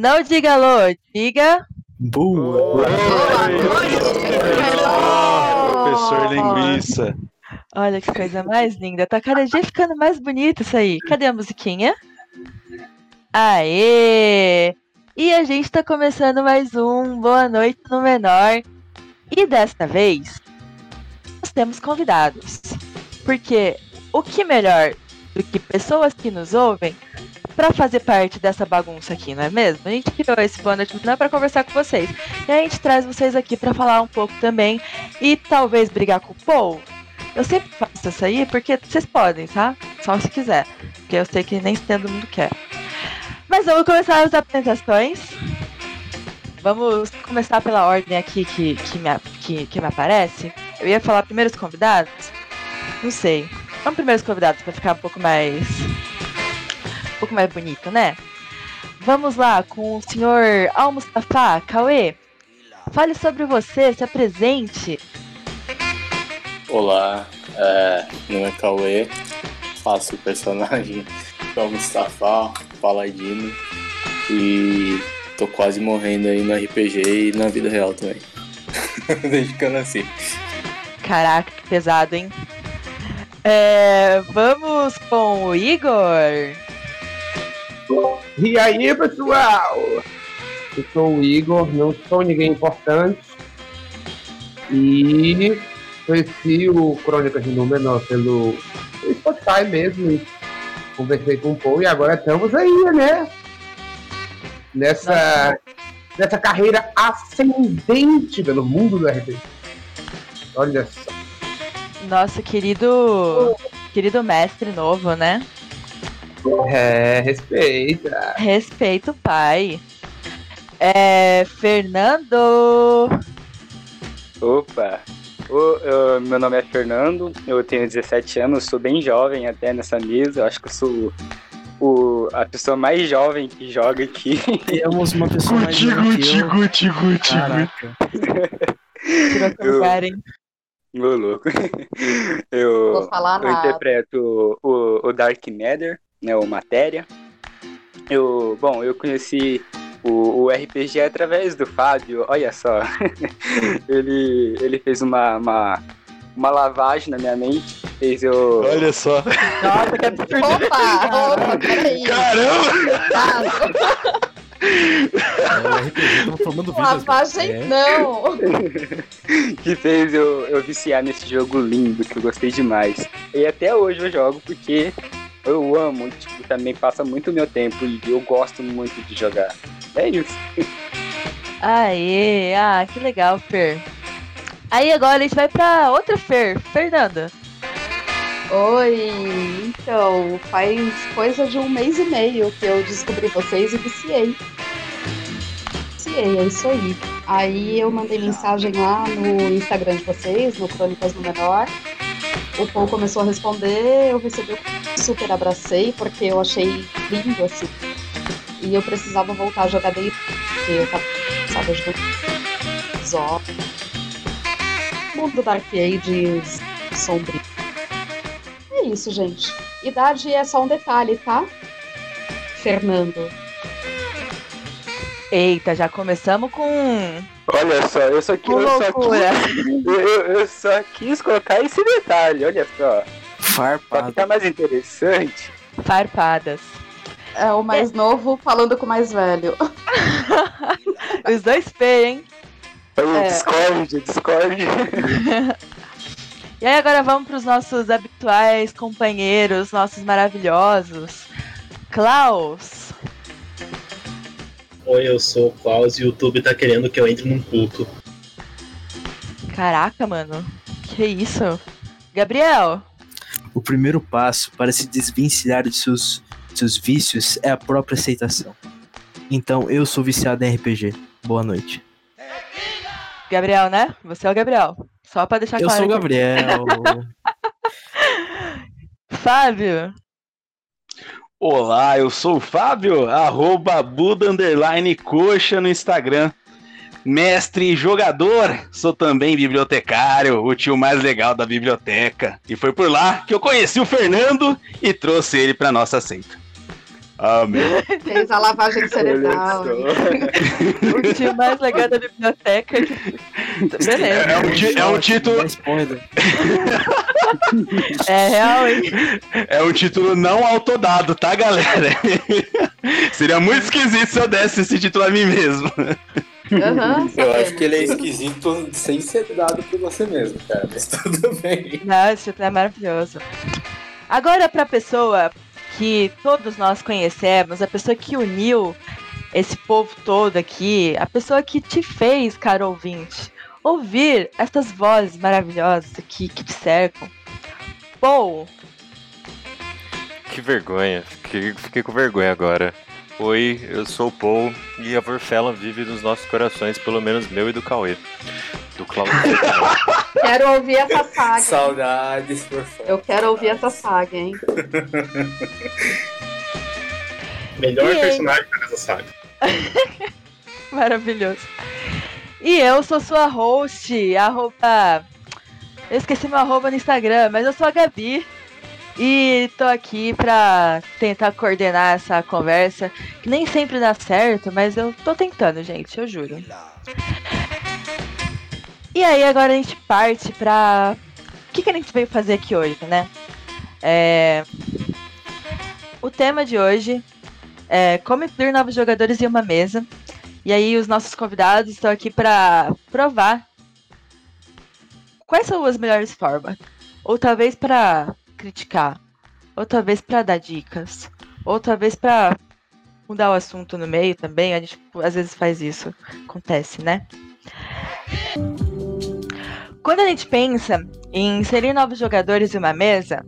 Não diga alô, diga. Boa! Professor Linguiça. Olha que coisa mais linda. Tá cada dia ficando mais bonito isso aí. Cadê a musiquinha? Aê! E a gente tá começando mais um Boa Noite no Menor. E desta vez, nós temos convidados. Porque o que melhor do que pessoas que nos ouvem para fazer parte dessa bagunça aqui, não é mesmo? A gente criou esse Boa Noite no Menor para conversar com vocês. E a gente traz vocês aqui para falar um pouco também e talvez brigar com o Paul. Eu sempre faço isso aí porque vocês podem, tá? Só se quiser. Porque eu sei que nem todo mundo quer. Mas vamos começar as apresentações. Vamos começar pela ordem aqui que, que, me, que, que me aparece. Eu ia falar primeiros convidados. Não sei. Vamos primeiros convidados para ficar um pouco mais. Um pouco mais bonito, né? Vamos lá com o senhor Al-Mustafa, Cauê. Fale sobre você, se apresente. Olá, é, meu nome é Cauê, faço o personagem do Mustafa, Paladino e tô quase morrendo aí no RPG e na vida real também. Desde que eu nasci. Caraca, que pesado, hein? É, vamos com o Igor. E aí, pessoal? Eu sou o Igor, não sou ninguém importante. E conheci o Crônicas de Númenor pelo, Spotify mesmo. Conversei com o Paul e agora estamos aí, né? Nessa, nessa carreira ascendente pelo mundo do RPG. Olha só. Nosso querido. Querido mestre novo, né? É, respeita. Respeito o pai. É. Fernando. Opa! O, eu- meu nome é Fernando, eu tenho 17 anos, sou bem jovem até nessa mesa. Eu acho que eu sou o, a pessoa mais jovem que joga aqui. Temos uma pessoa mais Guti, nova que guti, eu. guti, guti, guti. Caraca. Eu- lugar, hein? Ô, louco. Eu, Vou falar eu nada. interpreto o, o Dark Nether, né, o Matéria. Eu, bom, eu conheci o, o RPG através do Fábio, olha só. ele, ele fez uma, uma, uma lavagem na minha mente, fez eu... Olha só. Nossa, que absurdo. Opa, opa, peraí. Caramba! É, o RPG tão tomando vidas. Lavagem É. não. que fez eu, eu viciar nesse jogo lindo, que eu gostei demais. E até hoje eu jogo porque eu amo, tipo, também passa muito meu tempo e eu gosto muito de jogar. É isso. Aê, ah, que legal, Fer. Aí agora a gente vai pra outra Fer, Fernanda. Oi, então, faz coisa de um mês e meio que eu descobri vocês e viciei. Viciei, é isso aí. Aí eu mandei mensagem lá no Instagram de vocês, no Crônicas no Menor. O Paul começou a responder, eu recebi o super abracei, porque eu achei lindo, assim. E eu precisava voltar a jogar daí, porque eu tava cansada de Zó. Mundo Dark Ages sombrio. É isso, gente. Idade é só um detalhe, tá? Fernando. Eita, já começamos com. Olha só, eu só, eu, só quis, eu, eu só quis colocar esse detalhe, olha só. Pra Farpado. ficar mais interessante. Farpadas. É o mais novo falando com o mais velho. Os dois P, hein? Aí, É. Discord, Discord. E aí agora vamos pros nossos habituais companheiros, nossos maravilhosos. Klaus. Oi, eu sou o Klaus e o YouTube tá querendo que eu entre num culto. Caraca, mano. Que isso? Gabriel. O primeiro passo para se desvencilhar de seus, seus vícios é a própria aceitação. Então, eu sou viciado em RPG. Boa noite. Gabriel, né? Você é o Gabriel. Só pra deixar Eu claro. sou o. Gabriel. Fábio. Olá, eu sou o Fábio, arroba Buda underline coxa no Instagram. Mestre jogador, sou também bibliotecário, o tio mais legal da biblioteca. E foi por lá que eu conheci o Fernando e trouxe ele pra nossa seita. Amém. Fez a lavagem cerebral. O tio mais legal da biblioteca. Beleza. É um, ti- é um título. É real, hein? é um título não autodado, tá, galera? Seria muito esquisito se eu desse esse título a mim mesmo. Aham, Eu acho que ele é esquisito sem ser dado por você mesmo, cara. Mas tudo bem. Não, esse título é maravilhoso. Agora, pra pessoa que todos nós conhecemos, a pessoa que uniu esse povo todo aqui, a pessoa que te fez, caro ouvinte, ouvir essas vozes maravilhosas aqui que te cercam. Paul, Que vergonha. Fiquei, fiquei com vergonha agora. Oi, eu sou o Paul e a Vorfella vive nos nossos corações, pelo menos meu e do Cauê. Do Claudio. Quero ouvir essa saga. Saudades, por favor. Eu quero ouvir essa saga, hein? Melhor E personagem dessa saga. maravilhoso. E eu sou sua host, arroba... Eu esqueci meu arroba no Instagram, mas eu sou a Gabi. E tô aqui pra tentar coordenar essa conversa, que nem sempre dá certo, mas eu tô tentando, gente, eu juro. E aí agora a gente parte pra. O que, que a gente veio fazer aqui hoje, né? É... O tema de hoje é como incluir novos jogadores em uma mesa. E aí os nossos convidados estão aqui pra provar quais são as melhores formas. Ou talvez pra criticar, ou talvez pra dar dicas, ou talvez pra mudar o assunto no meio também. A gente às vezes faz isso, acontece, né? Quando a gente pensa em inserir novos jogadores em uma mesa,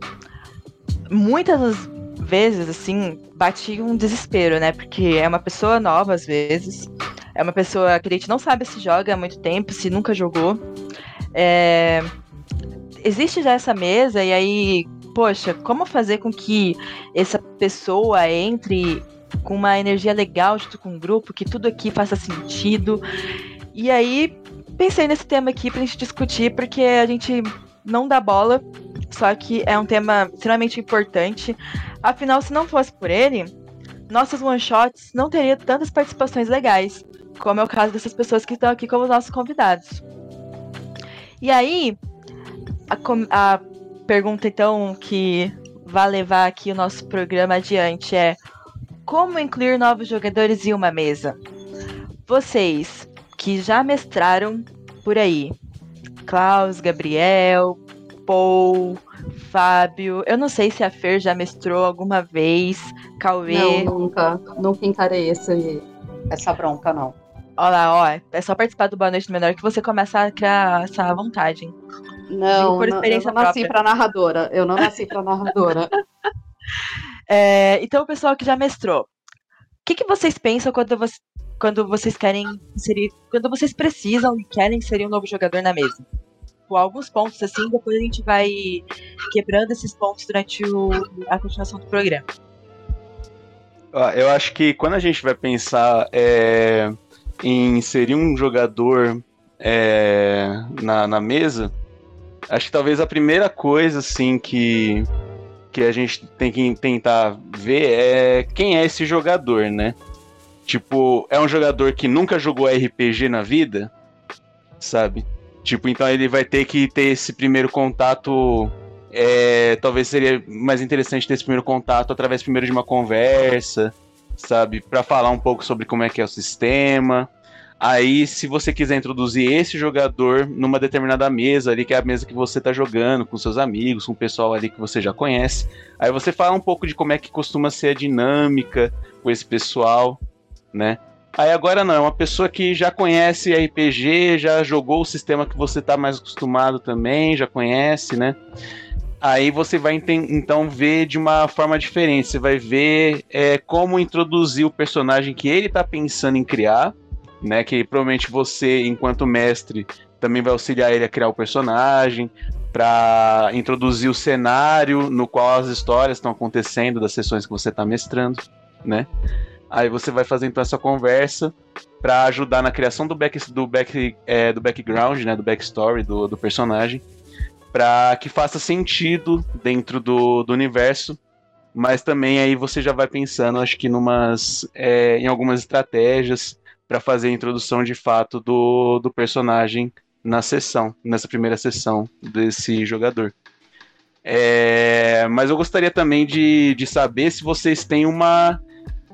muitas das vezes, assim, bate um desespero, né? Porque é uma pessoa nova, às vezes. É uma pessoa que a gente não sabe se joga há muito tempo, se nunca jogou. É, Existe já essa mesa, e aí, poxa, como fazer com que essa pessoa entre com uma energia legal junto com o grupo, que tudo aqui faça sentido. E aí, pensei nesse tema aqui pra gente discutir, porque a gente não dá bola, só que é um tema extremamente importante. Afinal, se não fosse por ele, nossos one-shots não teriam tantas participações legais, como é o caso dessas pessoas que estão aqui como nossos convidados. E aí, a, a pergunta então que vai levar aqui o nosso programa adiante é como incluir novos jogadores em uma mesa? Vocês que já mestraram por aí, Klaus, Gabriel, Paul, Fábio, eu não sei se a Fer já mestrou alguma vez, Cauê. Não, nunca. Nunca encarei esse, essa bronca, não. Olha lá, ó, é só participar do Boa Noite no Menor que você começa a criar essa vontade. hein? Não, por não, eu não nasci pra narradora. Eu não nasci pra narradora. É, então, o pessoal que já mestrou, o que, que vocês pensam quando, você- quando vocês querem inserir, quando vocês precisam e querem inserir um novo jogador na mesa? Com alguns pontos assim, depois a gente vai quebrando esses pontos durante o- a continuação do programa. Ó, eu acho que quando a gente vai pensar é, em inserir um jogador é, na, na mesa, acho que talvez a primeira coisa assim que, que a gente tem que tentar ver é quem é esse jogador, né? Tipo, é um jogador que nunca jogou RPG na vida, sabe? Tipo, então ele vai ter que ter esse primeiro contato é, talvez seria mais interessante ter esse primeiro contato através primeiro de uma conversa, sabe? Pra falar um pouco sobre como é que é o sistema. Aí, se você quiser introduzir esse jogador numa determinada mesa ali, que é a mesa que você tá jogando com seus amigos, com o pessoal ali que você já conhece, aí você fala um pouco de como é que costuma ser a dinâmica com esse pessoal, né? Aí agora não, é uma pessoa que já conhece RPG, já jogou o sistema que você tá mais acostumado também, já conhece, né? Aí você vai então ver de uma forma diferente. Você vai ver é, como introduzir o personagem que ele tá pensando em criar, né? Que provavelmente você, enquanto mestre, também vai auxiliar ele a criar o personagem, para introduzir o cenário no qual as histórias estão acontecendo das sessões que você está mestrando, né? Aí você vai fazer então essa conversa para ajudar na criação do back do back é, do background, né? Do backstory do, do personagem para que faça sentido dentro do, do universo mas também aí você já vai pensando, acho que numas, é, em algumas estratégias para fazer a introdução de fato do, do personagem na sessão, nessa primeira sessão desse jogador. É, mas eu gostaria também de, de saber se vocês têm uma,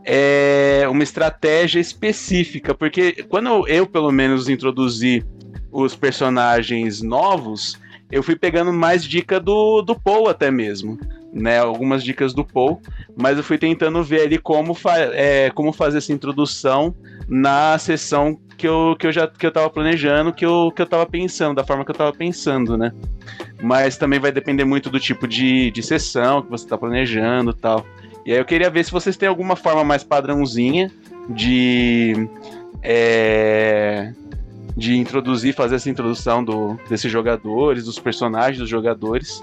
é, uma estratégia específica, porque quando eu, pelo menos, introduzi os personagens novos, eu fui pegando mais dica do, do Paul até mesmo, né? Algumas dicas do Paul, mas eu fui tentando ver ali como, fa é, como fazer essa introdução na sessão que eu, que eu já que eu tava planejando, que eu, que eu tava pensando, da forma que eu tava pensando, né? Mas também vai depender muito do tipo de, de sessão que você tá planejando tal. E aí eu queria ver se vocês têm alguma forma mais padrãozinha de. É, de introduzir, fazer essa introdução do, desses jogadores, dos personagens dos jogadores.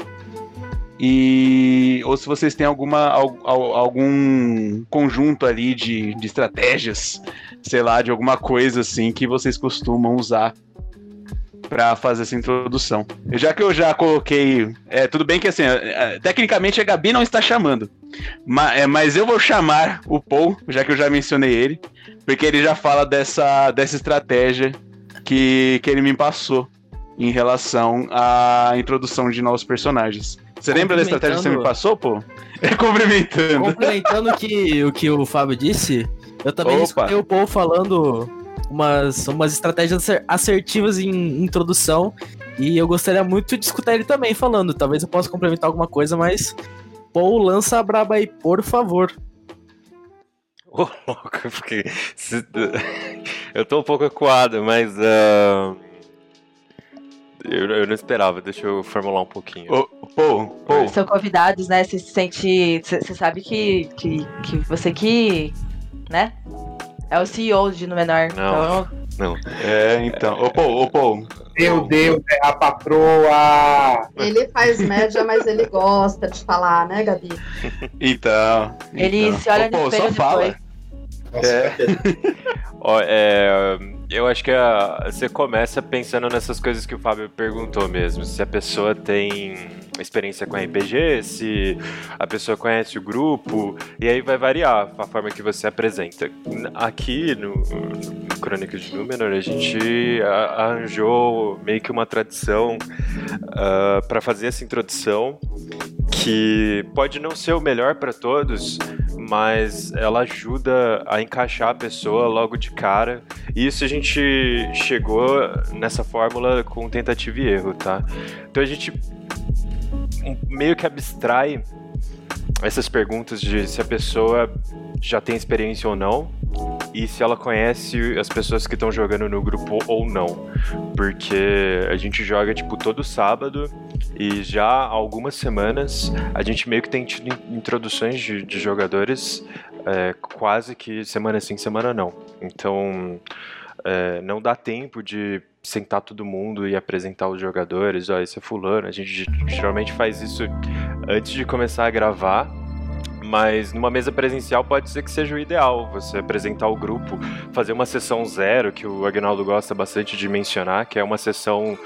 E ou se vocês têm alguma algum conjunto ali de, de estratégias, sei lá, de alguma coisa assim que vocês costumam usar para fazer essa introdução. Já que eu já coloquei, é, tudo bem que assim, é, tecnicamente a Gabi não está chamando, mas, é, mas eu vou chamar o Paul, já que eu já mencionei ele, porque ele já fala dessa, dessa estratégia que, que ele me passou em relação à introdução de novos personagens. Você lembra da estratégia que você me passou, pô? É complementando. Complementando que, o que o Fábio disse, eu também Opa. escutei o Paul falando umas, umas estratégias assertivas em introdução. E eu gostaria muito de escutar ele também falando. Talvez eu possa complementar alguma coisa, mas Paul, lança a braba aí, por favor. Ô, oh, louco, porque. eu tô um pouco acuado, mas. Uh... Eu, eu, não esperava, deixa eu formular um pouquinho. Ô, Paul, Paul. São convidados, né? Você se sente. Você sabe que, que, que você que. né? É o CEO de Númenor. Não. Então... Não. É, então. Ô, Paul, ô, Paul. Meu Deus, é a patroa! Ele faz média, mas ele gosta de falar, né, Gabi? Então. Ele então. se olha no espelho depois. Fala. É. É, eu acho que a, você começa pensando nessas coisas que o Fábio perguntou mesmo. Se a pessoa tem experiência com RPG, se a pessoa conhece o grupo, e aí vai variar a forma que você apresenta. Aqui no, no Crônicas de Númenor, a gente arranjou meio que uma tradição uh, ah, para fazer essa introdução que pode não ser o melhor para todos, mas ela ajuda a encaixar a pessoa logo de cara. E isso a gente chegou nessa fórmula com tentativa e erro, tá? Então a gente meio que abstrai essas perguntas de se a pessoa já tem experiência ou não e se ela conhece as pessoas que estão jogando no grupo ou não. Porque a gente joga tipo todo sábado e já há algumas semanas a gente meio que tem tido introduções de, de jogadores é, quase que semana sim, semana não. Então é, não dá tempo de sentar todo mundo e apresentar os jogadores, ó, esse é fulano. A gente geralmente faz isso antes de começar a gravar, mas numa mesa presencial pode ser que seja o ideal, você apresentar o grupo, fazer uma sessão zero, que o Agnaldo gosta bastante de mencionar, que é uma sessão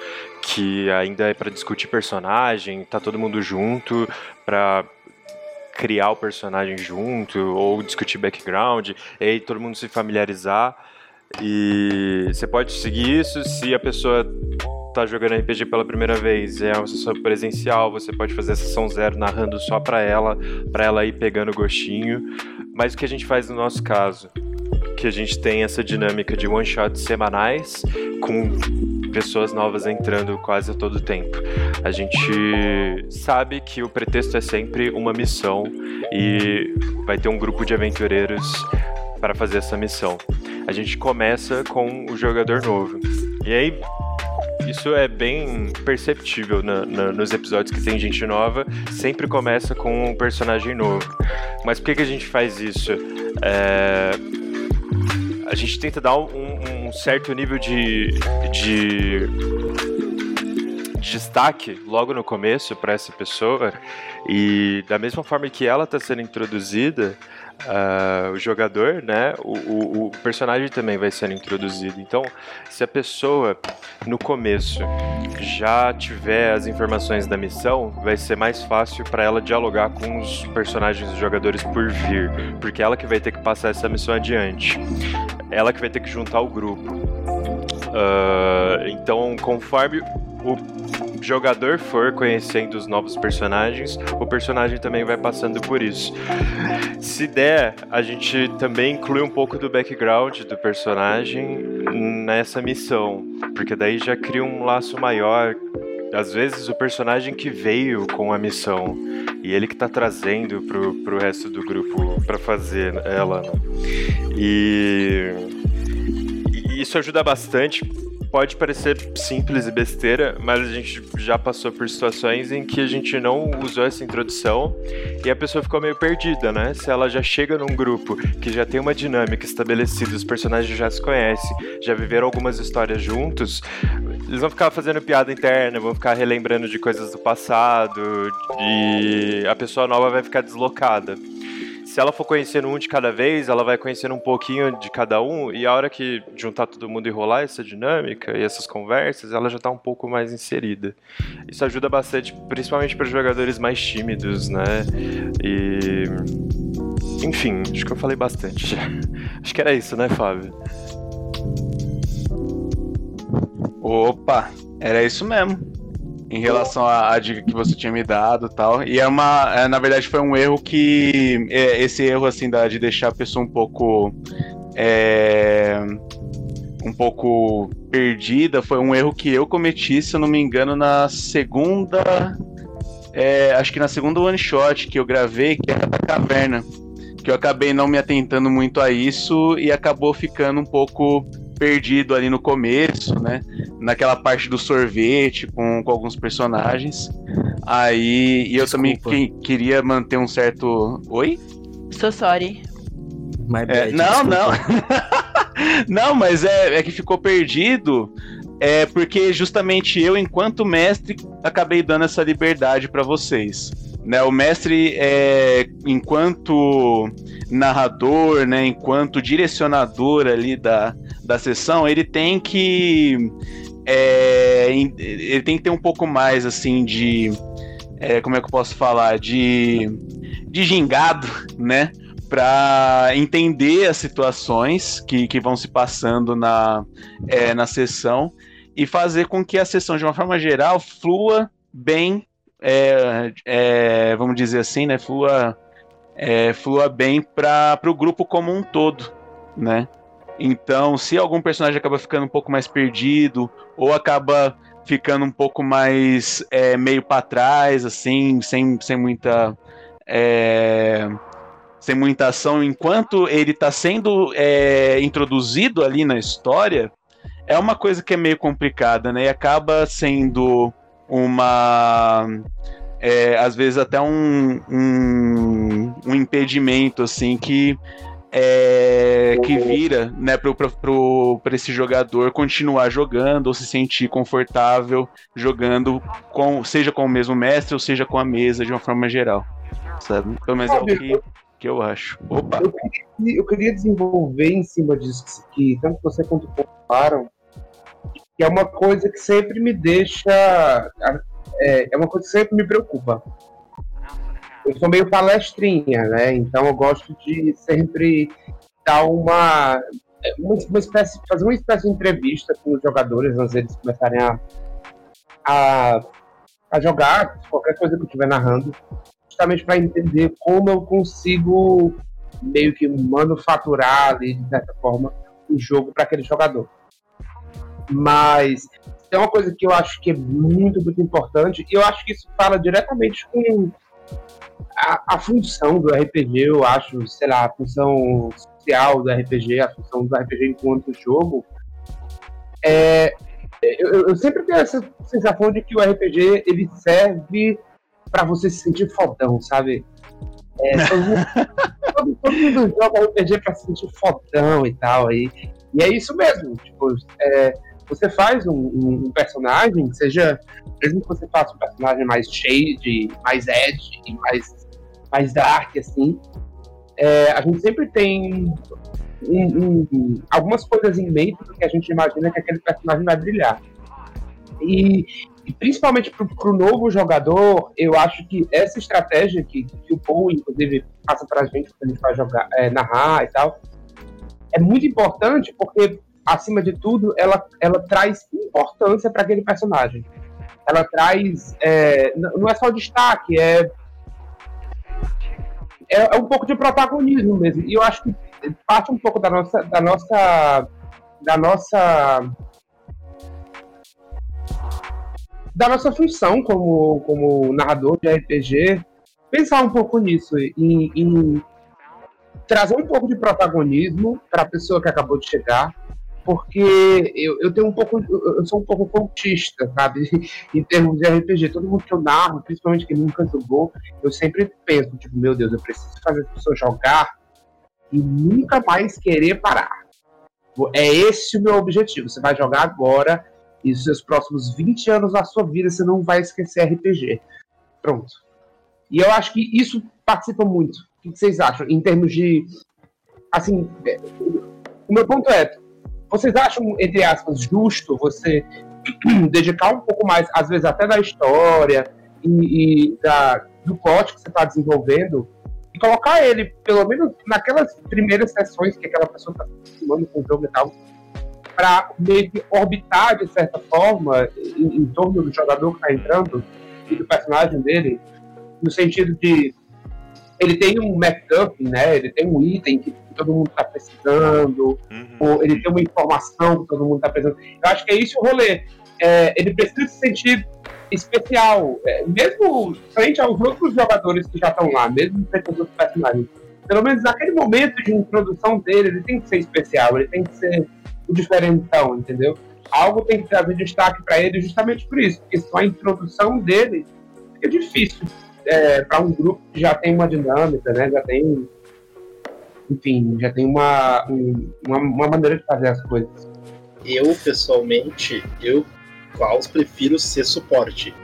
que ainda é para discutir personagem, tá todo mundo junto, para criar o personagem junto, ou discutir background, e aí todo mundo se familiarizar. E você pode seguir isso se a pessoa tá jogando RPG pela primeira vez, é uma sessão presencial, você pode fazer a sessão zero narrando só para ela, para ela ir pegando gostinho. Mas o que a gente faz no nosso caso, que a gente tem essa dinâmica de one shots semanais com pessoas novas entrando quase a todo tempo. A gente sabe que o pretexto é sempre uma missão e vai ter um grupo de aventureiros para fazer essa missão. A gente começa com o jogador novo. E aí, isso é bem perceptível na, na, nos episódios que tem gente nova, sempre começa com um personagem novo. Mas por que, que a gente faz isso? É... A gente tenta dar um, um certo nível de, de destaque logo no começo para essa pessoa. E da mesma forma que ela está sendo introduzida, uh, o jogador, né, o, o, o, personagem também vai sendo introduzido. Então, se a pessoa no começo já tiver as informações da missão, vai ser mais fácil para ela dialogar com os personagens dos jogadores por vir, porque ela que vai ter que passar essa missão adiante. Ela que vai ter que juntar o grupo. Uh, então, conforme o jogador for conhecendo os novos personagens, o personagem também vai passando por isso. Se der, a gente também inclui um pouco do background do personagem nessa missão, porque daí já cria um laço maior. Às vezes o personagem que veio com a missão e ele que tá trazendo pro, pro resto do grupo para fazer ela. E, e isso ajuda bastante pode parecer simples e besteira, mas a gente já passou por situações em que a gente não usou essa introdução e a pessoa ficou meio perdida, né? Se ela já chega num grupo que já tem uma dinâmica estabelecida, os personagens já se conhecem, já viveram algumas histórias juntos, eles vão ficar fazendo piada interna, vão ficar relembrando de coisas do passado, e a pessoa nova vai ficar deslocada se ela for conhecendo um de cada vez, ela vai conhecendo um pouquinho de cada um, e a hora que juntar todo mundo e rolar essa dinâmica e essas conversas, ela já está um pouco mais inserida. Isso ajuda bastante, principalmente para jogadores mais tímidos, né? E. Enfim, acho que eu falei bastante. Acho que era isso, né, Fábio? Opa, era isso mesmo em relação à, à, dica que você tinha me dado tal. E é uma. É, na verdade, foi um erro que. É, esse erro, assim, da, de deixar a pessoa um pouco. É, um pouco perdida foi um erro que eu cometi, se eu não me engano, na segunda. É, acho que na segunda one shot que eu gravei, que era da caverna. Que eu acabei não me atentando muito a isso e acabou ficando um pouco perdido ali no começo, né? Naquela parte do sorvete com, com alguns personagens. Aí e eu também que, queria manter um certo. Oi? So sorry. My bad, é, não, não. não, mas é, é que ficou perdido. É porque justamente eu, enquanto mestre, acabei dando essa liberdade para vocês. Né, o mestre, é, enquanto narrador, né, enquanto direcionador ali da, da sessão, ele tem que é, ele tem que ter um pouco mais assim de é, como é que eu posso falar? De de gingado, né? Para entender as situações que, que vão se passando na, é, na sessão e fazer com que a sessão, de uma forma geral, flua bem, é, é, vamos dizer assim, né? Flua, é, flua bem para o grupo como um todo, né? Então, se algum personagem acaba ficando um pouco mais perdido, ou acaba ficando um pouco mais é, meio para trás, assim, sem, sem muita. É, sem muita ação, enquanto ele está sendo é, introduzido ali na história, é uma coisa que é meio complicada, né? E acaba sendo uma. É, às vezes até um, um, um impedimento, assim, que é, que vira né, para esse jogador continuar jogando ou se sentir confortável jogando, com, seja com o mesmo mestre ou seja com a mesa de uma forma geral. Sabe? Pelo menos é o que, que eu acho. Opa! Eu queria, eu queria desenvolver em cima disso que tanto você quanto o falaram, que é uma coisa que sempre me deixa. É, é uma coisa que sempre me preocupa eu sou meio palestrinha, né? Então eu gosto de sempre dar uma, uma, uma espécie, fazer uma espécie de entrevista com os jogadores antes eles começarem a, a, a jogar qualquer coisa que eu estiver narrando, justamente para entender como eu consigo meio que manufaturar ali, de certa forma, o jogo para aquele jogador. Mas é uma coisa que eu acho que é muito, muito importante, e eu acho que isso fala diretamente com a, a, função do RPG, eu acho, sei lá, a função social do RPG, a função do RPG enquanto jogo, é, eu, eu, sempre tenho essa sensação de que o RPG ele serve para você se sentir fodão, sabe? É, todo, todo, mundo joga RPG para se sentir fodão e tal. E, e é isso mesmo. Tipo, é, você faz um, um, personagem, seja mesmo que você faça um personagem mais shade, mais edge, mais mais dark, assim, é, a gente sempre tem um, um, algumas coisas em mente do que a gente imagina que aquele personagem vai brilhar. E, e principalmente para o novo jogador, eu acho que essa estratégia que, que o Paul, inclusive, passa para a gente quando gente vai jogar, é, narrar e tal, é muito importante porque, acima de tudo, ela, ela traz importância para aquele personagem. Ela traz. É, não é só destaque, é, é, é um pouco de protagonismo mesmo. E eu acho que parte um pouco da nossa. Da nossa da nossa da nossa função como, como narrador de RPG, pensar um pouco nisso, em, em trazer um pouco de protagonismo para a pessoa que acabou de chegar, porque eu, eu tenho um pouco, eu sou um pouco contista, sabe, em termos de RPG. Todo mundo que eu narro, principalmente quem nunca jogou, eu sempre penso, tipo, meu Deus, eu preciso fazer as pessoas jogar e nunca mais querer parar. É esse o meu objetivo. Você vai jogar agora e os seus próximos 20 anos da sua vida você não vai esquecer RPG. Pronto. E eu acho que isso participa muito. O que vocês acham? Em termos de. Assim, é, o meu ponto é: vocês acham, entre aspas, justo você dedicar um pouco mais, às vezes até da história e, e da, do plot que você está desenvolvendo, e colocar ele, pelo menos naquelas primeiras sessões que aquela pessoa está se com o jogo e tal, para meio que orbitar de certa forma em, em torno do jogador que está entrando e do personagem dele, no sentido de ele tem um MacGuffin, né? Ele tem um item que todo mundo está precisando, uhum. ou ele tem uma informação que todo mundo está precisando. Eu acho que é isso o rolê. É, ele precisa se sentir especial, é, mesmo frente aos outros jogadores que já estão lá, mesmo frente aos outros personagens. Pelo menos naquele momento de introdução dele, ele tem que ser especial, ele tem que ser o diferentão, entendeu? Algo tem que trazer destaque para ele justamente por isso, porque só a introdução dele é difícil é, para um grupo que já tem uma dinâmica, né? Já tem, enfim, já tem uma, um, uma, uma, maneira de fazer as coisas. Eu, pessoalmente, eu, Klaus, prefiro ser suporte.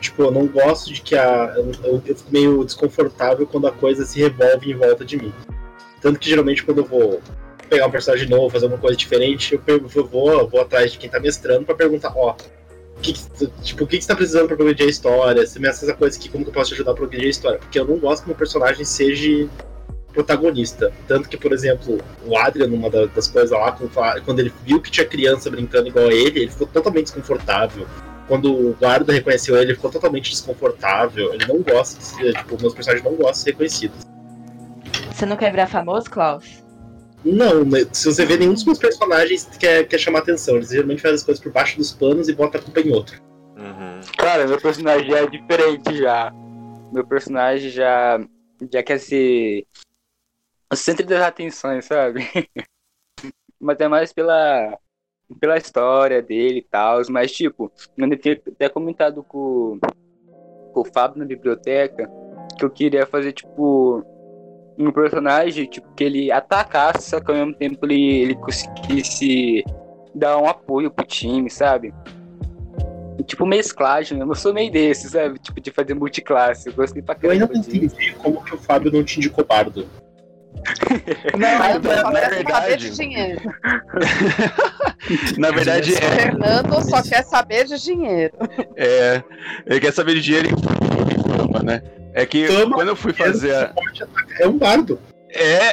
Tipo, eu não gosto de que a. Eu, eu fico meio desconfortável quando a coisa se revolve em volta de mim. Tanto que geralmente quando eu vou pegar um personagem novo, fazer uma coisa diferente, eu, eu vou, vou atrás de quem tá mestrando para perguntar, ó, que, tipo, o que, que você tá precisando pra progredir a história? Se me essa coisa aqui, como que eu posso te ajudar a progredir a história? Porque eu não gosto que meu personagem seja protagonista. Tanto que, por exemplo, o Adrian, numa das coisas lá, quando ele viu que tinha criança brincando igual a ele, ele ficou totalmente desconfortável. Quando o guarda reconheceu ele, ele ficou totalmente desconfortável. Ele não gosta, de, tipo, meus personagens não gostam de ser reconhecidos. Você não quer virar famoso, Klaus? Não, se você vê nenhum dos meus personagens quer, quer chamar atenção. Eles geralmente fazem as coisas por baixo dos panos e botam a culpa em outro. Uhum. Cara, meu personagem é diferente já. Meu personagem já, já quer ser o centro das atenções, sabe? Mas é mais pela, pela história dele e tal. Mas, tipo, eu tinha até comentado com, com o Fábio na biblioteca que eu queria fazer, tipo, um personagem tipo, que ele atacasse, só que ao mesmo tempo ele, ele conseguisse dar um apoio pro time, sabe? tipo, mesclagem, eu não sou meio desse, sabe? Tipo, de fazer multiclasse. Eu gostei pra caramba. Eu ainda não entendi como que o Fábio não te indicou bardo. Não, na, na verdade. de dinheiro. na verdade, é. Fernando só quer saber de dinheiro. É, ele quer saber de dinheiro e fama, né? É que Toma, quando eu fui fazer a... É um bardo. É.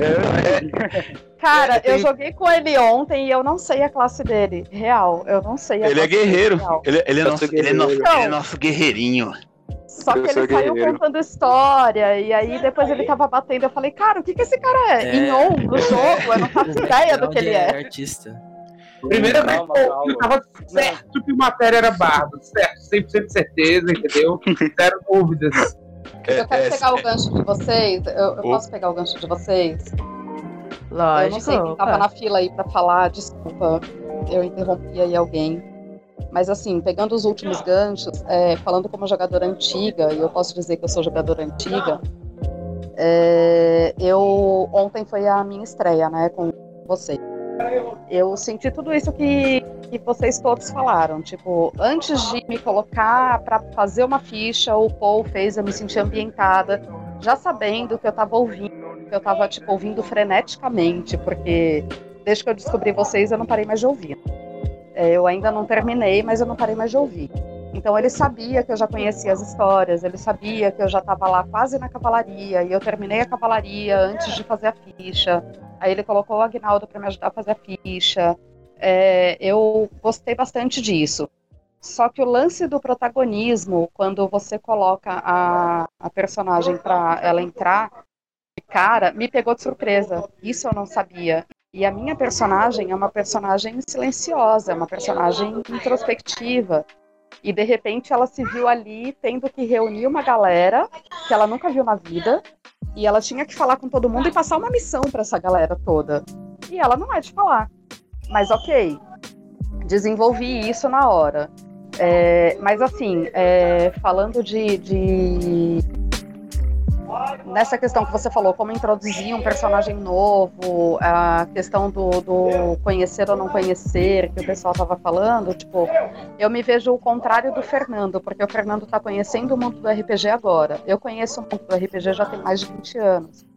é. Cara, é, tem... eu joguei com ele ontem e eu não sei a classe dele. Real, eu não sei a Ele é guerreiro. Ele, ele, é nosso, ele, é nosso, ele é nosso guerreirinho. Só que ele saiu contando história, e aí depois ele tava batendo. Eu falei, cara, o que, que esse cara é? é. Em on no jogo? Eu não faço ideia do que ele é. artista. Primeiramente, calma, calma. eu tava certo que o matéria era bardo, certo, 100% de certeza, entendeu? Zero dúvidas. Eu quero é, pegar é, o gancho de vocês. Eu, eu posso pegar o gancho de vocês? Lógico. Eu não sei quem tava na fila aí pra falar, desculpa. Eu interrompi aí alguém. Mas assim, pegando os últimos ganchos, é, falando como jogadora antiga, e eu posso dizer que eu sou jogadora antiga, é, eu ontem foi a minha estreia, né, com vocês. Eu senti tudo isso que, que vocês todos falaram. Tipo, antes de me colocar para fazer uma ficha, o Paul fez eu me sentir ambientada. já sabendo que eu tava ouvindo, que eu tava, tipo, ouvindo freneticamente, porque desde que eu descobri vocês, eu não parei mais de ouvir. É, eu ainda não terminei, mas eu não parei mais de ouvir. Então ele sabia que eu já conhecia as histórias, ele sabia que eu já estava lá quase na cavalaria, e eu terminei a cavalaria antes de fazer a ficha. Aí ele colocou o Agnaldo para me ajudar a fazer a ficha. É, eu gostei bastante disso. Só que o lance do protagonismo, quando você coloca a, a personagem para ela entrar de cara, me pegou de surpresa. Isso eu não sabia. E a minha personagem é uma personagem silenciosa, é uma personagem introspectiva. E de repente ela se viu ali tendo que reunir uma galera que ela nunca viu na vida. E ela tinha que falar com todo mundo e passar uma missão para essa galera toda. E ela não é de falar. Mas ok, desenvolvi isso na hora. É, mas assim, é, falando de, de, Nessa questão que você falou, como introduzir um personagem novo, a questão do, do conhecer ou não conhecer, que o pessoal estava falando, tipo, eu me vejo o contrário do Fernando, porque o Fernando está conhecendo o mundo do RPG agora. Eu conheço o mundo do RPG já tem mais de 20 anos.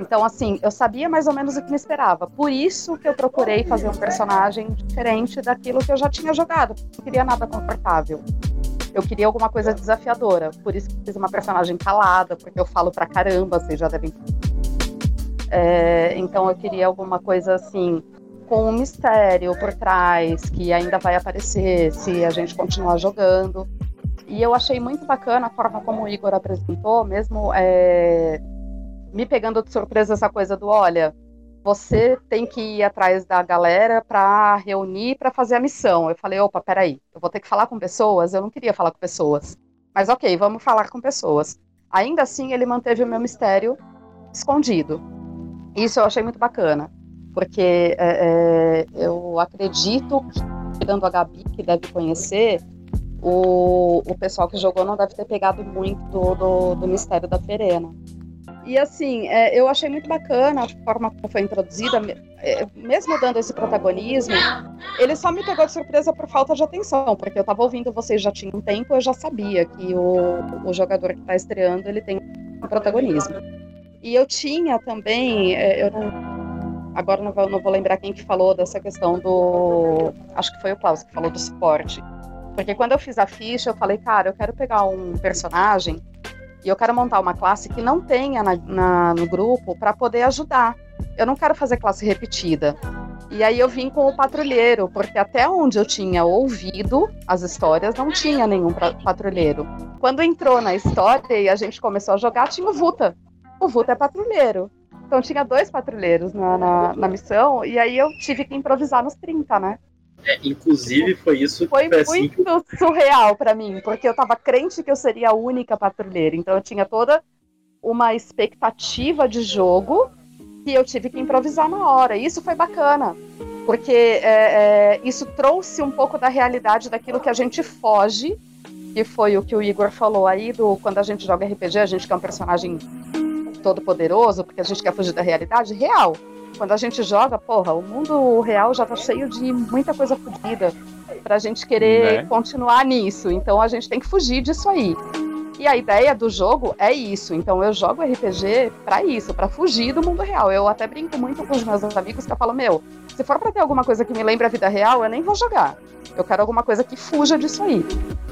Então, assim, eu sabia mais ou menos o que me esperava. Por isso que eu procurei fazer um personagem diferente daquilo que eu já tinha jogado. Não queria nada confortável. Eu queria alguma coisa desafiadora. Por isso que fiz uma personagem calada, porque eu falo pra caramba, vocês já devem. É, então eu queria alguma coisa assim, com um mistério por trás, que ainda vai aparecer se a gente continuar jogando. E eu achei muito bacana a forma como o Igor apresentou, mesmo. É me pegando de surpresa essa coisa do, olha, você tem que ir atrás da galera para reunir para fazer a missão. Eu falei, opa, peraí, eu vou ter que falar com pessoas? Eu não queria falar com pessoas. Mas ok, vamos falar com pessoas. Ainda assim, ele manteve o meu mistério escondido. Isso eu achei muito bacana, porque é, é, eu acredito que, tirando a Gabi, que deve conhecer, o, o pessoal que jogou não deve ter pegado muito do, do, do mistério da Ferena. E assim, é, eu achei muito bacana a forma como foi introduzida, é, mesmo dando esse protagonismo, ele só me pegou de surpresa por falta de atenção, porque eu estava ouvindo vocês já tinha um tempo, eu já sabia que o, o jogador que está estreando, ele tem um protagonismo. E eu tinha também, é, eu não, agora não vou, não vou lembrar quem que falou dessa questão do, acho que foi o Klaus que falou do suporte. Porque quando eu fiz a ficha, eu falei, cara, eu quero pegar um personagem e eu quero montar uma classe que não tenha na, na, no grupo para poder ajudar. Eu não quero fazer classe repetida. E aí eu vim com o patrulheiro, porque até onde eu tinha ouvido as histórias, não tinha nenhum patrulheiro. Quando entrou na história e a gente começou a jogar, tinha o Vuta. O Vuta é patrulheiro. Então tinha dois patrulheiros na, na, na missão, e aí eu tive que improvisar nos 30, né? É, inclusive, foi isso que foi, foi assim muito que... surreal para mim, porque eu tava crente que eu seria a única patrulheira. Então eu tinha toda uma expectativa de jogo que eu tive que improvisar na hora. E isso foi bacana, porque é, é, isso trouxe um pouco da realidade daquilo que a gente foge, que foi o que o Igor falou aí, do quando a gente joga RPG, a gente quer um personagem todo poderoso, porque a gente quer fugir da realidade real. Quando a gente joga, porra, o mundo real já tá cheio de muita coisa fodida pra gente querer né? continuar nisso. Então a gente tem que fugir disso aí. E a ideia do jogo é isso. Então eu jogo RPG para isso, para fugir do mundo real. Eu até brinco muito com os meus amigos que eu falo, meu, se for para ter alguma coisa que me lembre a vida real, eu nem vou jogar. Eu quero alguma coisa que fuja disso aí.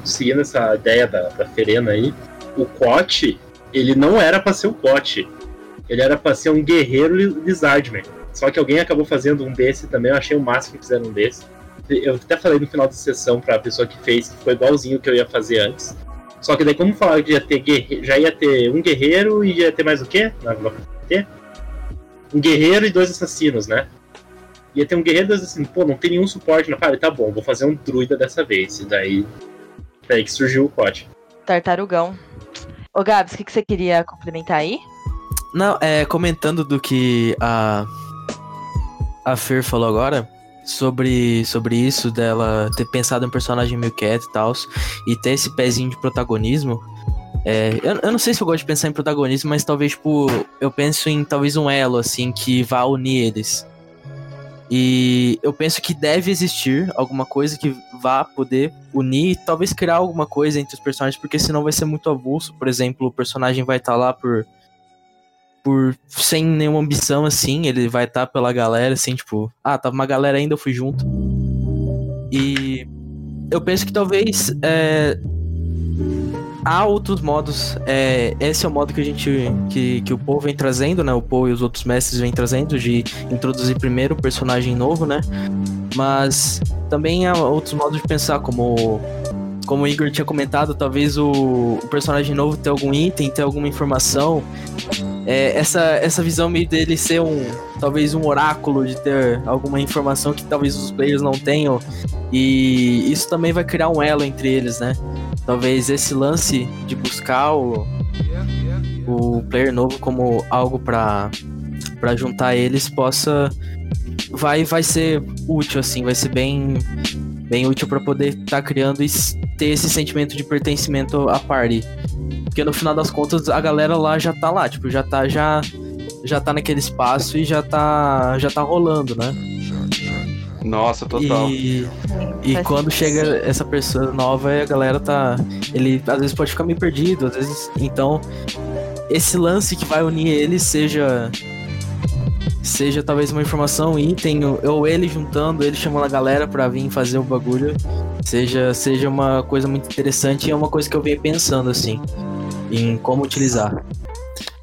Seguindo essa ideia da, da Ferena aí, o Cote, ele não era para ser o Cote. Ele era pra ser um guerreiro Lizardman. Só que alguém acabou fazendo um desse também. Eu achei o máximo que fizeram um desse. Eu até falei no final da sessão pra pessoa que fez que foi igualzinho o que eu ia fazer antes. Só que daí, como falaram que ia ter guerre... já ia ter um guerreiro e ia ter mais o quê? Um guerreiro e dois assassinos, né? Ia ter um guerreiro e dois assassinos. Pô, não tem nenhum suporte na parede. Tá bom, vou fazer um druida dessa vez. E daí. Daí que surgiu o pote. Tartarugão. Ô Gabs, o que, que você queria complementar aí? Não, é, comentando do que a, a Fer falou agora, sobre, sobre isso, dela ter pensado em um personagem meio quieto e tal, e ter esse pezinho de protagonismo. É, eu, eu não sei se eu gosto de pensar em protagonismo, mas talvez, tipo, eu penso em talvez um elo, assim, que vá unir eles. E eu penso que deve existir alguma coisa que vá poder unir, talvez criar alguma coisa entre os personagens, porque senão vai ser muito avulso. Por exemplo, o personagem vai estar tá lá por por sem nenhuma ambição assim, ele vai estar tá pela galera assim, tipo, ah, tava uma galera ainda, eu fui junto. E eu penso que talvez é, há outros modos. É, esse é o modo que a gente. Que, que o Paul vem trazendo, né? O Paul e os outros mestres vêm trazendo de introduzir primeiro o personagem novo, né? Mas também há outros modos de pensar, como como o Igor tinha comentado, talvez o, o personagem novo ter algum item, ter alguma informação. É, essa, essa visão meio dele ser um. Talvez um oráculo, de ter alguma informação que talvez os players não tenham. E isso também vai criar um elo entre eles, né? Talvez esse lance de buscar o, o player novo como algo para para juntar eles possa vai vai ser útil assim, vai ser bem bem útil para poder estar tá criando ter esse sentimento de pertencimento à party. Porque no final das contas a galera lá já tá lá, tipo, já tá já já tá naquele espaço e já tá já tá rolando, né? Nossa, total. E, e quando chega essa pessoa nova, a galera tá. Ele às vezes pode ficar meio perdido, às vezes. Então, esse lance que vai unir eles seja seja talvez uma informação, item, ou ele juntando, ele chamando a galera para vir fazer o bagulho, seja, seja uma coisa muito interessante e é uma coisa que eu venho pensando assim, em como utilizar.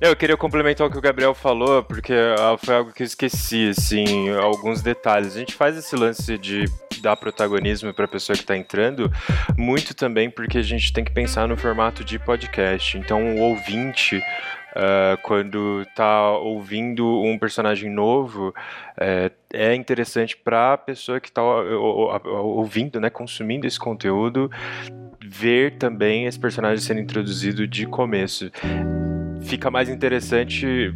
Eu queria complementar o que o Gabriel falou, porque ah, foi algo que eu esqueci, assim, alguns detalhes. A gente faz esse lance de dar protagonismo para a pessoa que está entrando, muito também porque a gente tem que pensar no formato de podcast. Então, o ouvinte Uh, quando tá ouvindo um personagem novo, é, é interessante para a pessoa que está ouvindo, né, consumindo esse conteúdo, ver também esse personagem sendo introduzido de começo. Fica mais interessante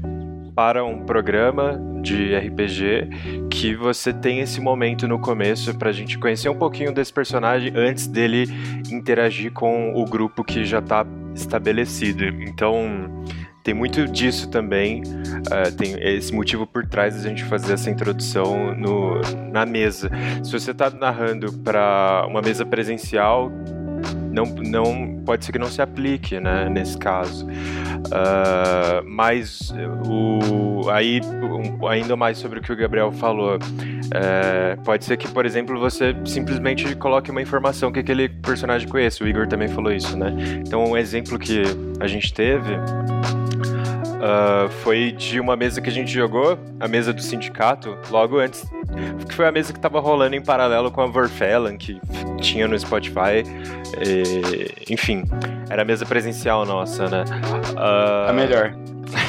para um programa de RPG que você tem esse momento no começo para a gente conhecer um pouquinho desse personagem antes dele interagir com o grupo que já está estabelecido. Então tem muito disso também. Uh, tem esse motivo por trás da gente fazer essa introdução no, na mesa. Se você está narrando para uma mesa presencial, não, não pode ser que não se aplique, né, nesse caso. Uh, mas o, aí, um, ainda mais sobre o que o Gabriel falou, uh, pode ser que, por exemplo, você simplesmente coloque uma informação que aquele personagem conhece. O Igor também falou isso, né? Então, um exemplo que a gente teve Uh, foi de uma mesa que a gente jogou, a mesa do sindicato, logo antes. Que foi a mesa que tava rolando em paralelo com a Vorfellan, que tinha no Spotify. E, enfim, era a mesa presencial nossa, né? Uh, a melhor.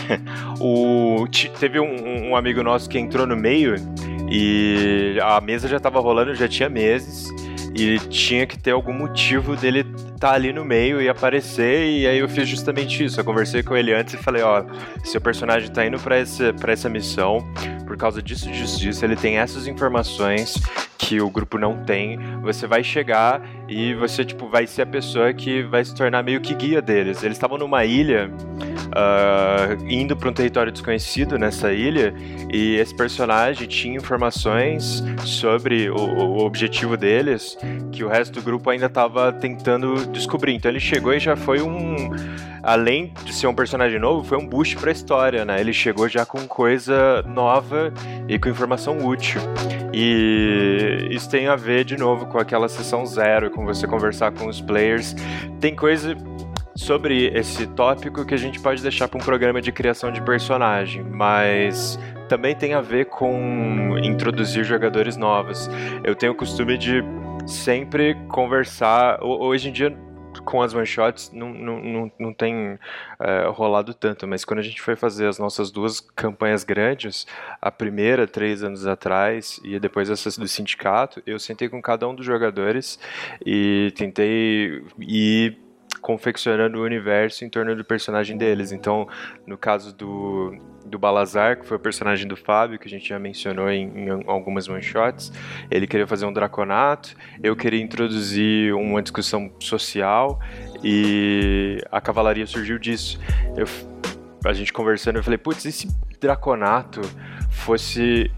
o, teve um, um amigo nosso que entrou no meio e a mesa já tava rolando, já tinha meses. E tinha que ter algum motivo dele estar tá ali no meio e aparecer. E aí eu fiz justamente isso. Eu conversei com ele antes e falei: Ó, seu personagem tá indo para essa, essa missão por causa disso, disso, disso. Ele tem essas informações que o grupo não tem. Você vai chegar e você, tipo, vai ser a pessoa que vai se tornar meio que guia deles. Eles estavam numa ilha, uh, indo para um território desconhecido nessa ilha, e esse personagem tinha informações sobre o, o objetivo deles que o resto do grupo ainda estava tentando descobrir. Então ele chegou e já foi um além de ser um personagem novo, foi um boost pra história, né? Ele chegou já com coisa nova e com informação útil. E isso tem a ver, de novo, com aquela sessão zero, com você conversar com os players. Tem coisa sobre esse tópico que a gente pode deixar para um programa de criação de personagem, mas também tem a ver com introduzir jogadores novos. Eu tenho o costume de sempre conversar. Hoje em dia com as one shots não, não, não, não tem é, rolado tanto, mas quando a gente foi fazer as nossas duas campanhas grandes, a primeira, três anos atrás, e depois essa do sindicato, eu sentei com cada um dos jogadores e tentei ir confeccionando o universo em torno do personagem deles. Então, no caso do, do Balazar, que foi o personagem do Fábio, que a gente já mencionou em, em algumas one-shots, ele queria fazer um draconato, eu queria introduzir uma discussão social e a cavalaria surgiu disso. Eu, a gente conversando, eu falei, putz, e se draconato fosse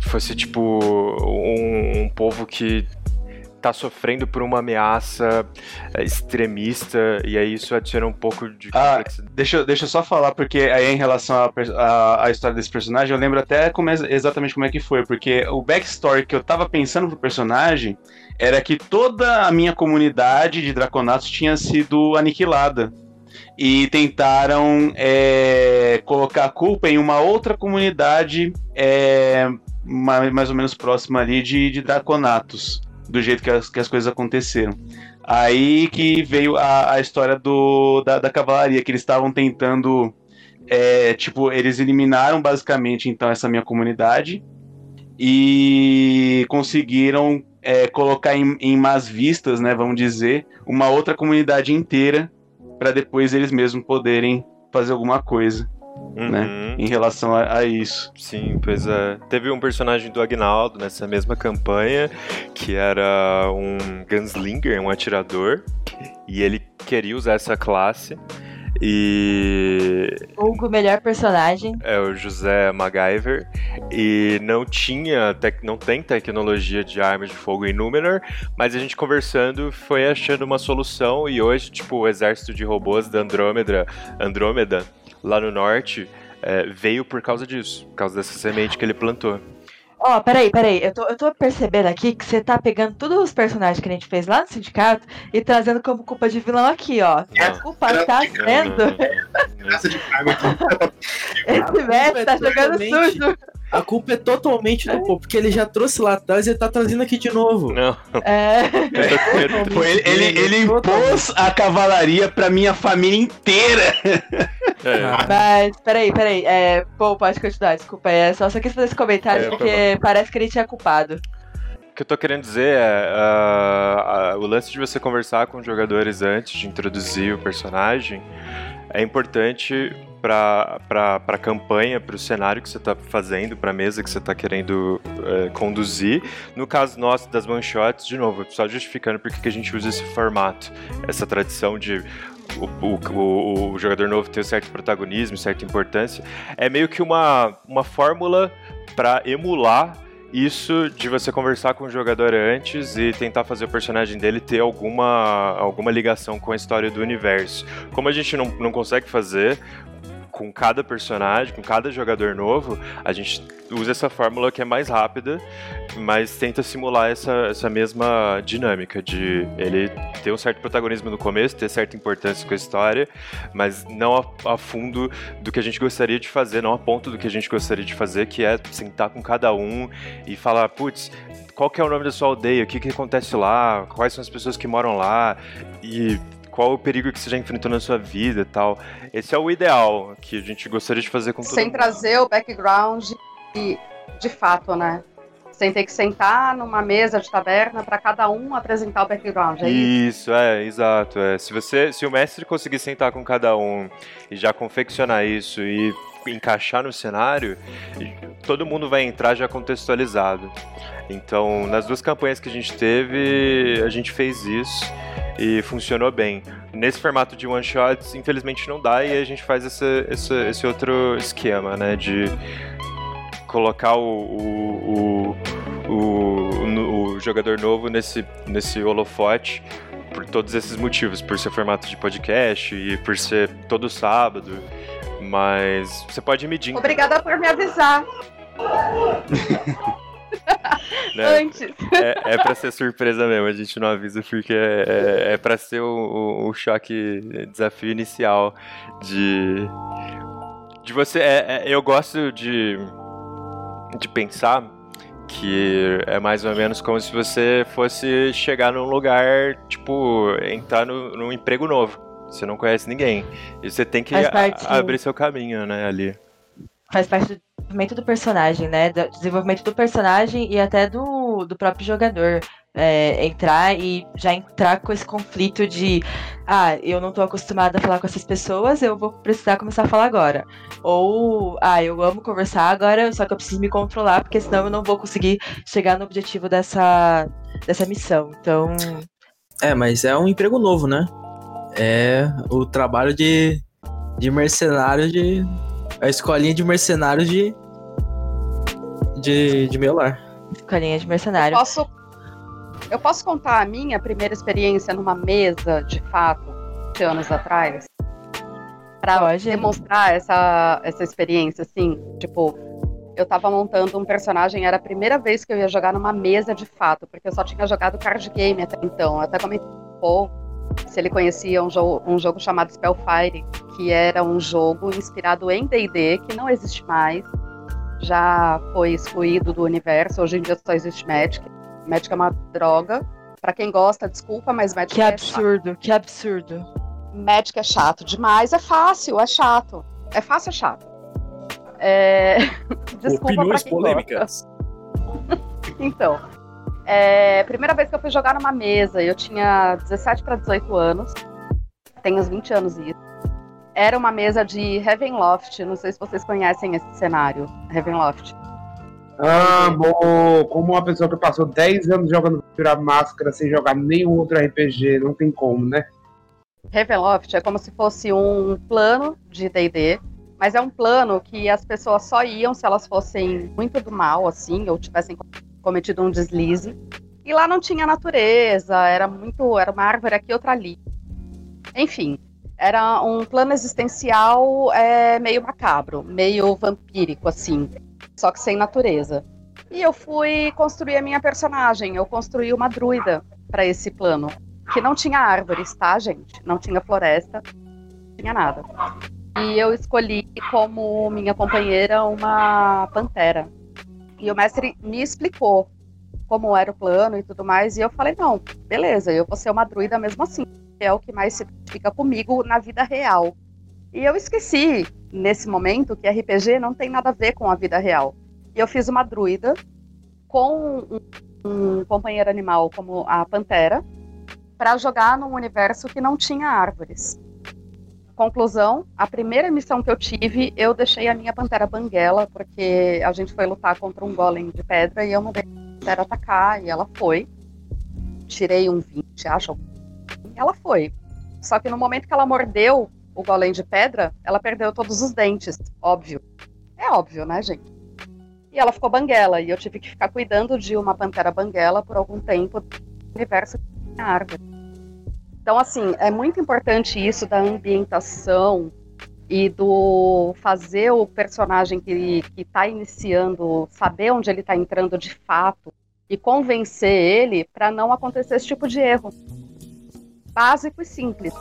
fosse tipo um, um povo que tá sofrendo por uma ameaça é, extremista, e aí isso adiciona um pouco de ah, deixa, deixa eu só falar, porque aí em relação à história desse personagem, eu lembro até como é, exatamente como é que foi, porque o backstory que eu tava pensando pro personagem era que toda a minha comunidade de Draconatos tinha sido aniquilada. E tentaram é, colocar a culpa em uma outra comunidade é, mais ou menos próxima ali de, de Draconatos do jeito que as, que as coisas aconteceram. Aí que veio a, a história do, da, da cavalaria, que eles estavam tentando. É, tipo, eles eliminaram basicamente então essa minha comunidade e conseguiram é, colocar em, em más vistas, né, vamos dizer, uma outra comunidade inteira para depois eles mesmos poderem fazer alguma coisa. Né, uhum. né? Em relação a, a, isso. Sim, pois é. Teve um personagem do Agnaldo nessa mesma campanha que era um gunslinger, um atirador, e ele queria usar essa classe. E. Hugo, melhor personagem. É o José MacGyver. E não tinha, tec... não tem tecnologia de armas de fogo em Númenor, mas a gente conversando foi achando uma solução. E hoje, tipo, o exército de robôs da Andrômeda, Andrômeda lá no norte é, veio por causa disso, por causa dessa semente que ele plantou. Ó, oh, peraí, peraí. Eu tô, eu tô percebendo aqui que você tá pegando todos os personagens que a gente fez lá no sindicato e trazendo como culpa de vilão aqui, ó. Não. A culpa tá sendo. Esse mestre tá jogando sujo. A culpa é totalmente do povo, porque ele já trouxe lá atrás e ele tá trazendo aqui de novo. Não. É. ele, ele, ele impôs a cavalaria pra minha família inteira. É. Mas, peraí, peraí. É, pô, pode continuar, desculpa. É, só, só quis fazer esse comentário é, porque parece que ele tinha culpado. O que eu tô querendo dizer é uh, uh, o lance de você conversar com os jogadores antes de introduzir o personagem é importante para a campanha, para o cenário que você está fazendo, para a mesa que você está querendo é, conduzir. No caso nosso das one shots, de novo, só justificando por que a gente usa esse formato, essa tradição de o, o, o, jogador novo ter um certo protagonismo, certa importância, é meio que uma, uma fórmula para emular isso de você conversar com o jogador antes e tentar fazer o personagem dele ter alguma, alguma ligação com a história do universo. Como a gente não, não consegue fazer com cada personagem, com cada jogador novo, a gente usa essa fórmula que é mais rápida, mas tenta simular essa, essa mesma dinâmica de ele ter um certo protagonismo no começo, ter certa importância com a história, mas não a, a fundo do que a gente gostaria de fazer, não a ponto do que a gente gostaria de fazer, que é sentar com cada um e falar, putz, qual que é o nome da sua aldeia, o que, que acontece lá, quais são as pessoas que moram lá, e qual o perigo que você já enfrentou na sua vida e tal. Esse é o ideal que a gente gostaria de fazer com todo Sem trazer o background de, de fato, né? Sem ter que sentar numa mesa de taberna para cada um apresentar o background. É isso, isso é, exato. É. Se você, se o mestre conseguir sentar com cada um e já confeccionar isso e encaixar no cenário, todo mundo vai entrar já contextualizado. Então, nas duas campanhas que a gente teve, a gente fez isso e funcionou bem. Nesse formato de one shots, infelizmente não dá e a gente faz esse, outro esquema, né? De colocar o, o, o, o, o jogador novo nesse, nesse holofote por todos esses motivos, por ser formato de podcast e por ser todo sábado. Mas você pode medir. Obrigada por me avisar. né? Antes. É, é pra ser surpresa mesmo, a gente não avisa porque é, é, é pra ser o, o, choque, desafio inicial de. De você. É, é, eu gosto de. de pensar que é mais ou menos como se você fosse chegar num lugar, tipo, entrar no, num emprego novo. Você não conhece ninguém. E você tem que abrir seu caminho, né, ali. Faz parte do desenvolvimento do personagem, né? Do desenvolvimento do personagem e até do, do próprio jogador. É, entrar e já entrar com esse conflito de ah, eu não tô acostumada a falar com essas pessoas, eu vou precisar começar a falar agora. Ou, ah, eu amo conversar agora, só que eu preciso me controlar, porque senão eu não vou conseguir chegar no objetivo dessa, dessa missão. Então. É, mas é um emprego novo, né? É o trabalho de, de mercenário de a escolinha de mercenários de, de, de Melar. Escolinha de mercenário. Eu posso, eu posso contar a minha primeira experiência numa mesa, de fato, 20 anos atrás? Pra Pode. demonstrar essa, essa experiência, assim, tipo, eu tava montando um personagem, era a primeira vez que eu ia jogar numa mesa de fato, porque eu só tinha jogado card game até então. Eu até comentei um pouco se ele conhecia um jogo, um jogo chamado Spellfire, que era um jogo inspirado em D&D, que não existe mais, já foi excluído do universo, hoje em dia só existe Magic. Magic é uma droga. Pra quem gosta, desculpa, mas Magic Que é absurdo, que absurdo. chato. Magic é chato demais, é fácil, é chato. É fácil, é chato. É... Desculpa pra Opiniões quem polêmicas. gosta. Então, é... primeira vez que eu fui jogar numa mesa, eu tinha 17 para 18 anos. Tenho uns 20 anos isso. Era uma mesa de Heavenloft. Não sei se vocês conhecem esse cenário, Heavenloft. Ah, bom, como uma pessoa que passou 10 anos jogando Virar Máscara sem jogar nenhum outro RPG, não tem como, né? Ravenloft é como se fosse um plano de D&D, mas é um plano que as pessoas só iam se elas fossem muito do mal, assim, ou tivessem cometido um deslize. E lá não tinha natureza, era muito, era uma árvore aqui, outra ali. Enfim, era um plano existencial é, meio macabro, meio vampírico, assim, só que sem natureza. E eu fui construir a minha personagem, eu construí uma druida para esse plano que não tinha árvores, tá, gente? Não tinha floresta, não tinha nada. E eu escolhi como minha companheira uma pantera. E o mestre me explicou como era o plano e tudo mais, e eu falei: não, beleza, eu vou ser uma druida mesmo assim. É o que mais se identifica comigo na vida real. E eu esqueci, nesse momento, que RPG não tem nada a ver com a vida real. E eu fiz uma druida com um, um companheiro animal como a pantera, para jogar num universo que não tinha árvores. Conclusão, a primeira missão que eu tive, eu deixei a minha pantera banguela, porque a gente foi lutar contra um golem de pedra e eu mandei a pantera atacar e ela foi. Tirei um 20, acho. Ela foi. Só que no momento que ela mordeu o golem de pedra, ela perdeu todos os dentes, óbvio. É óbvio, né, gente? E ela ficou banguela, e eu tive que ficar cuidando de uma pantera banguela por algum tempo no universo árvore. Então, assim, é muito importante isso da ambientação e do fazer o personagem que está iniciando saber onde ele está entrando de fato e convencer ele para não acontecer esse tipo de erro. Básico e simples.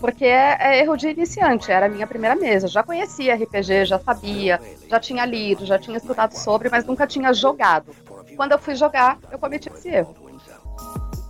Porque é, é, erro de iniciante, era a minha primeira mesa. Já conhecia RPG, já sabia, já tinha lido, já tinha estudado sobre, mas nunca tinha jogado. Quando eu fui jogar, eu cometi esse erro.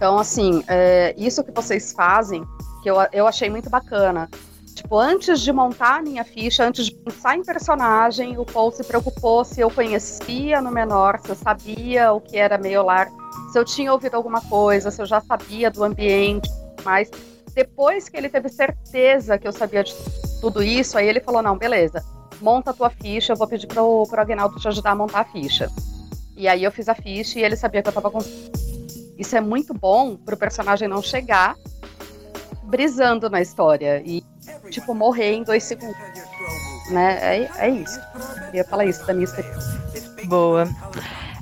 Então, assim, é, isso que vocês fazem, que eu, eu achei muito bacana. Tipo, antes de montar a minha ficha, antes de pensar em personagem, o Paul se preocupou se eu conhecia no menor, se eu sabia o que era Meiolar, se eu tinha ouvido alguma coisa, se eu já sabia do ambiente, mas depois que ele teve certeza que eu sabia de tudo isso, aí ele falou: não, beleza, monta a tua ficha, eu vou pedir pro, pro Agnaldo te ajudar a montar a ficha. E aí eu fiz a ficha e ele sabia que eu tava com. Isso é muito bom pro personagem não chegar brisando na história e, tipo, morrer em dois segundos. Né? É, é isso. Eu queria falar isso da minha experiência. Boa.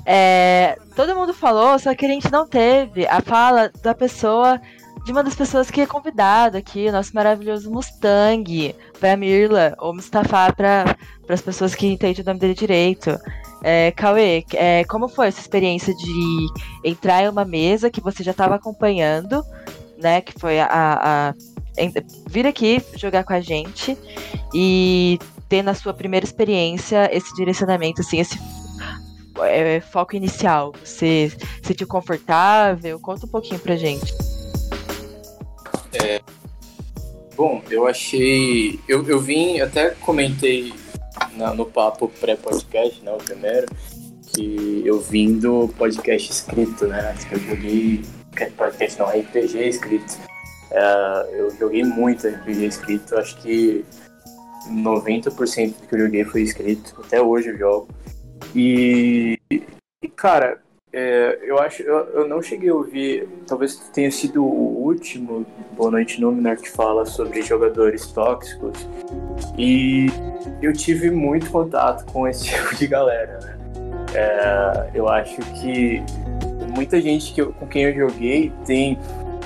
É, todo mundo falou, só que a gente não teve a fala da pessoa, de uma das pessoas que é convidada aqui, o nosso maravilhoso Mustang, pra Mirla, ou Mustafa para as pessoas que entendem o nome dele direito. É, Cauê, é, como foi essa experiência de entrar em uma mesa que você já estava acompanhando, né? Que foi a, a, vir aqui jogar com a gente e ter na sua primeira experiência esse direcionamento, assim, esse é, foco inicial. Você se sentiu confortável? Conta um pouquinho pra gente. É, bom, eu achei. Eu, eu vim, até comentei na, no papo pré-podcast, né, o primeiro, que eu vim do podcast escrito, né? Eu joguei. Podcast não, RPG escrito. É, eu joguei muito RPG escrito, acho que 90% do que eu joguei foi escrito, até hoje eu jogo. E, e cara, é, eu acho, eu, eu não cheguei a ouvir, talvez tenha sido o último Boa Noite Númenor que fala sobre jogadores tóxicos. E eu tive muito contato com esse tipo de galera, né? É, eu acho que muita gente que eu, com quem eu joguei tem.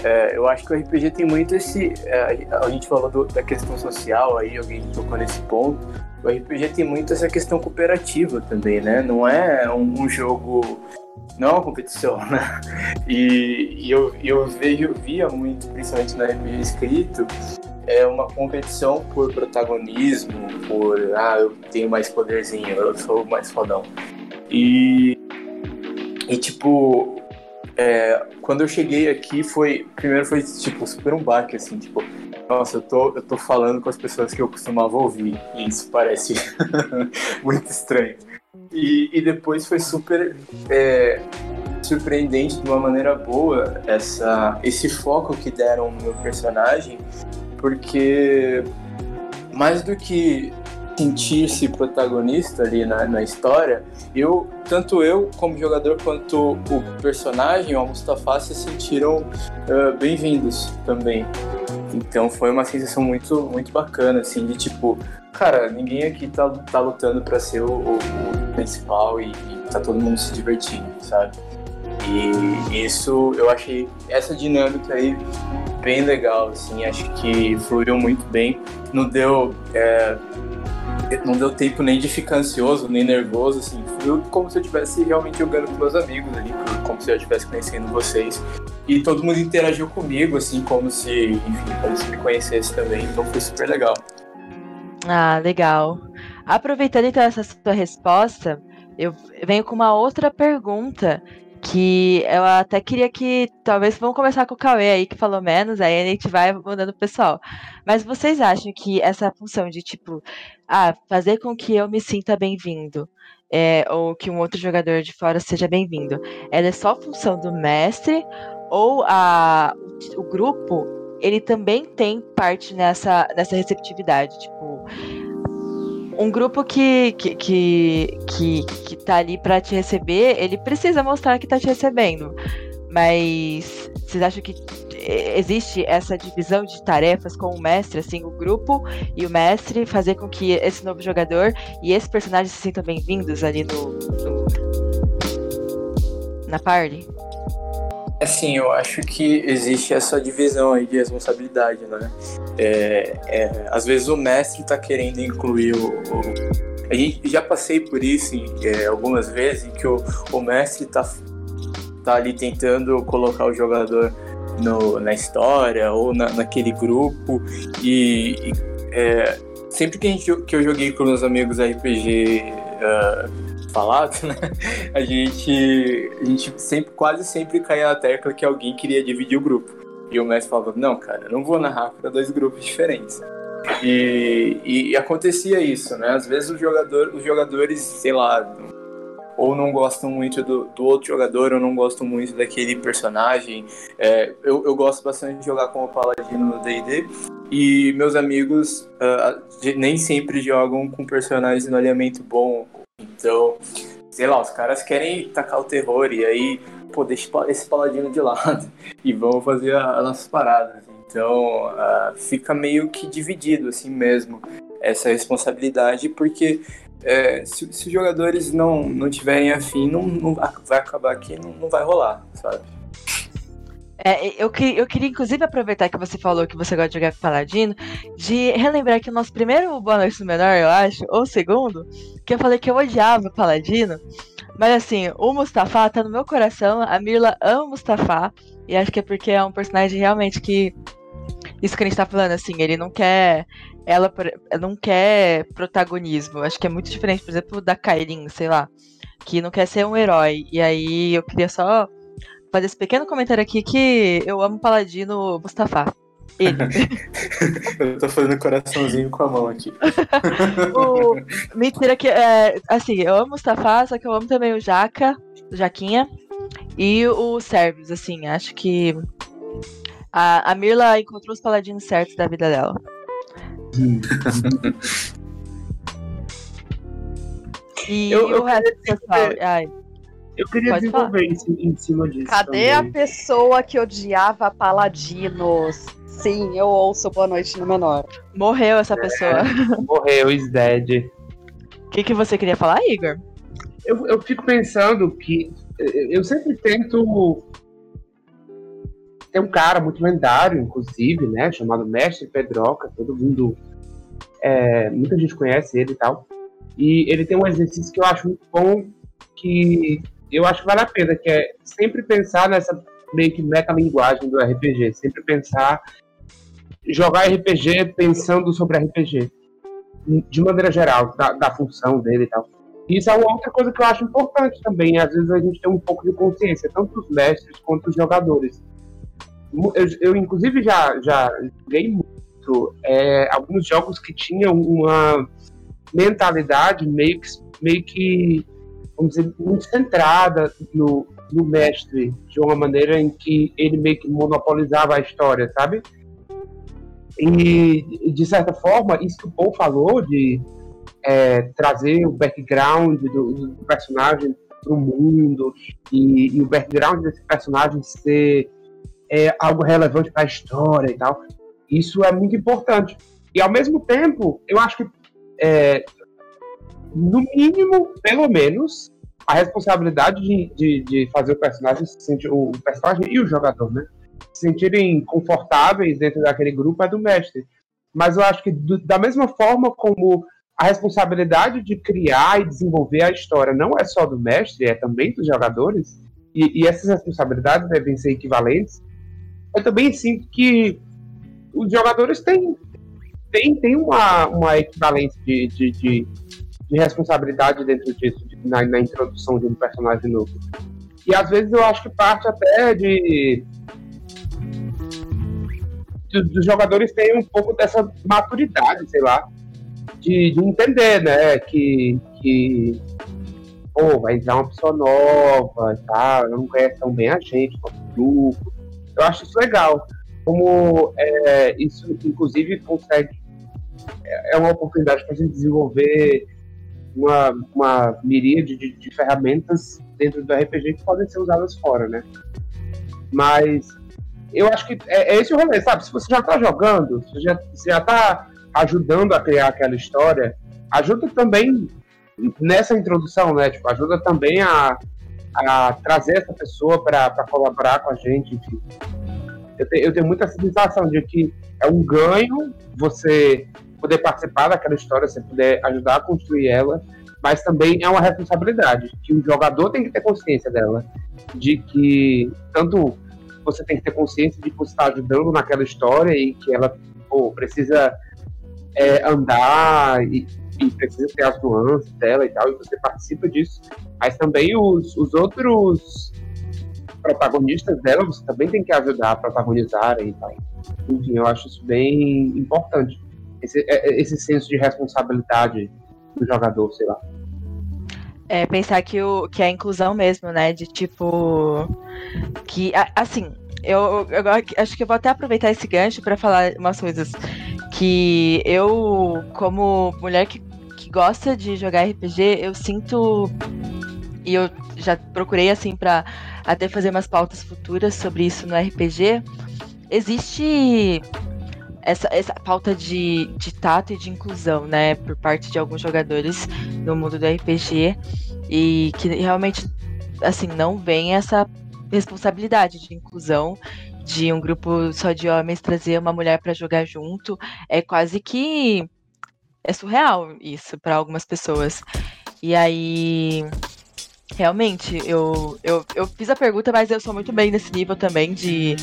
É, eu acho que o RPG tem muito esse. É, a gente falou do, da questão social aí, alguém tocou nesse ponto. O RPG tem muito essa questão cooperativa também, né? Não é um, um jogo. Não é uma competição, né? E, e eu, eu vejo, via muito, principalmente no RPG escrito, é uma competição por protagonismo, por ah, eu tenho mais poderzinho, eu sou mais fodão. E, e tipo, é, quando eu cheguei aqui foi. Primeiro foi tipo super um baque, assim, tipo, nossa, eu tô, eu tô falando com as pessoas que eu costumava ouvir. E isso parece muito estranho. E, e depois foi super é, surpreendente de uma maneira boa essa, esse foco que deram no meu personagem porque mais do que sentir-se protagonista ali na, na história, eu, tanto eu como jogador quanto o personagem, o Mustafa, se sentiram uh, bem-vindos também. Então foi uma sensação muito, muito bacana, assim, de tipo, cara, ninguém aqui tá, tá lutando para ser o, o, o, principal e, e tá todo mundo se divertindo, sabe? E isso eu achei essa dinâmica aí bem legal, assim, acho que fluiu muito bem. Não deu. É, não deu tempo nem de ficar ansioso, nem nervoso, assim, fluiu como se eu estivesse realmente jogando com meus amigos ali, como se eu estivesse conhecendo vocês. E todo mundo interagiu comigo, assim, como se, enfim, como se me conhecesse também, então foi super legal. Ah, legal. Aproveitando então essa sua resposta, eu venho com uma outra pergunta que eu até queria que talvez vamos começar com o Cauê aí que falou menos, aí a gente vai mandando o pessoal. Mas vocês acham que essa função de tipo, ah, fazer com que eu me sinta bem-vindo, é, ou que um outro jogador de fora seja bem-vindo, ela é só função do mestre ou a, o grupo ele também tem parte nessa, nessa receptividade, tipo um grupo que, que, que, que, que tá ali para te receber, ele precisa mostrar que tá te recebendo. Mas vocês acham que existe essa divisão de tarefas com o mestre, assim, o grupo e o mestre fazer com que esse novo jogador e esse personagem se sintam bem-vindos ali no, no, na party? Assim, eu acho que existe essa divisão aí de responsabilidade, né? É, é, às vezes o mestre está querendo incluir o, o, A gente já passei por isso é, algumas vezes, em que o, o mestre está tá ali tentando colocar o jogador no, na história ou na, naquele grupo e, é, sempre que, gente, que eu joguei com meus amigos RPG uh, falado, né? A gente, a gente sempre, quase sempre caía na tecla que alguém queria dividir o grupo. E o mestre falava, não, cara, não vou narrar para dois grupos diferentes. E, e, acontecia isso, né? Às vezes jogador, os jogadores, sei lá, ou não gostam muito do, do outro jogador, ou não gostam muito daquele personagem. É, eu, eu gosto bastante de jogar como paladino no D&D, e meus amigos uh, nem sempre jogam com personagens no alinhamento bom, então, sei lá, os caras querem tacar o terror e aí, pô, deixa esse paladino de lado e vamos fazer as nossas paradas. Então, uh, fica meio que dividido assim mesmo essa responsabilidade, porque é, se, se, os jogadores não, não tiverem afim, não, não vai acabar que não, não vai rolar, sabe? É, eu, que, eu queria, inclusive, aproveitar que você falou que você gosta de jogar com Paladino, de relembrar que o nosso primeiro Boa Noite no Menor, eu acho, ou segundo, que eu falei que eu odiava Paladino, mas assim, o Mustafa tá no meu coração, a Mirla ama o Mustafa, e acho que é porque é um personagem realmente que. Isso que a gente tá falando, assim, ele não quer. Ela não quer protagonismo. Acho que é muito diferente, por exemplo, da Kailin, sei lá. Que não quer ser um herói. E aí eu queria só fazer esse pequeno comentário aqui que eu amo o Paladino Mustafa. Ele. eu tô fazendo coraçãozinho com a mão aqui. o... Mentira que, é, assim, eu amo Mustafa, só que eu amo também o Jaca, o Jaquinha, e o Servius, assim, acho que a, a Mirla encontrou os paladinos certos da vida dela. e eu, eu o resto do pessoal, ai... Eu queria Pode desenvolver em, em cima disso. Cadê também. a pessoa que odiava paladinos? Sim, eu ouço Boa Noite no Menor. Morreu essa é, pessoa. Morreu, is dead. O que, que você queria falar, Igor? eu, eu fico pensando que eu sempre tento. Tem um cara muito lendário, inclusive, né? Chamado Mestre Pedroca, todo mundo. É, muita gente conhece ele e tal. E ele tem um exercício que eu acho muito bom, que eu acho que vale a pena, que é sempre pensar nessa meio que metalinguagem do RPG, sempre pensar jogar RPG pensando sobre RPG de maneira geral, da, da função dele e tal. Isso é uma outra coisa que eu acho importante também. Às vezes a gente tem um pouco de consciência, tanto os mestres quanto os jogadores. Eu, eu inclusive, já, já joguei muito é, alguns jogos que tinham uma mentalidade meio que, meio que vamos dizer, muito centrada no, no mestre, de uma maneira em que ele meio que monopolizava a história, sabe? E, de certa forma, isso que o Paul falou de é, trazer o background do, do personagem para o mundo e, e, o background desse personagem ser é, algo relevante para a história e tal, isso é muito importante. E ao mesmo tempo, eu acho que, é, no mínimo, pelo menos, a responsabilidade de, de, de fazer o personagem se sentir, o personagem e o jogador, né? Se sentirem confortáveis dentro daquele grupo é do mestre. Mas eu acho que do, da mesma forma como a responsabilidade de criar e desenvolver a história não é só do mestre, é também dos jogadores, e, e essas responsabilidades devem ser equivalentes, eu também sinto que os jogadores têm, têm, têm uma, uma equivalência de, de, de, de responsabilidade dentro disso, de, na, na introdução de um personagem novo. E às vezes eu acho que parte até de dos jogadores têm um pouco dessa maturidade, sei lá, de, de entender, né, que, que pô, vai entrar uma pessoa nova e tal, não conhece tão bem a gente, nosso grupo. Eu acho isso legal. Como é, isso, inclusive, consegue. É, é uma oportunidade para a gente desenvolver uma, uma miríade de, de ferramentas dentro do RPG que podem ser usadas fora, né? Mas eu acho que é, é esse o rolê, sabe? Se você já está jogando, se já, você já está ajudando a criar aquela história, ajuda também nessa introdução, né? Tipo, ajuda também a, a trazer essa pessoa para colaborar com a gente, enfim. Eu, te, eu tenho muita sensação de que é um ganho você poder participar daquela história, você poder ajudar a construir ela, mas também é uma responsabilidade que o jogador tem que ter consciência dela, de que tanto você tem que ter consciência de que você está ajudando naquela história e que ela pô, precisa é, andar e, e, precisa ter as nuances dela e tal, e você participa disso. Mas também os, os outros protagonistas dela, você também tem que ajudar a protagonizarem e tal. Enfim, eu acho isso bem importante. Esse, é, é, esse senso de responsabilidade do jogador, sei lá. É, pensar que, o, que é a inclusão mesmo, né? De tipo. Que, assim, eu, eu, acho que eu vou até aproveitar esse gancho para falar umas coisas que eu, como mulher que, que gosta de jogar RPG, eu sinto. E eu já procurei, assim, para até fazer umas pautas futuras sobre isso no RPG. Existe essa, essa pauta de, de tato e de inclusão, né, por parte de alguns jogadores no mundo do RPG e que realmente, assim, não vem essa responsabilidade de inclusão de um grupo só de homens trazer uma mulher para jogar junto. É quase que é surreal isso para algumas pessoas. E aí realmente, eu, eu, eu fiz a pergunta, mas eu sou muito bem nesse nível também de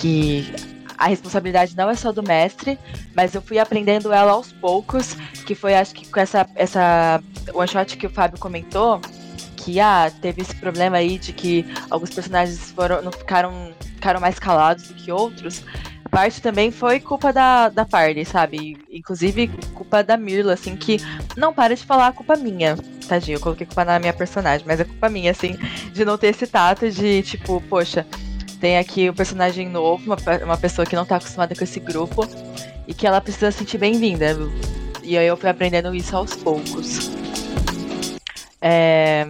que a responsabilidade não é só do mestre, mas eu fui aprendendo ela aos poucos, que foi acho que com essa essa one shot que o Fábio comentou, que ah, teve esse problema aí de que alguns personagens foram não ficaram ficaram mais calados do que outros. Parte também foi culpa da, da Party, sabe? Inclusive culpa da Mirla, assim, que não para de falar culpa minha. Tadinho, eu coloquei culpa na minha personagem, mas é culpa minha, assim, de não ter esse tato de, tipo, poxa, tem aqui um personagem novo, uma, uma pessoa que não tá acostumada com esse grupo e que ela precisa se sentir bem-vinda. E aí eu fui aprendendo isso aos poucos. É...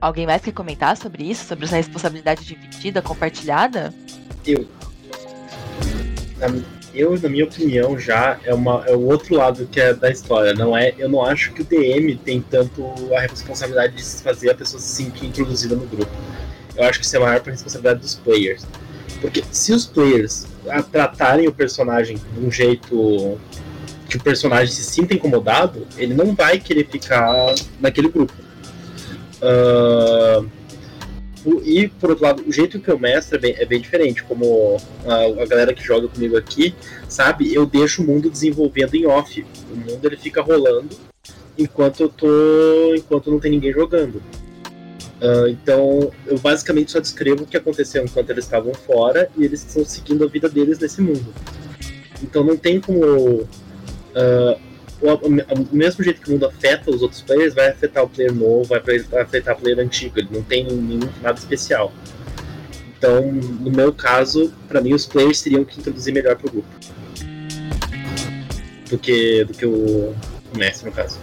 Alguém mais quer comentar sobre isso? Sobre essa responsabilidade dividida, compartilhada? Eu. Eu, na minha opinião, já é, uma, é o outro lado que é da história. Não é, eu não acho que o DM tem tanto a responsabilidade de fazer a pessoa se sentir introduzida no grupo. Eu acho que isso é maior para a responsabilidade dos players. Porque se os players tratarem o personagem de um jeito que o personagem se sinta incomodado, ele não vai querer ficar naquele grupo. Uh, e, por outro lado, o jeito que eu mestro é bem, é bem diferente. Como a, a, galera que joga comigo aqui sabe, eu deixo o mundo desenvolvendo em off. O mundo ele fica rolando enquanto eu tô. enquanto não tem ninguém jogando. Uh, então, eu basicamente só descrevo o que aconteceu enquanto eles estavam fora e eles estão seguindo a vida deles nesse mundo. Então, não tem como. Uh, o, mesmo jeito que o mundo afeta os outros players, vai afetar o player novo, vai afetar o player antigo. Ele não tem nenhum nada especial. Então, no meu caso, para mim, os players teriam que introduzir melhor pro grupo do que, do que o, o mestre, no caso.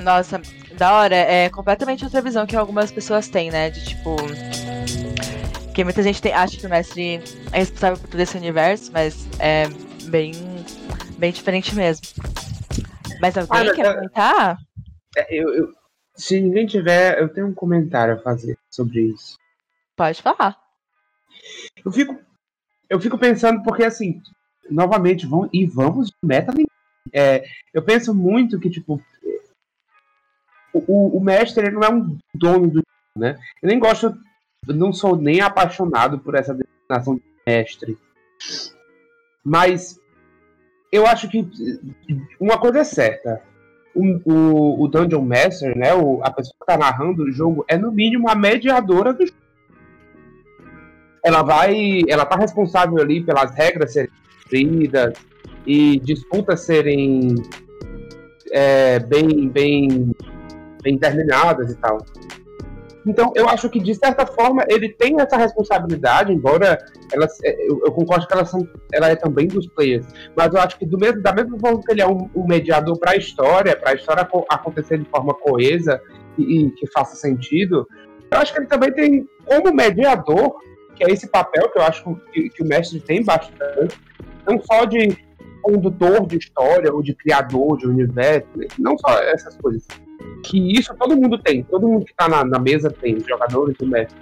Nossa, da hora, é completamente outra visão que algumas pessoas têm, né? De tipo. Que muita gente tem, acha que o mestre é responsável por todo esse universo, mas é bem, bem diferente mesmo. Mas alguém quer comentar? É, eu, eu, se ninguém tiver, eu tenho um comentário a fazer sobre isso. Pode falar. Eu fico, eu fico pensando, porque assim, novamente, vão, e vamos meta é, eu penso muito que, tipo, o, o mestre ele não é um dono do né? Eu nem gosto, não sou nem apaixonado por essa designação de mestre. Mas eu acho que uma coisa é certa. O, o, o Dungeon Master, né, o, a pessoa que está narrando o jogo, é no mínimo a mediadora do jogo. Ela vai. Ela tá responsável ali pelas regras serem cumpridas e disputas serem é, bem, bem bem terminadas e tal. Então, eu acho que, de certa forma, ele tem essa responsabilidade, embora ela, é, eu, eu concordo que ela, são, ela é também dos players, mas eu acho que do mesmo, da mesma forma que ele é um, um mediador para a história, para a história acontecer de forma coesa e, e, que faça sentido, eu acho que ele também tem, como mediador, que é esse papel que eu acho que, que o mestre tem bastante, não só de condutor de história ou de criador de universo, não só essas coisas, que isso todo mundo tem, todo mundo que está na, na, mesa tem, jogadores do mestre.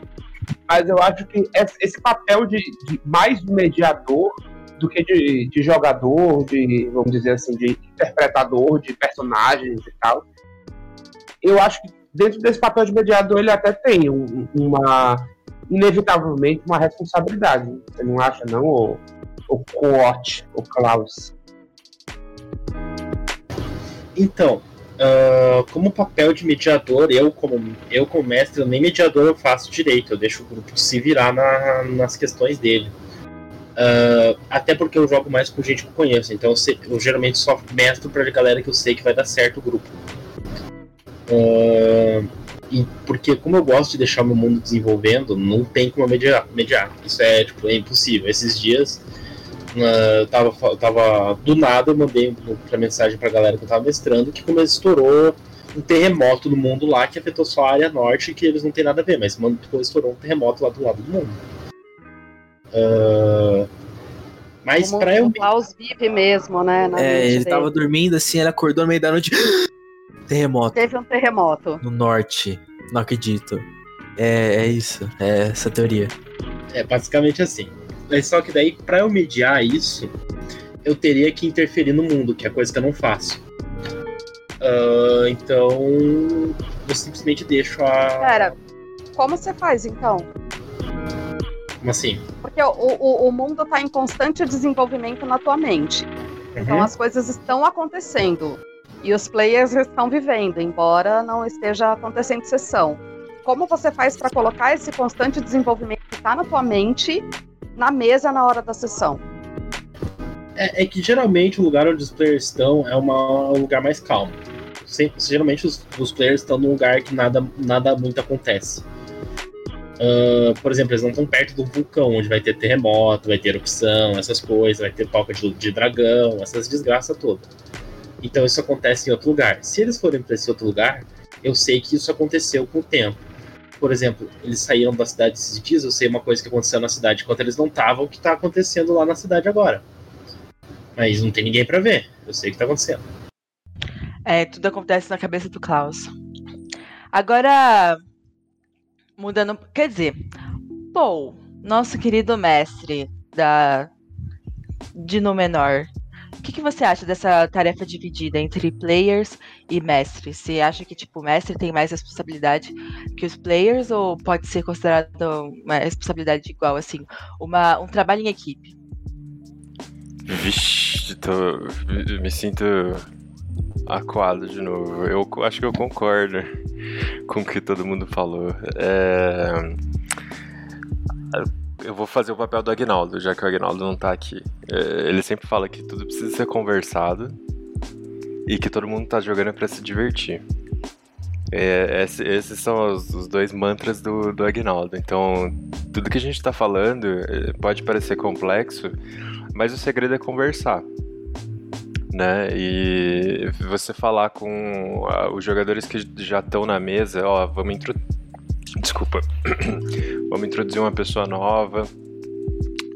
Mas eu acho que esse papel de, de mais mediador do que de, de, jogador, de, vamos dizer assim, de interpretador de personagens e tal. Eu acho que dentro desse papel de mediador ele até tem um, uma, inevitavelmente, uma responsabilidade. Você não acha, não, o, o Coot, o Klaus? Então, Uh, como papel de mediador, eu como, eu como mestre, nem mediador eu faço direito, eu deixo o grupo se virar na, nas questões dele. Uh, até porque eu jogo mais com gente que eu conheço, então eu, eu geralmente só mestro pra galera que eu sei que vai dar certo o grupo. Uh, e porque como eu gosto de deixar meu mundo desenvolvendo, não tem como mediar. mediar. Isso é, tipo, é impossível. Esses dias eu tava, eu tava do nada, eu mandei pra mensagem pra galera que eu tava mestrando que como estourou um terremoto no mundo lá que afetou só a área norte que eles não tem nada a ver, mas mano, estourou um terremoto lá do lado do mundo. Uh, mas pra eu. Klaus vive mesmo, né? é, ele dele. tava dormindo assim, ele acordou no meio da noite. terremoto. Teve um terremoto. No norte. Não acredito. É, é isso. É essa teoria. É basicamente assim. Mas só que daí, para eu mediar isso, eu teria que interferir no mundo, que é coisa que eu não faço. Uh, então, eu simplesmente deixo a. Pera, como você faz então? Como assim? Porque o, o, o mundo está em constante desenvolvimento na tua mente. Então, uhum. Então as coisas estão acontecendo. E os players estão vivendo, embora não esteja acontecendo sessão. Como você faz para colocar esse constante desenvolvimento que está na tua mente na mesa na hora da sessão? É, é, que geralmente o lugar onde os players estão é uma, um lugar mais calmo. Sempre, geralmente os, os, players estão num lugar que nada, nada muito acontece. Uh, por exemplo, eles não estão perto do vulcão, onde vai ter terremoto, vai ter erupção, essas coisas, vai ter toca de, de dragão, essas desgraças todas. Então isso acontece em outro lugar. Se eles forem para esse outro lugar, eu sei que isso aconteceu com o tempo. Por exemplo, eles saíram da cidade esses dias, eu sei uma coisa que aconteceu na cidade enquanto eles não estavam, que tá acontecendo lá na cidade agora. Mas não tem ninguém para ver. Eu sei o que tá acontecendo. É, tudo acontece na cabeça do Klaus. Agora, mudando. Quer dizer, Paul, nosso querido mestre da de Númenor, o que, que, você acha dessa tarefa dividida entre players e mestre? Você acha que tipo, o mestre tem mais responsabilidade que os players ou pode ser considerado uma responsabilidade igual, assim, uma, um trabalho em equipe? Vixe, tô, me sinto acuado de novo. Eu acho que eu concordo com o que todo mundo falou. É eu vou fazer o papel do Agnaldo, já que o Agnaldo não tá aqui. É, ele sempre fala que tudo precisa ser conversado e que todo mundo tá jogando para se divertir. É, esses são os, os, dois mantras do, do Agnaldo. Então, tudo que a gente tá falando é, pode parecer complexo, mas o segredo é conversar. Né? E você falar com os jogadores que já estão na mesa, ó, vamos Desculpa. Vamos introduzir uma pessoa nova.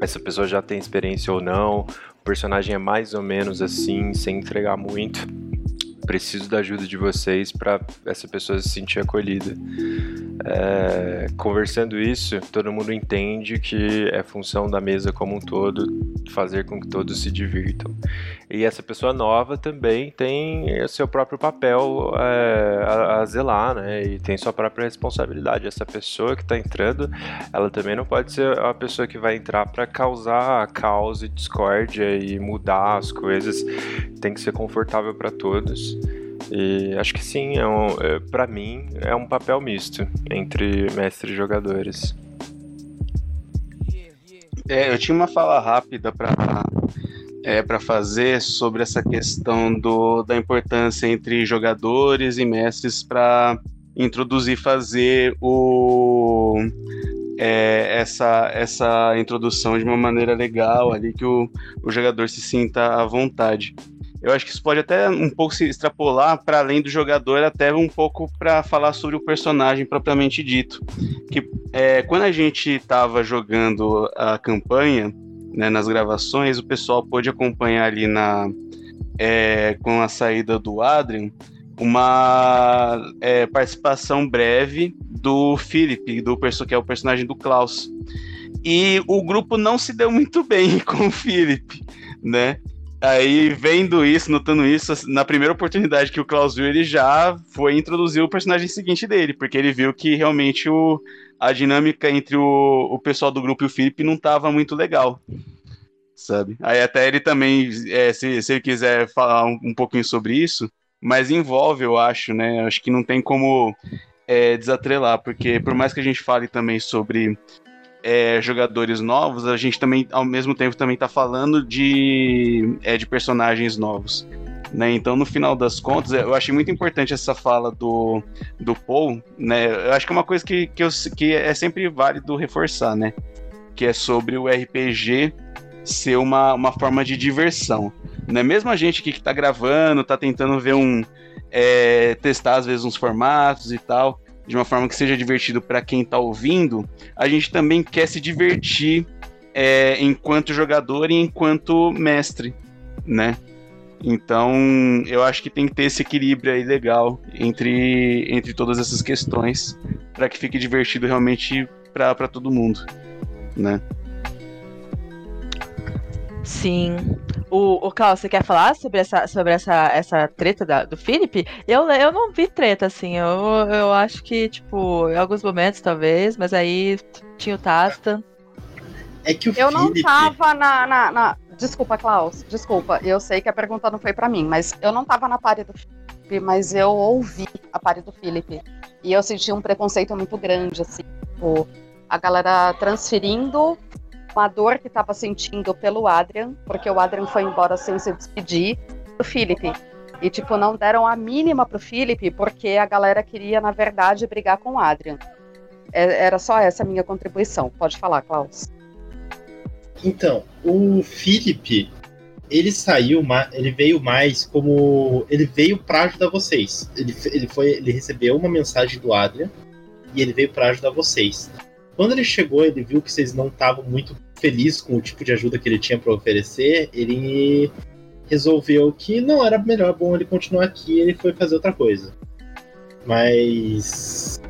Essa pessoa já tem experiência ou não. O personagem é mais ou menos assim, sem entregar muito preciso da ajuda de vocês para essa pessoa se sentir acolhida. É, conversando isso, todo mundo entende que é função da mesa como um todo fazer com que todos se divirtam. E essa pessoa nova também tem o seu próprio papel é, a, a, zelar, né? E tem sua própria responsabilidade. Essa pessoa que está entrando, ela também não pode ser a pessoa que vai entrar para causar caos e discórdia e mudar as coisas. Tem que ser confortável para todos. E acho que sim, é um, é, para mim é um papel misto entre mestre e jogadores. É, eu tinha uma fala rápida para é, para fazer sobre essa questão do, da importância entre jogadores e mestres para introduzir, fazer o é, essa, essa introdução de uma maneira legal ali que o, o jogador se sinta à vontade eu acho que isso pode até um pouco se extrapolar para além do jogador, até um pouco para falar sobre o personagem propriamente dito. Que é, quando a gente estava jogando a campanha, né, nas gravações, o pessoal pôde acompanhar ali na é, com a saída do Adrian uma é, participação breve do Philip, do que é o personagem do Klaus. E o grupo não se deu muito bem com o Philip, né? Aí, vendo isso, notando isso, na primeira oportunidade que o Klaus viu, ele já foi introduzir o personagem seguinte dele, porque ele viu que realmente o, a dinâmica entre o, o pessoal do grupo e o Felipe não estava muito legal. Sabe? Aí até ele também, é, se, se ele quiser falar um, um pouquinho sobre isso, mas envolve, eu acho, né? Acho que não tem como é, desatrelar, porque por mais que a gente fale também sobre é, jogadores novos, a gente também, ao mesmo tempo, também está falando de, é, de personagens novos. Né? Então, no final das contas, eu achei muito importante essa fala do, do Paul. Né? Eu acho que é uma coisa que, que, eu, que é sempre válido reforçar, né? Que é sobre o RPG ser uma, uma forma de diversão. Né? Mesmo a gente aqui que está gravando, está tentando ver um. É, testar às vezes uns formatos e tal de uma forma que seja divertido para quem está ouvindo, a gente também quer se divertir é, enquanto jogador e enquanto mestre, né? Então, eu acho que tem que ter esse equilíbrio aí legal entre, entre todas essas questões para que fique divertido realmente para todo mundo, né? Sim. O, o Klaus, você quer falar sobre essa, sobre essa, essa treta da, do Felipe? Eu, eu não vi treta, assim. Eu, eu acho que, tipo, em alguns momentos, talvez, mas aí tinha o Tasta. É que o Eu Felipe... não tava na, na, na, Desculpa, Klaus. Desculpa. Eu sei que a pergunta não foi para mim, mas eu não tava na parede do Felipe, mas eu ouvi a parede do Felipe. E eu senti um preconceito muito grande, assim. Tipo, a galera transferindo uma dor que estava sentindo pelo Adrian, porque o Adrian foi embora sem se despedir, do Felipe. E, tipo, não deram a mínima pro Felipe, porque a galera queria, na verdade, brigar com o Adrian. É, era só essa a minha contribuição. Pode falar, Klaus. Então, o Felipe, ele saiu, ele veio mais como. Ele veio para ajudar vocês. Ele, ele, foi, ele recebeu uma mensagem do Adrian e ele veio para ajudar vocês. Quando ele chegou, ele viu que vocês não estavam muito felizes com o tipo de ajuda que ele tinha para oferecer. Ele resolveu que não era melhor bom ele continuar aqui ele foi fazer outra coisa. Mas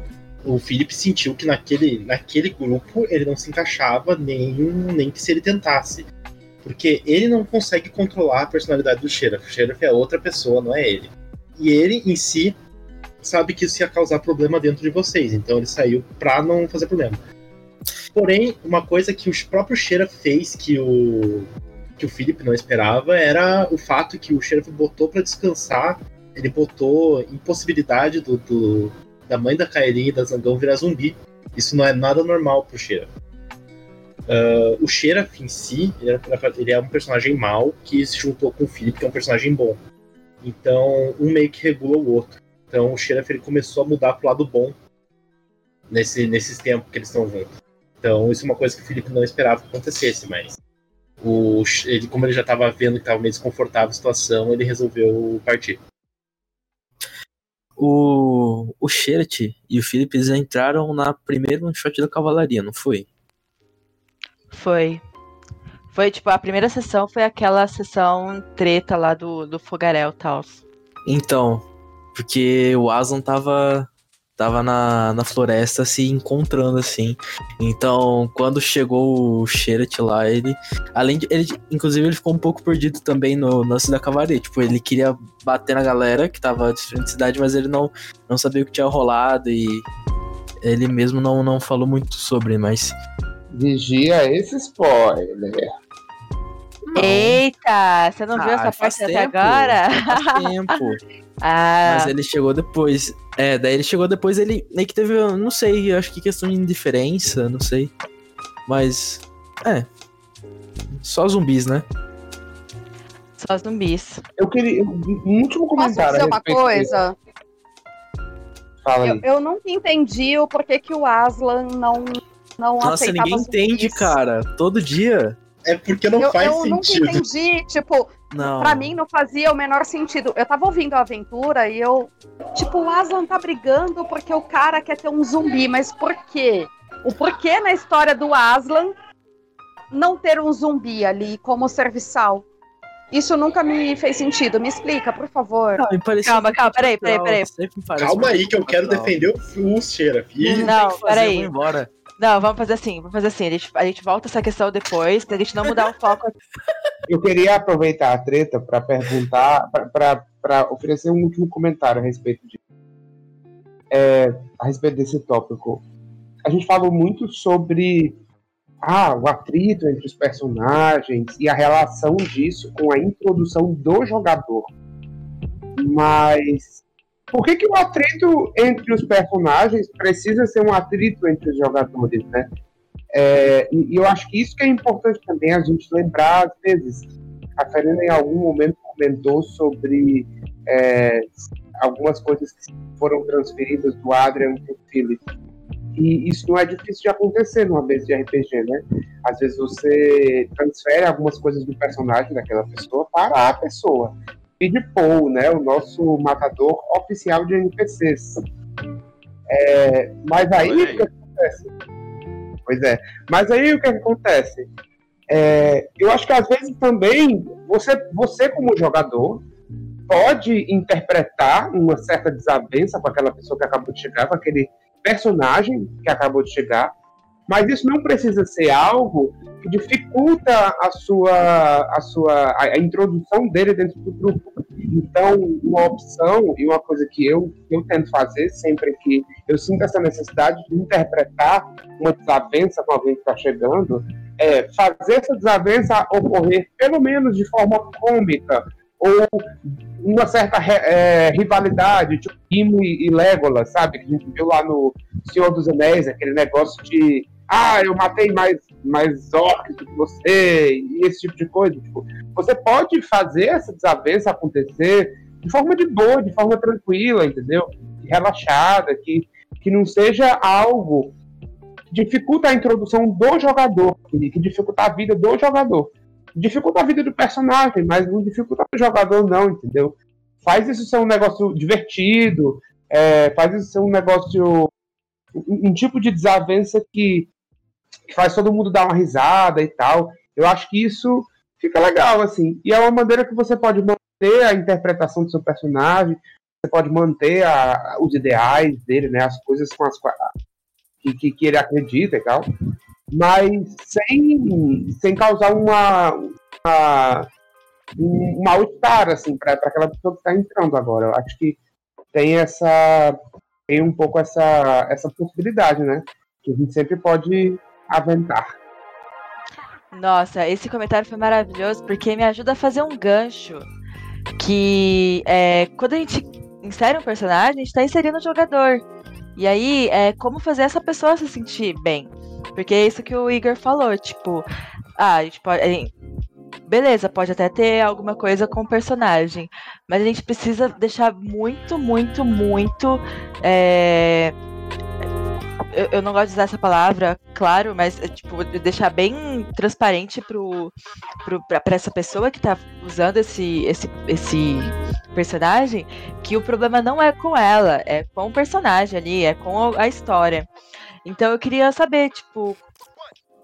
o Felipe sentiu que naquele, naquele grupo ele não se encaixava nem, nem que se ele tentasse. Porque ele não consegue controlar a personalidade do Sheriff. O Sheriff é outra pessoa, não é ele. E ele, em si, sabe que isso ia causar problema dentro de vocês. Então ele saiu pra não fazer problema. Porém, uma coisa que o próprio Sheriff fez que o que o Philip não esperava era o fato que o Sheriff botou para descansar, ele botou impossibilidade do, do, da mãe da Kaerin e da Zangão virar zumbi. Isso não é nada normal pro Sheriff. Uh, o Sheriff em si, ele é, ele é, um personagem mau que se juntou com o Philip, que é um personagem bom. Então, um meio que regula o outro. Então, o Sheriff ele começou a mudar pro lado bom nesse, nesses tempos que eles estão juntos. Então, isso é uma coisa que o Felipe não esperava que acontecesse, mas o, ele, como ele já estava vendo que estava meio desconfortável a situação, ele resolveu partir. O, o Sheret e o Felipe entraram na primeira one shot da cavalaria, não foi? Foi. Foi, tipo, a primeira sessão foi aquela sessão treta lá do, do fogaréu e tal. Então, porque o Aslan tava tava na, na floresta se encontrando assim. Então, quando chegou o Sheret lá, ele além de ele inclusive ele ficou um pouco perdido também no lance da cavalaria, tipo, ele queria bater na galera que tava de frente cidade, mas ele não não sabia o que tinha rolado e ele mesmo não não falou muito sobre, mas vigia esse spoiler. Não. Eita, você não ah, viu essa parte até agora? Faz tempo. ah. Mas ele chegou depois. É, daí ele chegou depois, ele meio que teve, não sei, acho que questão de indiferença, não sei. Mas, é. Só zumbis, né? Só zumbis. Eu queria. Um último comentário. Posso dizer uma coisa? Fala aí. Eu, eu nunca entendi o porquê que o Aslan não, não Nossa, ninguém entende, cara. Todo dia. É porque não eu, faz eu sentido. Eu nunca entendi, tipo, não. pra mim não fazia o menor sentido. Eu tava ouvindo a aventura e eu, tipo, o Aslan tá brigando porque o cara quer ter um zumbi, mas por quê? O porquê na história do Aslan não ter um zumbi ali como serviçal? Isso nunca me fez sentido. Me explica, por favor. Não, calma, calma, peraí, peraí, peraí. Calma aí que eu quero defender o Xerath. Não, peraí. Embora. Não, vamos fazer assim, vamos fazer assim. A gente, a gente volta essa questão depois, pra gente não mudar o foco. Eu queria aproveitar a treta para perguntar, para oferecer um último comentário a respeito de, é, a respeito desse tópico. A gente falou muito sobre ah, o atrito entre os personagens e a relação disso com a introdução do jogador. Mas por que, que o atrito entre os personagens precisa ser um atrito entre os jogadores, né? É, e, eu acho que isso que é importante também a gente lembrar, às vezes. A Karina em algum momento comentou sobre é, algumas coisas que foram transferidas do Adrian para o Philip. E isso não é difícil de acontecer numa mesa de RPG, né? Às vezes você transfere algumas coisas do personagem daquela pessoa para a pessoa. Paul, né, o nosso matador oficial de NPCs. É, mas aí o que acontece? Pois é. Mas aí o que acontece? É, eu acho que às vezes também você, você como jogador pode interpretar uma certa desavença com aquela pessoa que acabou de chegar, com aquele personagem que acabou de chegar, mas isso não precisa ser algo que dificulta a sua, a sua a, introdução dele dentro do grupo. Então, uma opção e uma coisa que eu, eu tento fazer sempre que eu sinto essa necessidade de interpretar uma desavença com alguém que está chegando, é fazer essa desavença ocorrer pelo menos de forma cômica ou uma certa é, rivalidade, tipo e, e Legolas, sabe? Que a gente viu lá no Senhor dos Anéis, aquele negócio de ah, eu matei mais, mais orcs do que você, e esse tipo de coisa. Tipo, você pode fazer essa desavença acontecer de forma de boa, de forma tranquila, entendeu? Relaxada, que, que não seja algo que dificulta a introdução do jogador, que, dificulta a vida do jogador. Dificulta a vida do personagem, mas não dificulta o jogador, não, entendeu? Faz isso ser um negócio divertido, é, faz isso ser um negócio um, um tipo de desavença que faz todo mundo dar uma risada e tal. Eu acho que isso fica legal, assim. E é uma maneira que você pode manter a interpretação do seu personagem, você pode manter a, os ideais dele, né? As coisas com as que, que, que ele acredita e tal, mas sem, sem causar uma, uma um mal-estar, assim, para aquela pessoa que está entrando agora. Eu acho que tem essa tem um pouco essa, essa possibilidade, né? Que a gente sempre pode aventar. Nossa, esse comentário foi maravilhoso porque me ajuda a fazer um gancho. Que é, quando a gente insere um personagem, a gente está inserindo o jogador. E aí, é como fazer essa pessoa se sentir bem. Porque é isso que o Igor falou, tipo, ah, a gente pode. Beleza, pode até ter alguma coisa com o personagem, mas a gente precisa deixar muito, muito, muito é, eu, eu, não gosto de usar essa palavra, claro, mas é, tipo, deixar bem transparente pro, pro, pra, pra essa pessoa que tá usando esse, esse, esse personagem que o problema não é com ela, é com o personagem ali, é com a história. Então eu queria saber, tipo,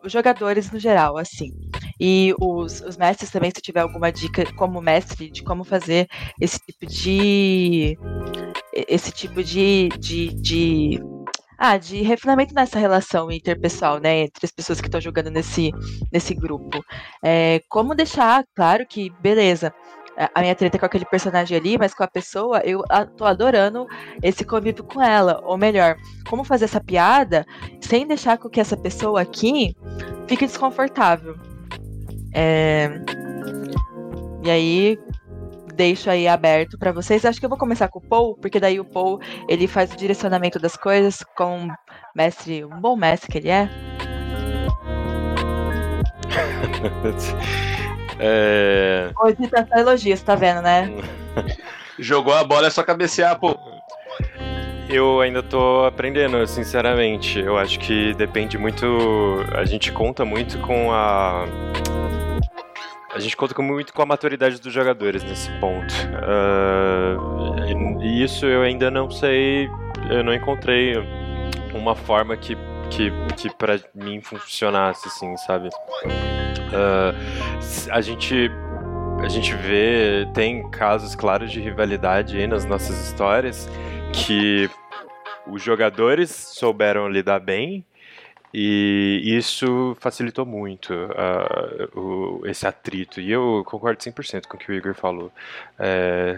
os jogadores no geral, assim. E os, os mestres também, se tiver alguma dica como mestre de como fazer esse tipo de. esse tipo de, de, de ah, de refinamento nessa relação interpessoal, né, entre as pessoas que estão jogando nesse, nesse grupo. É, como deixar claro que, beleza, a minha treta com aquele personagem ali, mas com a pessoa, eu tô adorando esse convívio com ela. Ou melhor, como fazer essa piada sem deixar com que essa pessoa aqui fique desconfortável. É... E aí, deixo aí aberto para vocês. Acho que eu vou começar com o Paul, porque daí o Paul ele faz o direcionamento das coisas com mestre, um bom mestre que ele é. é... Hoje tá só elogios, tá vendo, né? Jogou a bola, é só cabecear, pô. Eu ainda tô aprendendo, sinceramente. Eu acho que depende muito. A gente conta muito com a a gente conta muito com a maturidade dos jogadores nesse ponto. Uh, e isso eu ainda não sei, eu não encontrei uma forma que, que, que para mim funcionasse, assim, sabe? Uh, a gente a gente vê, tem casos claros de rivalidade aí nas nossas histórias que os jogadores souberam lidar bem e isso facilitou muito uh, o, esse atrito. E eu concordo 100% com o que o Igor falou. É,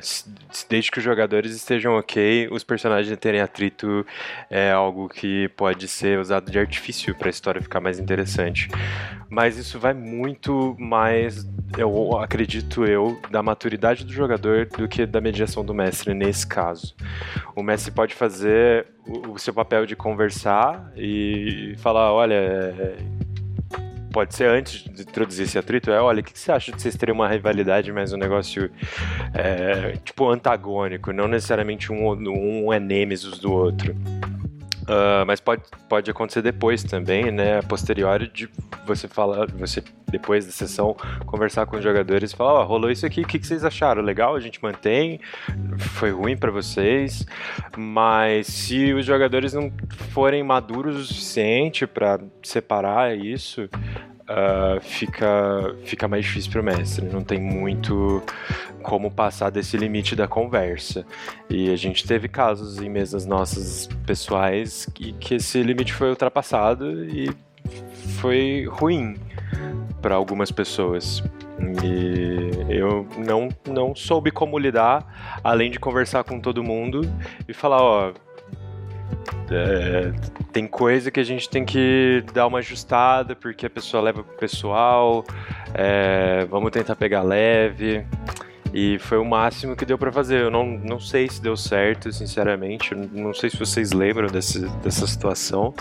desde que os jogadores estejam ok, os personagens terem atrito é algo que pode ser usado de artifício para a história ficar mais interessante. Mas isso vai muito mais, eu acredito eu, da maturidade do jogador do que da mediação do mestre nesse caso. O mestre pode fazer o, seu papel de conversar e falar, olha, é, pode ser antes de introduzir esse atrito, é, olha, o que, você acha de vocês terem uma rivalidade, mas um negócio é, tipo antagônico, não necessariamente um, um é nêmesis do outro. Uh, mas pode, pode acontecer depois também, né? A posteriori de você falar, você depois da sessão conversar com os jogadores e falar, ó, oh, rolou isso aqui, o que, que vocês acharam? Legal, a gente mantém, foi ruim para vocês, mas se os jogadores não forem maduros o suficiente para separar isso, uh, fica, fica mais difícil para o mestre. Não tem muito como passar desse limite da conversa. E a gente teve casos em mesas nossas pessoais que, que esse limite foi ultrapassado e foi ruim para algumas pessoas. E eu não, não soube como lidar, além de conversar com todo mundo e falar, ó, é, tem coisa que a gente tem que dar uma ajustada porque a pessoa leva pro pessoal. É, vamos tentar pegar leve. E foi o máximo que deu para fazer. Eu não, não sei se deu certo, sinceramente. não sei se vocês lembram desse, dessa situação.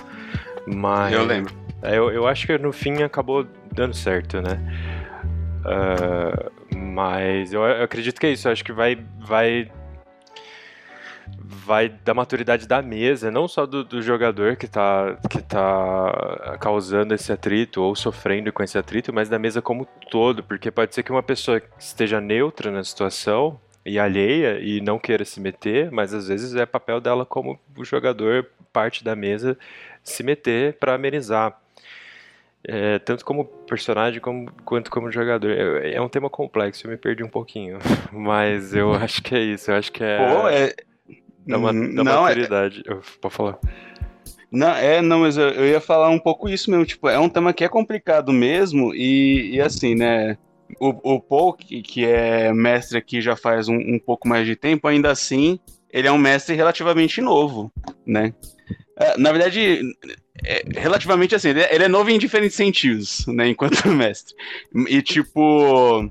Mas. Eu lembro. É, eu, eu acho que no fim acabou dando certo, né? Uh, mas eu, eu acredito que é isso. Eu acho que vai, vai vai da maturidade da mesa, não só do, do, jogador que está que tá causando esse atrito ou sofrendo com esse atrito, mas da mesa como todo, porque pode ser que uma pessoa esteja neutra na situação e alheia e não queira se meter, mas às vezes é papel dela como o jogador parte da mesa se meter para amenizar. É, tanto como personagem como, quanto como jogador. É, é, um tema complexo, eu me perdi um pouquinho. Mas eu acho que é isso. Eu acho que é. Pô, é... Da, da não, maturidade. É... Pode falar. Não, é, não, mas eu, eu, ia falar um pouco isso mesmo. Tipo, é um tema que é complicado mesmo, e, e assim, né? O, o Paul, que, que é mestre aqui já faz um, um pouco mais de tempo, ainda assim, ele é um mestre relativamente novo, né? É, na verdade, é, relativamente assim, é, ele é, novo em diferentes sentidos, né, enquanto mestre. E tipo,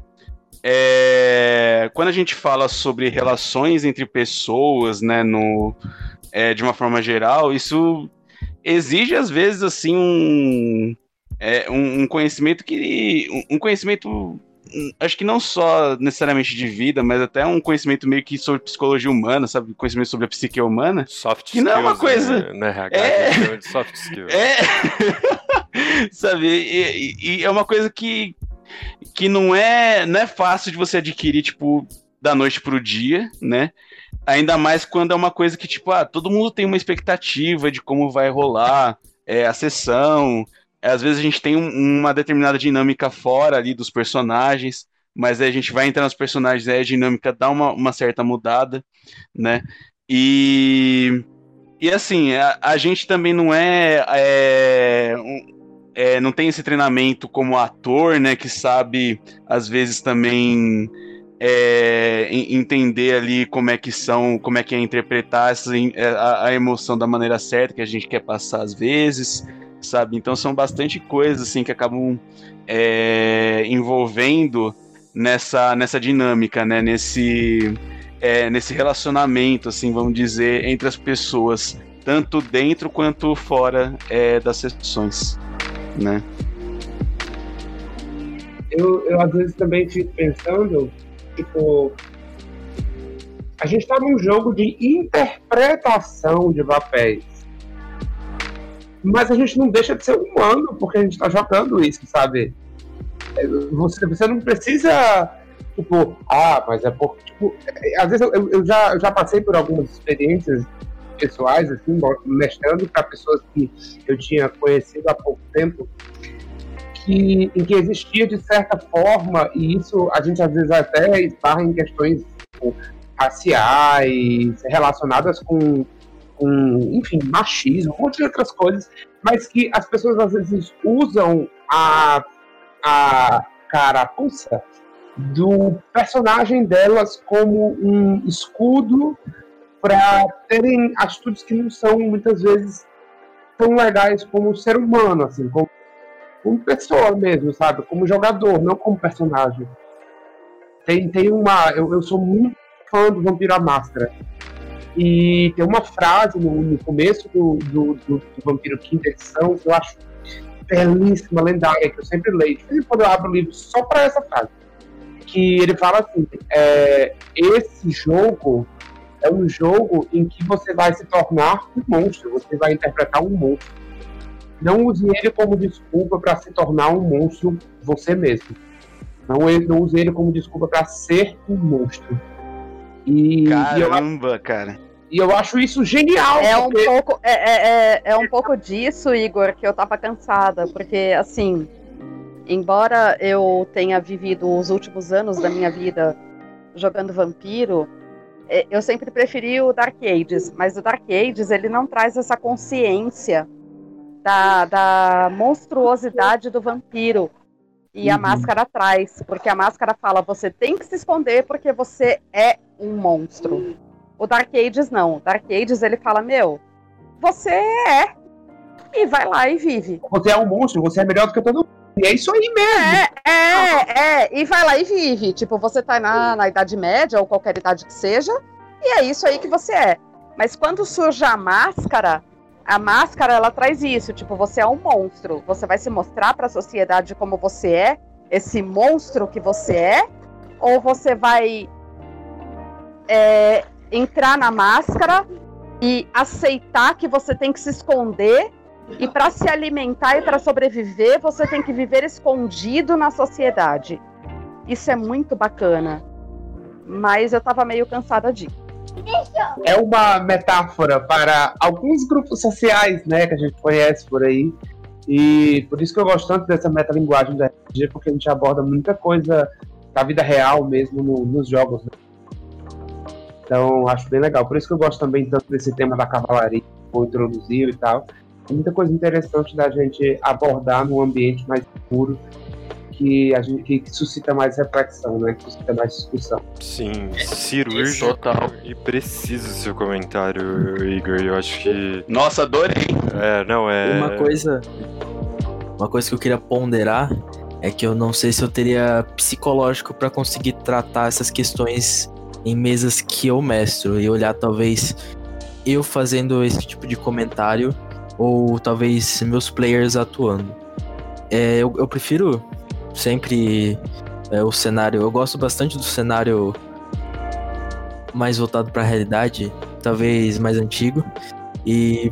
é, quando a gente fala sobre relações entre pessoas, né, no, é, de uma forma geral, isso exige às vezes assim um, é, um, um conhecimento que um conhecimento acho que não só necessariamente de vida, mas até um conhecimento meio que sobre psicologia humana, sabe? Conhecimento sobre a psique humana. Soft que skills. não é uma coisa. Né? RH, é... soft skills. É. sabe? E, e, é uma coisa que, que não, é, não é fácil de você adquirir, tipo, da noite pro dia, né? Ainda mais quando é uma coisa que, tipo, ah, todo mundo tem uma expectativa de como vai rolar é, a sessão às vezes a gente tem um, uma determinada dinâmica fora ali dos personagens, mas aí a gente vai entrar nos personagens, aí a dinâmica dá uma, uma certa mudada, né? E, e assim, a, a gente também não é, é, é, não tem esse treinamento como ator, né? Que sabe, às vezes, também é, entender ali como é que são, como é que é interpretar essa, é, a, a emoção da maneira certa que a gente quer passar às vezes sabe? Então são bastante coisas assim que acabam é, envolvendo nessa, nessa dinâmica, né? Nesse, é, nesse relacionamento, assim, vamos dizer, entre as pessoas, tanto dentro quanto fora é, das sessões, né? Eu, eu às vezes também fico pensando, tipo, a gente está num jogo de interpretação de papéis mas a gente não deixa de ser humano porque a gente está jogando isso, sabe? Você, você não precisa, tipo, ah, mas é porque, tipo, é, às vezes eu, eu, já, eu já passei por algumas experiências pessoais, assim, mestrando para pessoas que eu tinha conhecido há pouco tempo, que, em que existia de certa forma, e isso a gente às vezes até esbarra em questões tipo, raciais, relacionadas com com, enfim, machismo, um monte de outras coisas, mas que as pessoas às vezes usam a, a carapuça do personagem delas como um escudo para terem atitudes que não são muitas vezes tão legais como ser humano, assim, como, como pessoa mesmo, sabe? Como jogador, não como personagem. Tem, tem uma. Eu, eu sou muito fã do Vampiro à Máscara. E tem uma frase no, no começo do, do, do, do, Vampiro Quinta edição que eu acho belíssima, lendária, que eu sempre leio. De quando eu abro o livro só para essa frase. Que ele fala assim: é, esse jogo é um jogo em que você vai se tornar um monstro, você vai interpretar um monstro. Não use ele como desculpa para se tornar um monstro você mesmo. Não, não use ele como desculpa para ser um monstro. E, Caramba, e eu, cara. E eu acho isso genial. É porque... um pouco, é, é, é, é um pouco disso, Igor, que eu tava cansada, porque assim, embora eu tenha vivido os últimos anos da minha vida jogando vampiro, é, eu sempre preferi o Dark Ages, mas o Dark Ages ele não traz essa consciência da, da monstruosidade do vampiro. E uhum. a máscara traz, porque a máscara fala: você tem que se esconder porque você é um monstro. O Dark Ages não. O Dark Ages ele fala: Meu, você é. E vai lá e vive. Você é um monstro, você é melhor do que todo mundo. E é isso aí mesmo. É, é, é. E vai lá e vive. Tipo, você tá na, na Idade Média ou qualquer idade que seja, e é isso aí que você é. Mas quando surge a máscara, a máscara ela traz isso. Tipo, você é um monstro. Você vai se mostrar para a sociedade como você é, esse monstro que você é, ou você vai é, entrar na máscara e aceitar que você tem que se esconder e para se alimentar e para sobreviver, você tem que viver escondido na sociedade. Isso é muito bacana. Mas eu tava meio cansada disso. é uma metáfora para alguns grupos sociais, né, que a gente conhece por aí. E por isso que eu gosto tanto dessa metalinguagem do RPG, porque a gente aborda muita coisa da vida real mesmo no, nos jogos. Né? Então, acho bem legal. Por isso que eu gosto também tanto desse tema da cavalaria, que foi introduzido e tal. Tem muita coisa interessante da gente abordar num ambiente mais seguro que a gente que, suscita mais reflexão, né? Que suscita mais discussão. Sim, cirúrgico Total. e preciso seu comentário, Igor. Eu acho que. Nossa, adorei. É, não, é. Uma coisa. Uma coisa que eu queria ponderar é que eu não sei se eu teria psicológico para conseguir tratar essas questões em mesas que eu mestro e olhar talvez eu fazendo esse tipo de comentário ou talvez meus players atuando. É, eu, eu prefiro sempre é, o cenário. Eu gosto bastante do cenário mais voltado para a realidade, talvez mais antigo. E,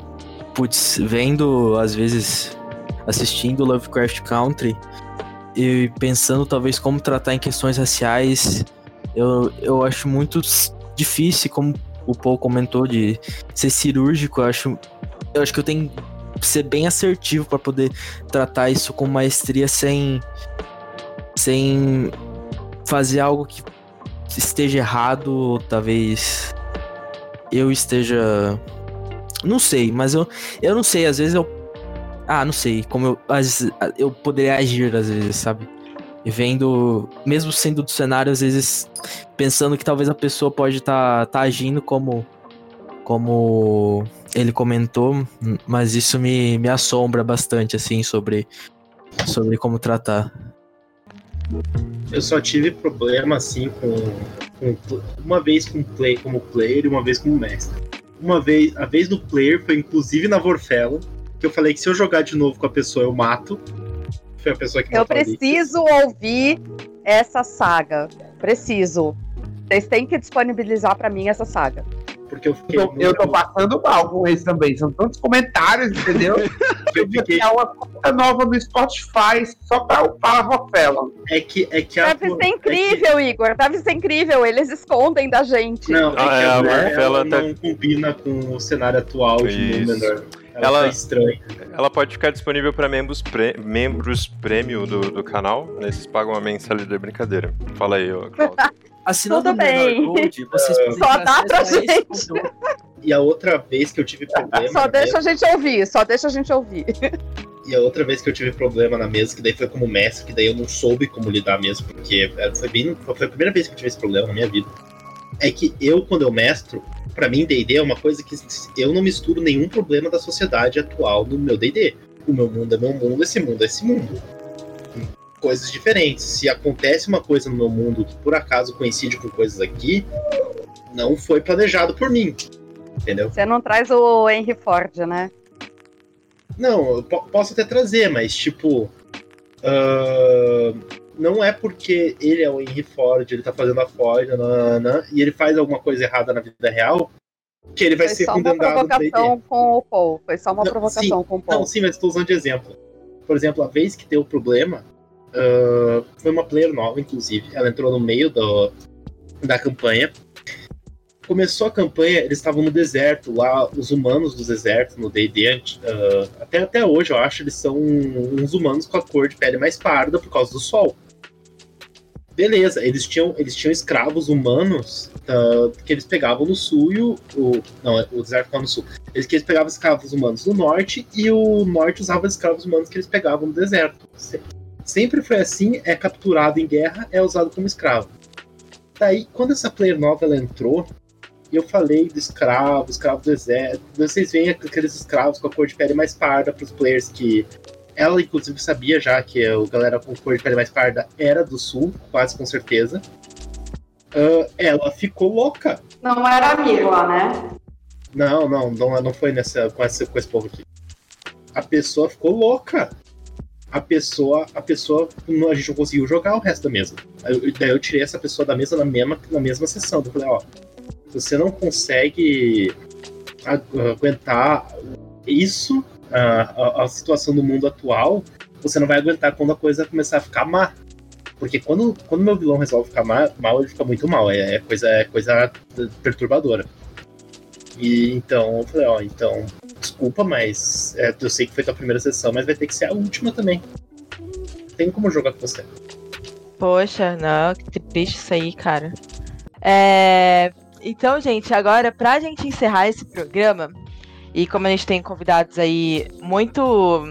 putz, vendo, às vezes, assistindo Lovecraft Country e pensando talvez como tratar em questões raciais, eu, eu acho muito difícil, como o Paul comentou, de ser cirúrgico. Eu acho, eu acho que eu tenho que ser bem assertivo para poder tratar isso com maestria sem sem fazer algo que esteja errado, ou talvez eu esteja. Não sei, mas eu, eu não sei, às vezes eu. Ah, não sei, como eu. Às, eu poderia agir às vezes, sabe? Vendo, mesmo sendo do cenário, às vezes pensando que talvez a pessoa pode estar tá, tá agindo como. Como ele comentou, mas isso me, me assombra bastante, assim, sobre, sobre como tratar. Eu só tive problema assim com, com uma vez com play como player e uma vez como mestre. Uma vez, a vez do player foi inclusive na Vorfella, que eu falei que se eu jogar de novo com a pessoa eu mato. Foi a pessoa que Eu preciso ouvir essa saga. Preciso. Vocês têm que disponibilizar para mim essa saga. Porque eu fiquei. Eu, eu tô passando mal com isso também. São tantos comentários, entendeu? eu fiquei. É uma conta nova no Spotify só pra upar a Rofela. É que, é que a. Deve ser incrível, é que... Igor. Deve ser incrível. Eles escondem da gente. Não, é ah, é, a Rofela tá... não combina com o cenário atual de Númenor. Ela, ela, tá estranha. ela pode ficar disponível para membros, pre... membros prêmio do, do canal. Esses pagam uma mensalidade brincadeira. Fala aí, Claudio. Assinando Tudo bem. Gold, vocês Só dá pra gente. E a outra vez que eu tive problema. Só deixa mesa... a gente ouvir, só deixa a gente ouvir. E a outra vez que eu tive problema na mesa, que daí foi como mestre, que daí eu não soube como lidar mesmo, porque foi bem. Foi a primeira vez que eu tive esse problema na minha vida. É que eu, quando eu mestro, para mim, DD é uma coisa que eu não misturo nenhum problema da sociedade atual no meu DD. O meu mundo é meu mundo, esse mundo é esse mundo coisas diferentes. Se acontece uma coisa no meu mundo que por acaso coincide com coisas aqui, não foi planejado por mim. Entendeu? Você não traz o Henry Ford, né? Não, eu posso até trazer, mas tipo. Uh, não é porque ele é o Henry Ford, ele tá fazendo a Ford, nanana, e ele faz alguma coisa errada na vida real, que ele vai Foi ser só Uma provocação com o Paul. Foi só uma não, provocação sim, com o Paul. Não, sim, mas estou usando de exemplo. Por exemplo, a vez que deu problema, Uh, foi uma player nova, inclusive. Ela entrou no meio do, da campanha. Começou a campanha, eles estavam no deserto, lá, os humanos do deserto, no DD, uh, ah, até, até hoje, eu acho, eles são uns humanos com a cor de pele mais parda por causa do sol. Beleza, eles tinham, eles tinham escravos humanos uh, que eles pegavam no sul e o. o não, o deserto estava no sul. Eles, que eles pegavam escravos humanos no norte e o norte usava escravos humanos que eles pegavam no deserto foi assim, é capturado em guerra, é usado como escravo. Daí, quando essa player nova ela entrou, eu falei do escravo, escravo do exército, vocês veem aqueles escravos com a cor de pele mais parda para os players que ela inclusive sabia já que a galera com cor de pele mais parda era do sul, quase com certeza. Uh, ela ficou louca. Não era amiga, né? Não, não, não, não foi nessa, com, esse, com esse povo aqui. A pessoa ficou louca a pessoa, a pessoa, a gente não conseguiu jogar o resto da mesa. Eu, daí eu tirei essa pessoa da mesa na mesma, na mesma sessão. Eu falei, ó, você não consegue aguentar isso, a, a, a, situação do mundo atual, você não vai aguentar quando a coisa começar a ficar má. Porque quando, quando meu vilão resolve ficar mal, mal ele fica muito mal. É, é coisa, é coisa perturbadora. E então eu falei, ó, então, desculpa, mas é, eu sei que foi tua primeira sessão, mas vai ter que ser a última também. Tem como jogar com você. Poxa, não, que triste isso aí, cara. É... Então, gente, agora pra gente encerrar esse programa, e como a gente tem convidados aí muito.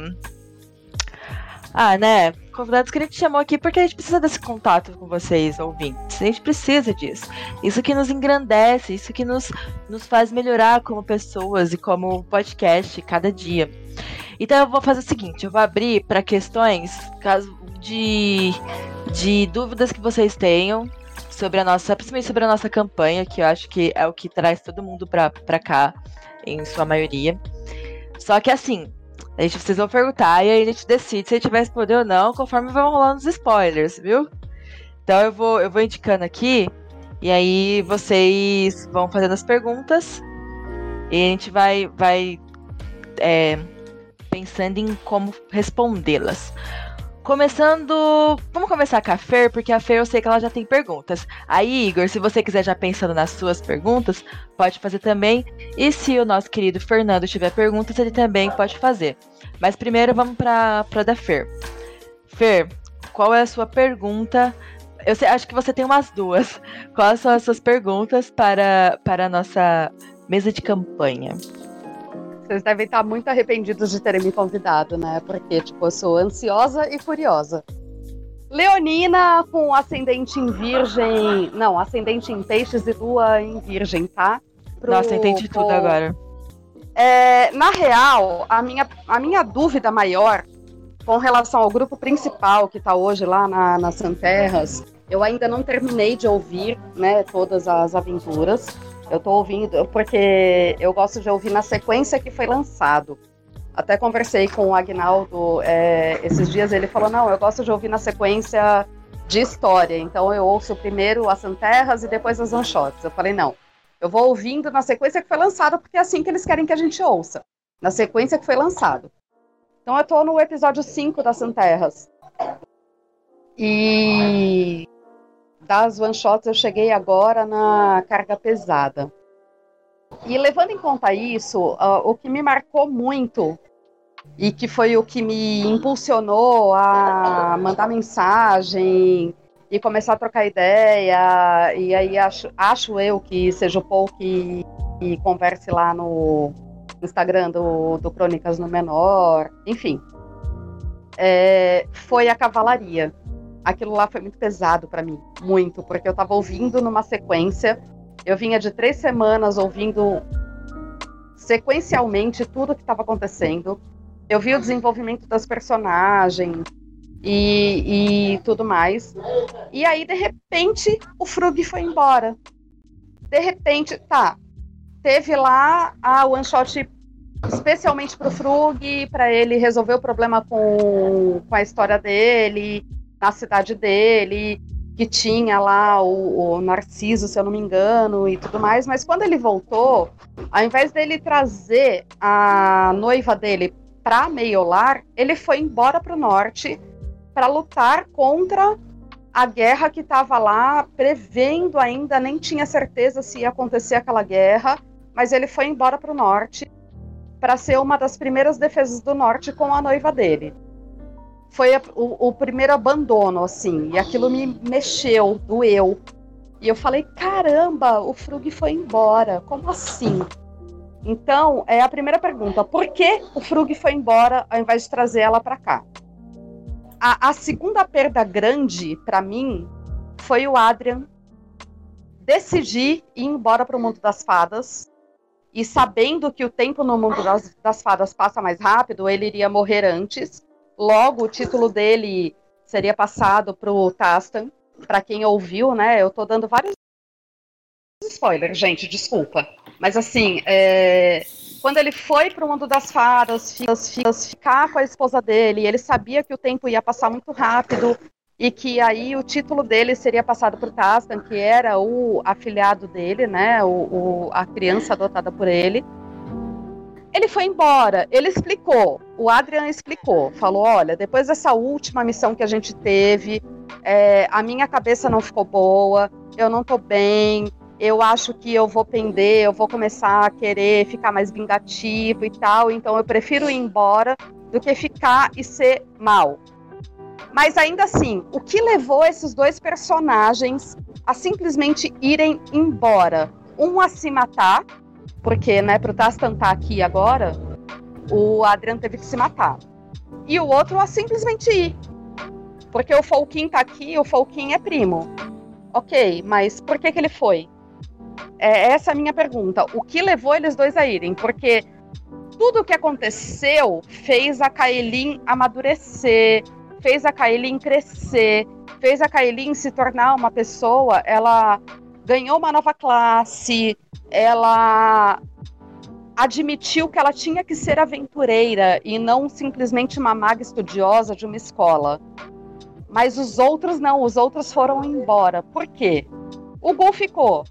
Ah, né? Convidados que a gente chamou aqui porque a gente precisa desse contato com vocês, ouvintes. A gente precisa disso. Isso que nos engrandece, isso que nos, nos faz melhorar como pessoas e como podcast cada dia. Então eu vou fazer o seguinte: eu vou abrir para questões caso de, de dúvidas que vocês tenham sobre a nossa, principalmente sobre a nossa campanha, que eu acho que é o que traz todo mundo para cá em sua maioria. Só que assim, a gente precisa perguntar e aí a gente decide se a gente vai responder ou não, conforme vão rolando os spoilers, viu? Então eu vou, eu vou indicando aqui, e aí vocês vão fazendo as perguntas, e a gente vai, vai é, pensando em como respondê-las. Começando. Vamos começar com a Fer, porque a Fer eu sei que ela já tem perguntas. Aí, Igor, se você quiser já pensando nas suas perguntas, pode fazer também. E se o nosso querido Fernando tiver perguntas, ele também pode fazer. Mas primeiro vamos para a da Fer. Fer, qual é a sua pergunta? Eu sei, acho que você tem umas duas. Quais são as suas perguntas para, para a nossa mesa de campanha? Vocês devem estar muito arrependidos de terem me convidado, né? Porque, tipo, eu sou ansiosa e curiosa. Leonina com ascendente em virgem. Não, ascendente em peixes e lua em virgem, tá? Pro, Nossa, entendi pro... tudo agora. É, na real, a minha, a minha dúvida maior com relação ao grupo principal que está hoje lá na, nas Santerras, eu ainda não terminei de ouvir né, todas as aventuras. Eu tô ouvindo porque eu gosto de ouvir na sequência que foi lançado. Até conversei com o Agnaldo é, esses dias, ele falou: não, eu gosto de ouvir na sequência de história. Então eu ouço primeiro as Santerras e depois as one shots. Eu falei: não, eu vou ouvindo na sequência que foi lançado, porque é assim que eles querem que a gente ouça. Na sequência que foi lançado. Então eu tô no episódio 5 das Santerras. E das one shots eu cheguei agora na carga pesada. E levando em conta isso, uh, o que me marcou muito e que foi o que me impulsionou a mandar mensagem e começar a trocar ideia, e aí acho, acho eu que seja o Paul que, que converse lá no Instagram do, do Crônicas no Menor, enfim, é, foi a cavalaria. Aquilo lá foi muito pesado para mim, muito, porque eu tava ouvindo numa sequência, eu vinha de três semanas ouvindo sequencialmente tudo que estava acontecendo. Eu vi o desenvolvimento das personagens e, e tudo mais. E aí, de repente, o Frug foi embora. De repente, tá. Teve lá a one shot especialmente pro Frug, para ele resolver o problema com, com a história dele na cidade dele, que tinha lá o, o, Narciso, se eu não me engano, e tudo mais. Mas quando ele voltou, ao invés dele trazer a noiva dele para Meiolar, ele foi embora para o norte para lutar contra a guerra que estava lá, prevendo ainda, nem tinha certeza se ia acontecer aquela guerra, mas ele foi embora para o norte para ser uma das primeiras defesas do norte com a noiva dele foi a, o, o, primeiro abandono, assim, e aquilo me mexeu, doeu. E eu falei, caramba, o Frug foi embora, como assim? Então, é a primeira pergunta, por que o Frug foi embora ao invés de trazer ela para cá? A, a segunda perda grande, para mim, foi o Adrian decidir ir embora para o mundo das fadas, e sabendo que o tempo no mundo das, das fadas passa mais rápido, ele iria morrer antes, Logo, o título dele seria passado para o Tastan. Para quem ouviu, né? Eu estou dando vários spoilers, gente, desculpa. Mas assim, é... quando ele foi para o mundo das fadas, ficar com a esposa dele, ele sabia que o tempo ia passar muito rápido e que aí o título dele seria passado o Tastan, que era o afilhado dele, né? O, o, a criança adotada por ele. Ele foi embora, ele explicou, o Adrian explicou, falou: olha, depois dessa última missão que a gente teve, é, a minha cabeça não ficou boa, eu não tô bem, eu acho que eu vou pender, eu vou começar a querer ficar mais vingativo e tal, então eu prefiro ir embora do que ficar e ser mal. Mas ainda assim, o que levou esses dois personagens a simplesmente irem embora? Um a se matar, porque, né, pro Tastan tá aqui agora, o Adrian teve que se matar. E o outro a simplesmente ir. Porque o Folkin tá aqui, o Folkin é primo. Ok, mas por que, que ele foi? É, essa é a minha pergunta. O que levou eles dois a irem? Porque tudo o que aconteceu fez a Kaelin amadurecer, fez a Kaelin crescer, fez a Kaelin se tornar uma pessoa. Ela ganhou uma nova classe, ela admitiu que ela tinha que ser aventureira e não simplesmente uma maga estudiosa de uma escola. Mas os outros não, os outros foram embora. Por quê? O Gol ficou,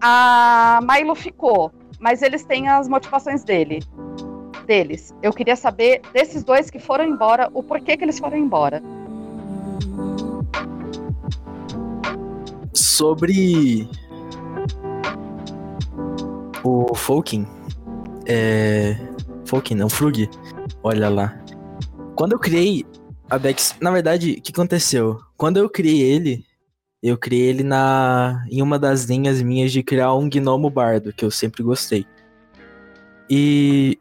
a Milo ficou, mas eles têm as motivações dele, deles. Eu queria saber desses dois que foram embora, o porquê que eles foram embora. Sobre o Folkin, é... Folkin não, Frug, olha lá. Quando eu criei a Bex, na verdade, o que aconteceu? Quando eu criei ele, eu criei ele na em uma das linhas minhas de criar um gnomo bardo, que eu sempre gostei. E,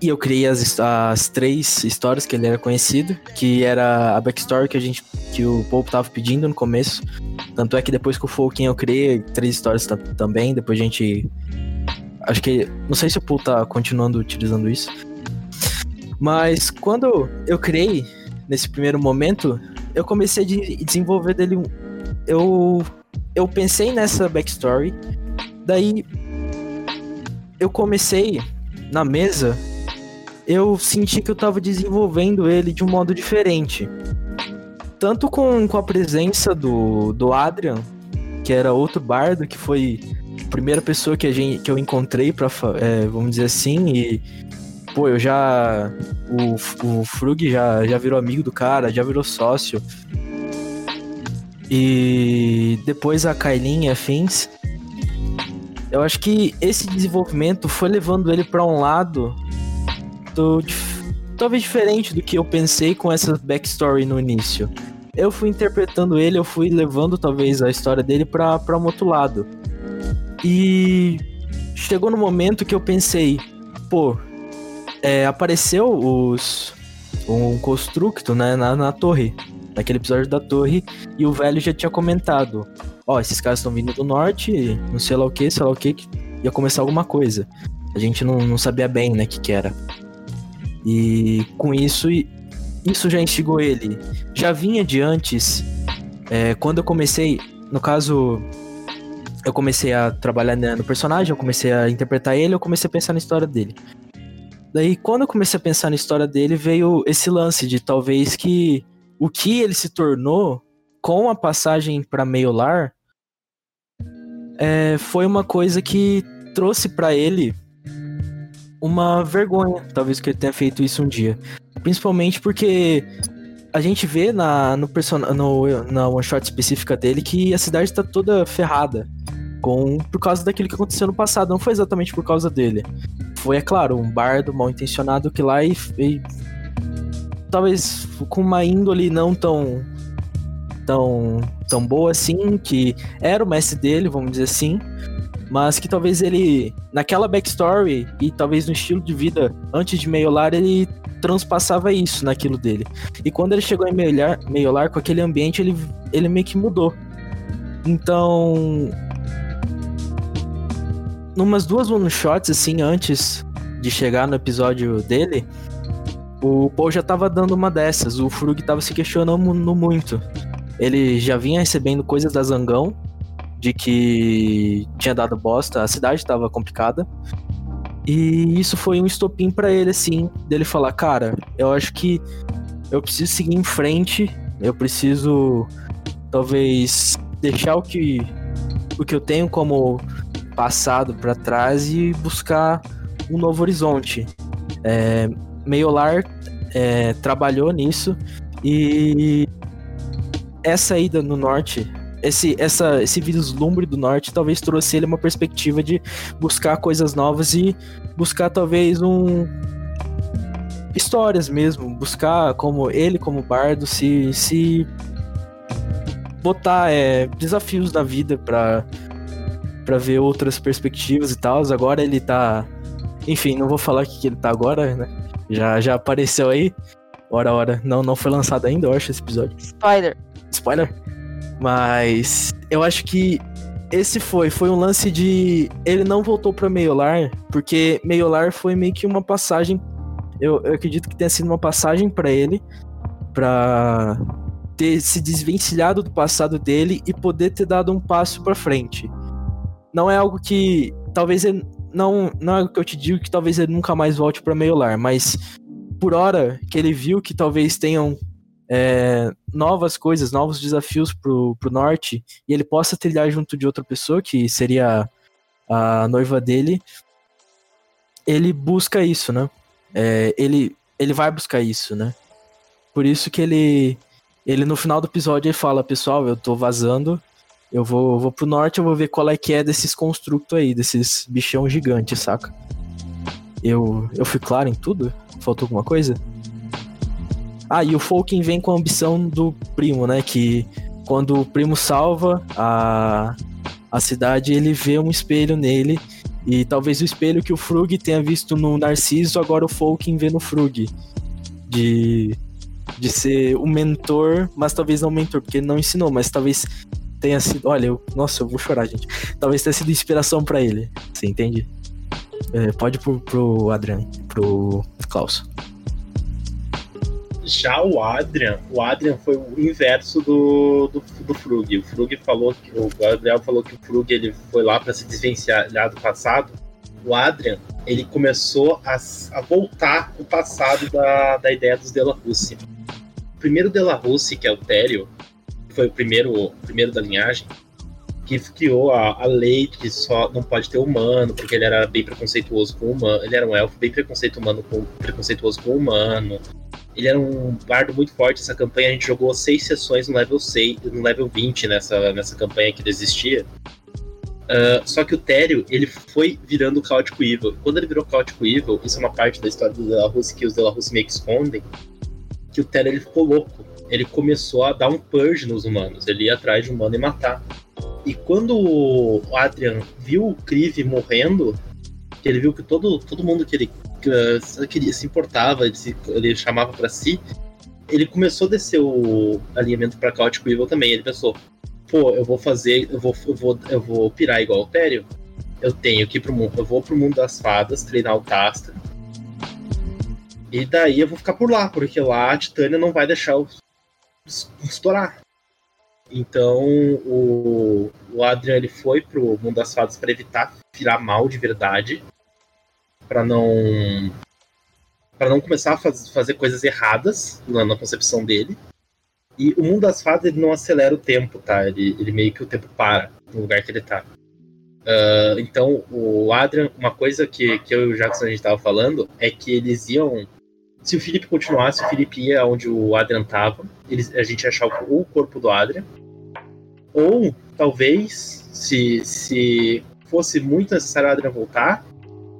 e eu criei as, as três histórias que ele era conhecido, que era a backstory que a gente que o Pope tava pedindo no começo. Tanto é que depois que o Folkin eu criei três histórias também, depois a gente acho que não sei se o Paul tá continuando utilizando isso. Mas quando eu criei nesse primeiro momento, eu comecei a de desenvolver dele. Eu, eu pensei nessa backstory, daí eu comecei na mesa, eu senti que eu tava desenvolvendo ele de um modo diferente. Tanto com, com a presença do, do Adrian, que era outro bardo, que foi a primeira pessoa que, a gente, que eu encontrei, pra, é, vamos dizer assim, e pô, eu já. O, o Frug já, já virou amigo do cara, já virou sócio. E depois a Kailin e afins. Eu acho que esse desenvolvimento foi levando ele para um lado do, talvez diferente do que eu pensei com essa backstory no início. Eu fui interpretando ele, eu fui levando talvez a história dele para um outro lado. E chegou no momento que eu pensei, pô, é, apareceu os um constructo né, na, na torre, naquele episódio da torre, e o velho já tinha comentado: Ó, oh, esses caras estão vindo do norte, não sei lá o que, sei lá o que, ia começar alguma coisa. A gente não, não sabia bem, né, o que, que era. E com isso, isso já instigou ele. Já vinha de antes, é, quando eu comecei, no caso, eu comecei a trabalhar no personagem, eu comecei a interpretar ele, eu comecei a pensar na história dele. Daí, quando eu comecei a pensar na história dele, veio esse lance de talvez que o que ele se tornou com a passagem para meio lar é, foi uma coisa que trouxe para ele uma vergonha, talvez que ele tenha feito isso um dia. Principalmente porque a gente vê na, no, person no, na one shot específica dele que a cidade tá toda ferrada com por causa daquilo que aconteceu no passado, não foi exatamente por causa dele foi, é claro, um bardo mal intencionado que lá e, e talvez com uma índole não tão tão tão boa assim, que era o mestre dele, vamos dizer assim, mas que talvez ele naquela backstory e talvez no estilo de vida antes de Meiolar ele transpassava isso naquilo dele. E quando ele chegou em Meiolar, Meiolar com aquele ambiente, ele ele meio que mudou. Então, numas duas one shots assim antes de chegar no episódio dele, o Paul já tava dando uma dessas. O Frug tava se questionando muito. Ele já vinha recebendo coisas da Zangão, de que tinha dado bosta, a cidade tava complicada. E isso foi um estopim para ele, assim, dele falar: Cara, eu acho que eu preciso seguir em frente, eu preciso talvez deixar o que, o que eu tenho como passado para trás e buscar um novo horizonte. É, Meiolar é, trabalhou nisso e essa ida no norte, esse, essa, esse vislumbre do norte, talvez trouxe ele uma perspectiva de buscar coisas novas e buscar talvez um histórias mesmo, buscar como ele como bardo se se botar é, desafios na vida para para ver outras perspectivas e tal. Agora ele tá, enfim, não vou falar o que ele tá agora, né? Já já apareceu aí. Ora, ora, não não foi lançado ainda, eu acho esse episódio. Spoiler. Spoiler. Mas eu acho que esse foi, foi um lance de ele não voltou para Meiolar, porque Meiolar foi meio que uma passagem eu, eu acredito que tenha sido uma passagem para ele, para ter se desvencilhado do passado dele e poder ter dado um passo para frente. Não é algo que talvez ele, não não é que eu te digo que talvez ele nunca mais volte para Meiolar, mas por hora que ele viu que talvez tenham é, novas coisas, novos desafios pro, pro norte e ele possa trilhar junto de outra pessoa que seria a noiva dele, ele busca isso, né? é, ele, ele vai buscar isso, né? Por isso que ele, ele no final do episódio ele fala, pessoal, eu tô vazando, eu vou, vou pro norte, eu vou ver qual é que é desses construtos aí, desses bichão gigantes, saca? Eu, eu fui claro em tudo? Faltou alguma coisa? Ah, e o Folkin vem com a ambição do primo, né? Que quando o primo salva a, a cidade, ele vê um espelho nele e talvez o espelho que o Frug tenha visto no Narciso, agora o Folkin vê no Frug. De, de ser o mentor, mas talvez não o mentor, porque ele não ensinou, mas talvez tenha sido. Olha, eu, nossa, eu vou chorar, gente. Talvez tenha sido inspiração para ele. Você entende? É, pode pro, pro Adrian, pro Klaus. Já o Adrian, o Adrian foi o inverso do, do, do Frug. O Frug falou que o Gabriel falou que o Frug ele foi lá para se desvencilhar do passado. O Adrian ele começou a, a voltar o passado da, da ideia dos Russi. O primeiro Russi, que é o Tério, foi o primeiro, o primeiro da linhagem, que criou a, a, lei que só não pode ter humano, porque ele era bem preconceituoso com o humano. Ele era um elfo bem preconceituoso humano com, preconceituoso com o humano. Ele era um bardo muito forte. Essa campanha a gente jogou seis sessões no level 6, no level 20 nessa, nessa campanha que ele existia. Uh, só que o Tério, ele foi virando Chaotic Evil. Quando ele virou Chaotic Evil, isso é uma parte da história do Delarus que os Delarus meio que escondem, que o Tério ele ficou louco. Ele começou a dar um purge nos humanos. Ele ia atrás de um humano e matar. E quando o Adrian viu o Krive morrendo, ele viu que todo, todo mundo que ele queria, se importava, ele, se, ele chamava para si, ele começou a descer o alinhamento para Chaotic Evil também. Ele pensou, pô, eu vou fazer, eu vou, eu vou, eu vou pirar igual o Tério. Eu tenho que ir pro mundo, eu vou pro mundo das fadas, treinar o Tastra. E daí eu vou ficar por lá, porque lá a Titânia não vai deixar eu estourar. Então o, o Adrian ele foi pro mundo das fadas para evitar virar mal de verdade para não para não começar a faz, fazer coisas erradas na, na, concepção dele. E o mundo das fadas ele não acelera o tempo, tá? Ele, ele meio que o tempo para no lugar que ele tá. Uh, então, o Adrian, uma coisa que, que eu e o Jackson a gente tava falando é que eles iam. Se o Felipe continuasse, o Felipe ia onde o Adrian tava, eles, a gente ia achar o, o corpo do Adrian. Ou, talvez, se, se fosse muito necessário o Adrian voltar,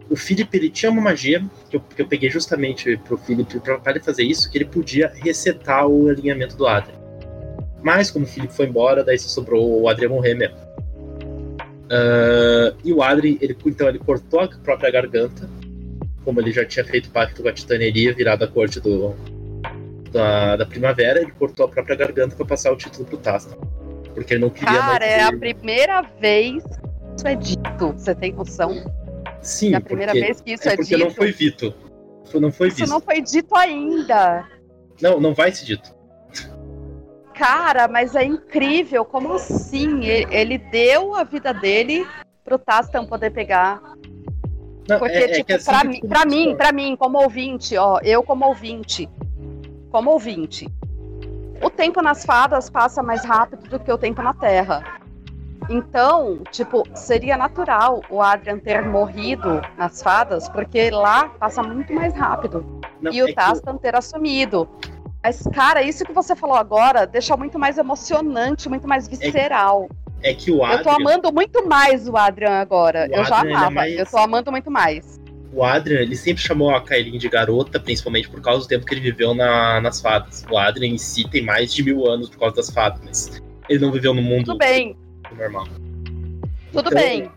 o Felipe ele tinha uma magia que eu, que eu peguei justamente pro Felipe para ele fazer isso, que ele podia resetar o alinhamento do Adrian. Mas como o Felipe foi embora, daí só sobrou o Adrian morrer mesmo. Uh, e o Adri, ele, então, ele cortou a própria garganta, como ele já tinha feito pacto com a Titaneria, virado a corte do, da, da primavera, ele cortou a própria garganta para passar o título pro Tasta. Porque ele não queria Cara, é a primeira vez que isso é dito, você tem noção? Sim, é a primeira porque, vez que isso é, é porque dito. não foi dito. Não foi isso visto. não foi dito ainda. Não, não vai ser dito. Cara, mas é incrível. Como assim? Ele, ele deu a vida dele pro Tastan poder pegar. Não, Porque, é, tipo, é assim pra, mim, pra mim, pra mim, como ouvinte, ó, eu como ouvinte, como ouvinte, o tempo nas fadas passa mais rápido do que o tempo na Terra. Então, tipo, seria natural o Adrian ter morrido nas fadas, porque lá passa muito mais rápido. Não, e o é Tastan que... ter assumido. Mas, cara, isso que você falou agora deixa muito mais emocionante, muito mais visceral. É, é que o Adrian. Eu tô amando muito mais o Adrian agora. O eu já Adrian, ele é amava. mais- Eu tô amando muito mais. O Adrian, ele sempre chamou a Kailin de garota, principalmente por causa do tempo que ele viveu na- nas fadas. O Adrian em si tem mais de mil anos por causa das fadas, mas ele não viveu no mundo Tudo bem, normal. tudo Então- bem.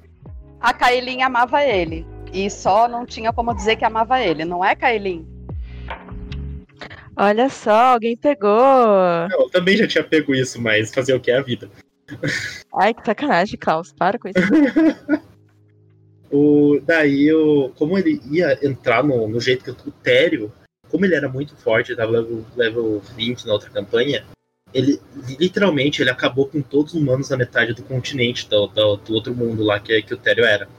A Kailin amava ele. E só não tinha como dizer que amava ele, não é, Kailin? Olha só, alguém pegou. Eu também já tinha pego isso, mas fazer o que é a vida. Ai, que sacanagem, Klaus. Para com isso. O, daí, eu, como ele ia entrar no, no jeito que o Tério, como ele era muito forte, ele tava level, level 20 na outra campanha, ele literalmente ele acabou com todos os humanos na metade do continente do, do, do outro mundo lá que, que o Tério era.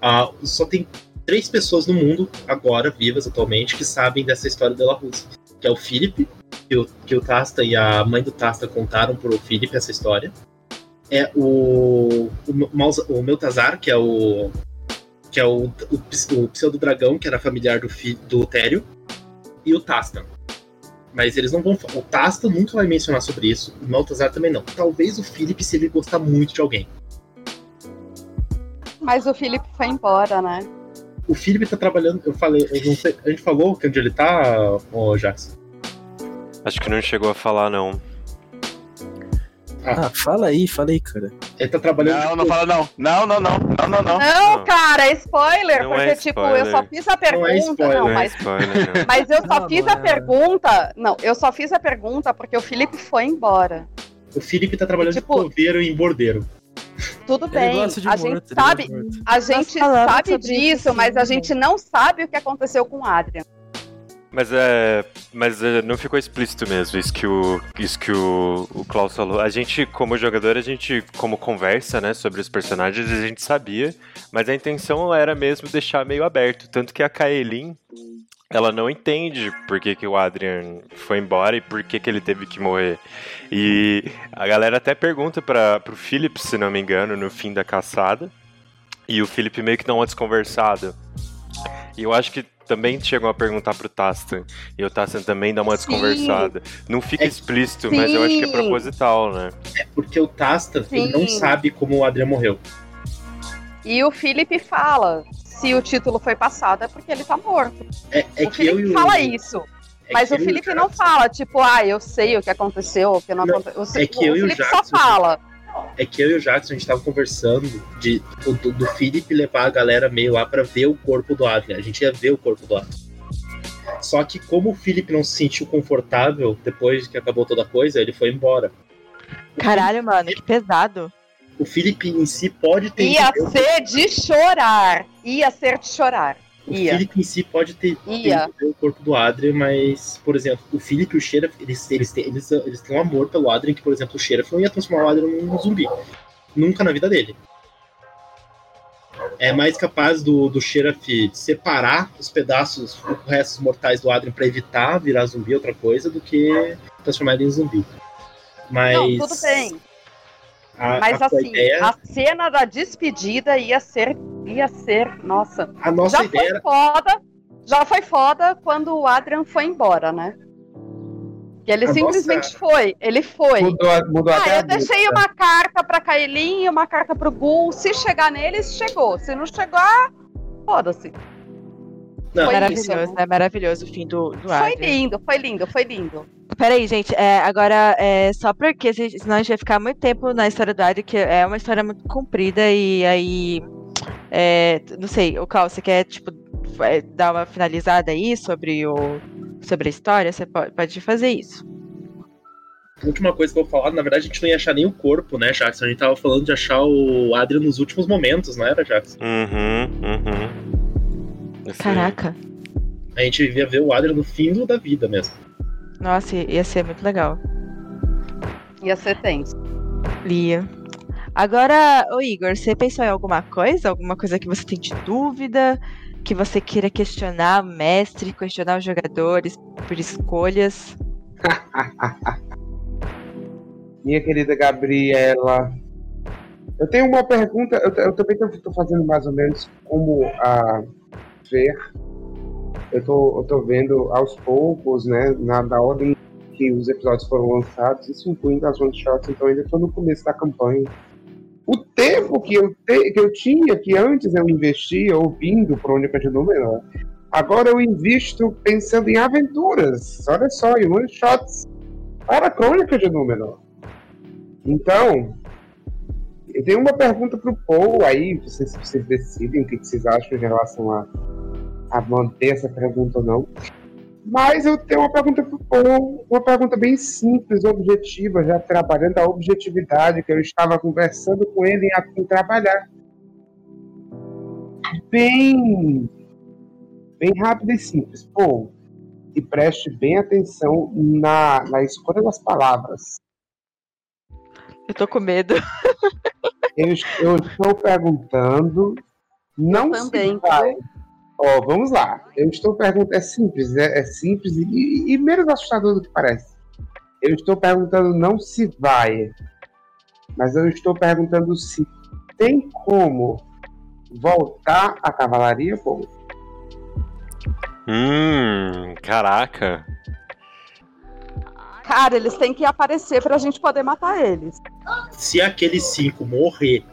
Ah, só tem três pessoas no mundo, agora, vivas atualmente, que sabem dessa história da Rússia. Que é o Philip, que o, que o Tasta e a mãe do Tasta contaram pro Philip essa história. É o, o, o Meltazar, que é o. Que é o, o, o pseudo-dragão, que era familiar do, fi, do Tério, e o Tasta. Mas eles não vão. O Tasta nunca vai mencionar sobre isso, o Meltazar também não. Talvez o Philip, se ele gostar muito de alguém. Mas o Felipe foi embora, né? O Philip tá trabalhando. Eu falei, eu não sei, a gente falou que onde ele tá, ô Jackson. Acho que não chegou a falar, não. Ah, fala aí, fala aí, cara. Ele tá trabalhando. Não, não fala não. Não, não, não. Não, não, não. Não, cara, é spoiler, Não porque, é tipo, spoiler. eu só fiz a pergunta. spoiler. Não, Não é mas, spoiler, não. mas eu só Não, fiz não a é. pergunta. Não, eu só fiz a pergunta porque o Felipe foi embora. O Felipe tá trabalhando Tipo- de coveiro e bordeiro. Tudo bem, a morto, gente sabe, a gente sabe disso, mas a gente não sabe o que aconteceu com o Adrian. Mas é. Mas é, não ficou explícito mesmo, isso que o. Isso que o, o Klaus falou. A gente, como jogador, a gente, como conversa, né, sobre os personagens, a gente sabia, mas a intenção era mesmo deixar meio aberto. Tanto que a Kaelin, ela não entende por que, que o Adrian foi embora e por que, que ele teve que morrer. E a galera até pergunta para pro Philip, se não me engano, no fim da caçada. E o Philip meio que dá uma desconversada. E eu acho que também chegam a perguntar pro Tastan. E o Tastan também dá uma Sim. desconversada. Não fica É- explícito, mas eu acho que é proposital, né? Porque o Tasta ele não sabe como o Adrian morreu. E o Felipe fala: se o título foi passado é porque ele tá morto. É, é o que eu e Felipe o. fala isso. é mas o eu Felipe Jackson- não fala, tipo, ah, eu sei o que aconteceu, o que não, Não, aconteceu. O, é que eu o e o Felipe só Jackson- fala. É que eu e o Jackson a gente tava conversando de, do, do, Felipe levar a galera meio lá pra ver o corpo do Adrian. A gente ia ver o corpo do Adrian. Só que como o Felipe não se sentiu confortável depois que acabou toda a coisa, ele foi embora. Caralho, mano, que pesado. O Felipe em si pode ter. Ia ser de chorar. Ia ser de chorar. O Ia. Felipe em si pode ter, ter o corpo do Adrian, mas, por exemplo, o Felipe e o Sheriff, eles, eles, têm, eles, eles têm um amor pelo Adrian, que, por exemplo, o Sheriff não ia transformar o Adrian num zumbi. Nunca na vida dele. É mais capaz do, do Sheriff separar os pedaços, os restos mortais do Adrian pra evitar virar zumbi outra coisa do que transformar ele em zumbi. Mas. Não, tudo bem. A, Mas a assim, ideia, a cena da despedida ia ser. Ia ser. Nossa. a nossa já ideia foi foda. Já foi foda quando o Adrian foi embora, né? Que ele A simplesmente nossa- foi. Ele foi. Mudou, mudou até Ah, eu deixei música. uma carta pra Kaelin e uma carta pro Gul. Se chegar neles, chegou. Se não chegar, foda-se. Não, Foi maravilhoso, isso. né? Maravilhoso o fim do, do Foi Adrian. lindo, foi lindo, foi lindo. Peraí, gente, é, agora, é, só porque se- senão a gente vai ficar muito tempo na história do Adrian, que é uma história muito comprida, e aí, é, não sei, o Cal, você quer, tipo, é, dar uma finalizada aí sobre, o, sobre a história? Você pode, pode fazer isso. A última coisa que eu vou falar, na verdade, a gente não ia achar nem o corpo, né, Jackson? A gente tava falando de achar o Adrian nos últimos momentos, não era, Jackson? Uhum, uhum. Esse- Caraca, A gente ia ver o Adrian no fim da vida mesmo. nossa, ia ser muito legal. Ia ser tenso. Lia. Agora, ô Igor, você pensou em alguma coisa? Alguma coisa que você tem de dúvida? Que você queira questionar o mestre, questionar os jogadores por escolhas? Minha querida Gabriela. Eu tenho uma pergunta, eu, eu também estou fazendo mais ou menos como a ver. eu tô, eu tô vendo aos poucos, né, na, na ordem que os episódios foram lançados, isso incluindo as one shots, então ainda tô no começo da campanha. O tempo que eu, te, que eu tinha, que antes eu investia ouvindo Crônica de Númenor, agora eu invisto pensando em aventuras. Olha só, em one shots para Crônica de Númenor. Então, eu tenho uma pergunta para o Paul aí, vocês, vocês decidem o que vocês acham em relação a, a manter essa pergunta ou não. Mas eu tenho uma pergunta para o Paul, uma pergunta bem simples, objetiva, já trabalhando a objetividade que eu estava conversando com ele em, em trabalhar. Bem, bem rápido e simples. Paul, e preste bem atenção na, na escolha das palavras. Eu tô com medo. Eu, eu estou perguntando. Não eu também. vai. Ó, vamos lá. Eu estou perguntando. É simples, é, é simples e, e, menos assustador do que parece. Eu estou perguntando não se vai, mas eu estou perguntando se tem como voltar a cavalaria, pô. Hum, caraca. Cara, eles têm que aparecer pra gente poder matar eles. Se aqueles cinco morrer,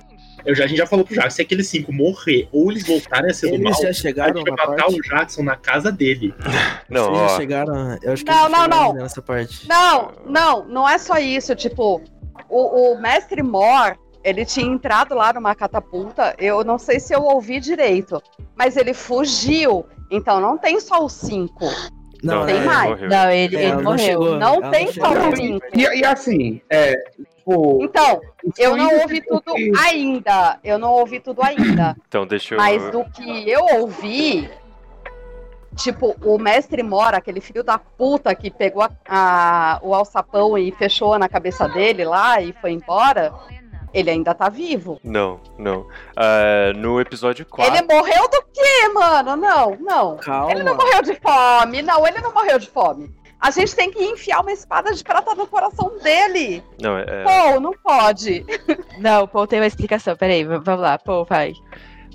eu já, a gente já falou pro Jackson, se aqueles cinco morrer ou eles voltarem a ser eles do mal, já chegaram a gente vai matar parte? o Jackson na casa dele. Não, Vocês ó. já chegaram. Eu acho que Não, eles não, não. nessa parte. Não, não, não é só isso. Tipo, o, o mestre Mor, ele tinha entrado lá numa catapulta. Eu não sei se eu ouvi direito, mas ele fugiu. Então não tem só os cinco. Não, tem é, mais. morreu. Não, ele, É, ele não morreu. chegou. Não Ela tem não só os cinco. E, e assim, é, tipo, Então, eu não ouvi tudo ainda. Eu não ouvi tudo ainda. Então deixa eu. Mas do que eu ouvi, tipo, o mestre Mora, aquele filho da puta que pegou a- a- o alçapão e fechou na cabeça dele lá e foi embora, ele ainda tá vivo. Não, não. Ah, no episódio 4. Ele morreu do quê, mano? Não, não. Calma. Ele não morreu de fome. Não, ele não morreu de fome. A gente tem que enfiar uma espada de prata no coração dele. Não, é, Pô, não pode. Não, Paul tem uma explicação. Peraí, vamos lá, Paul, vai.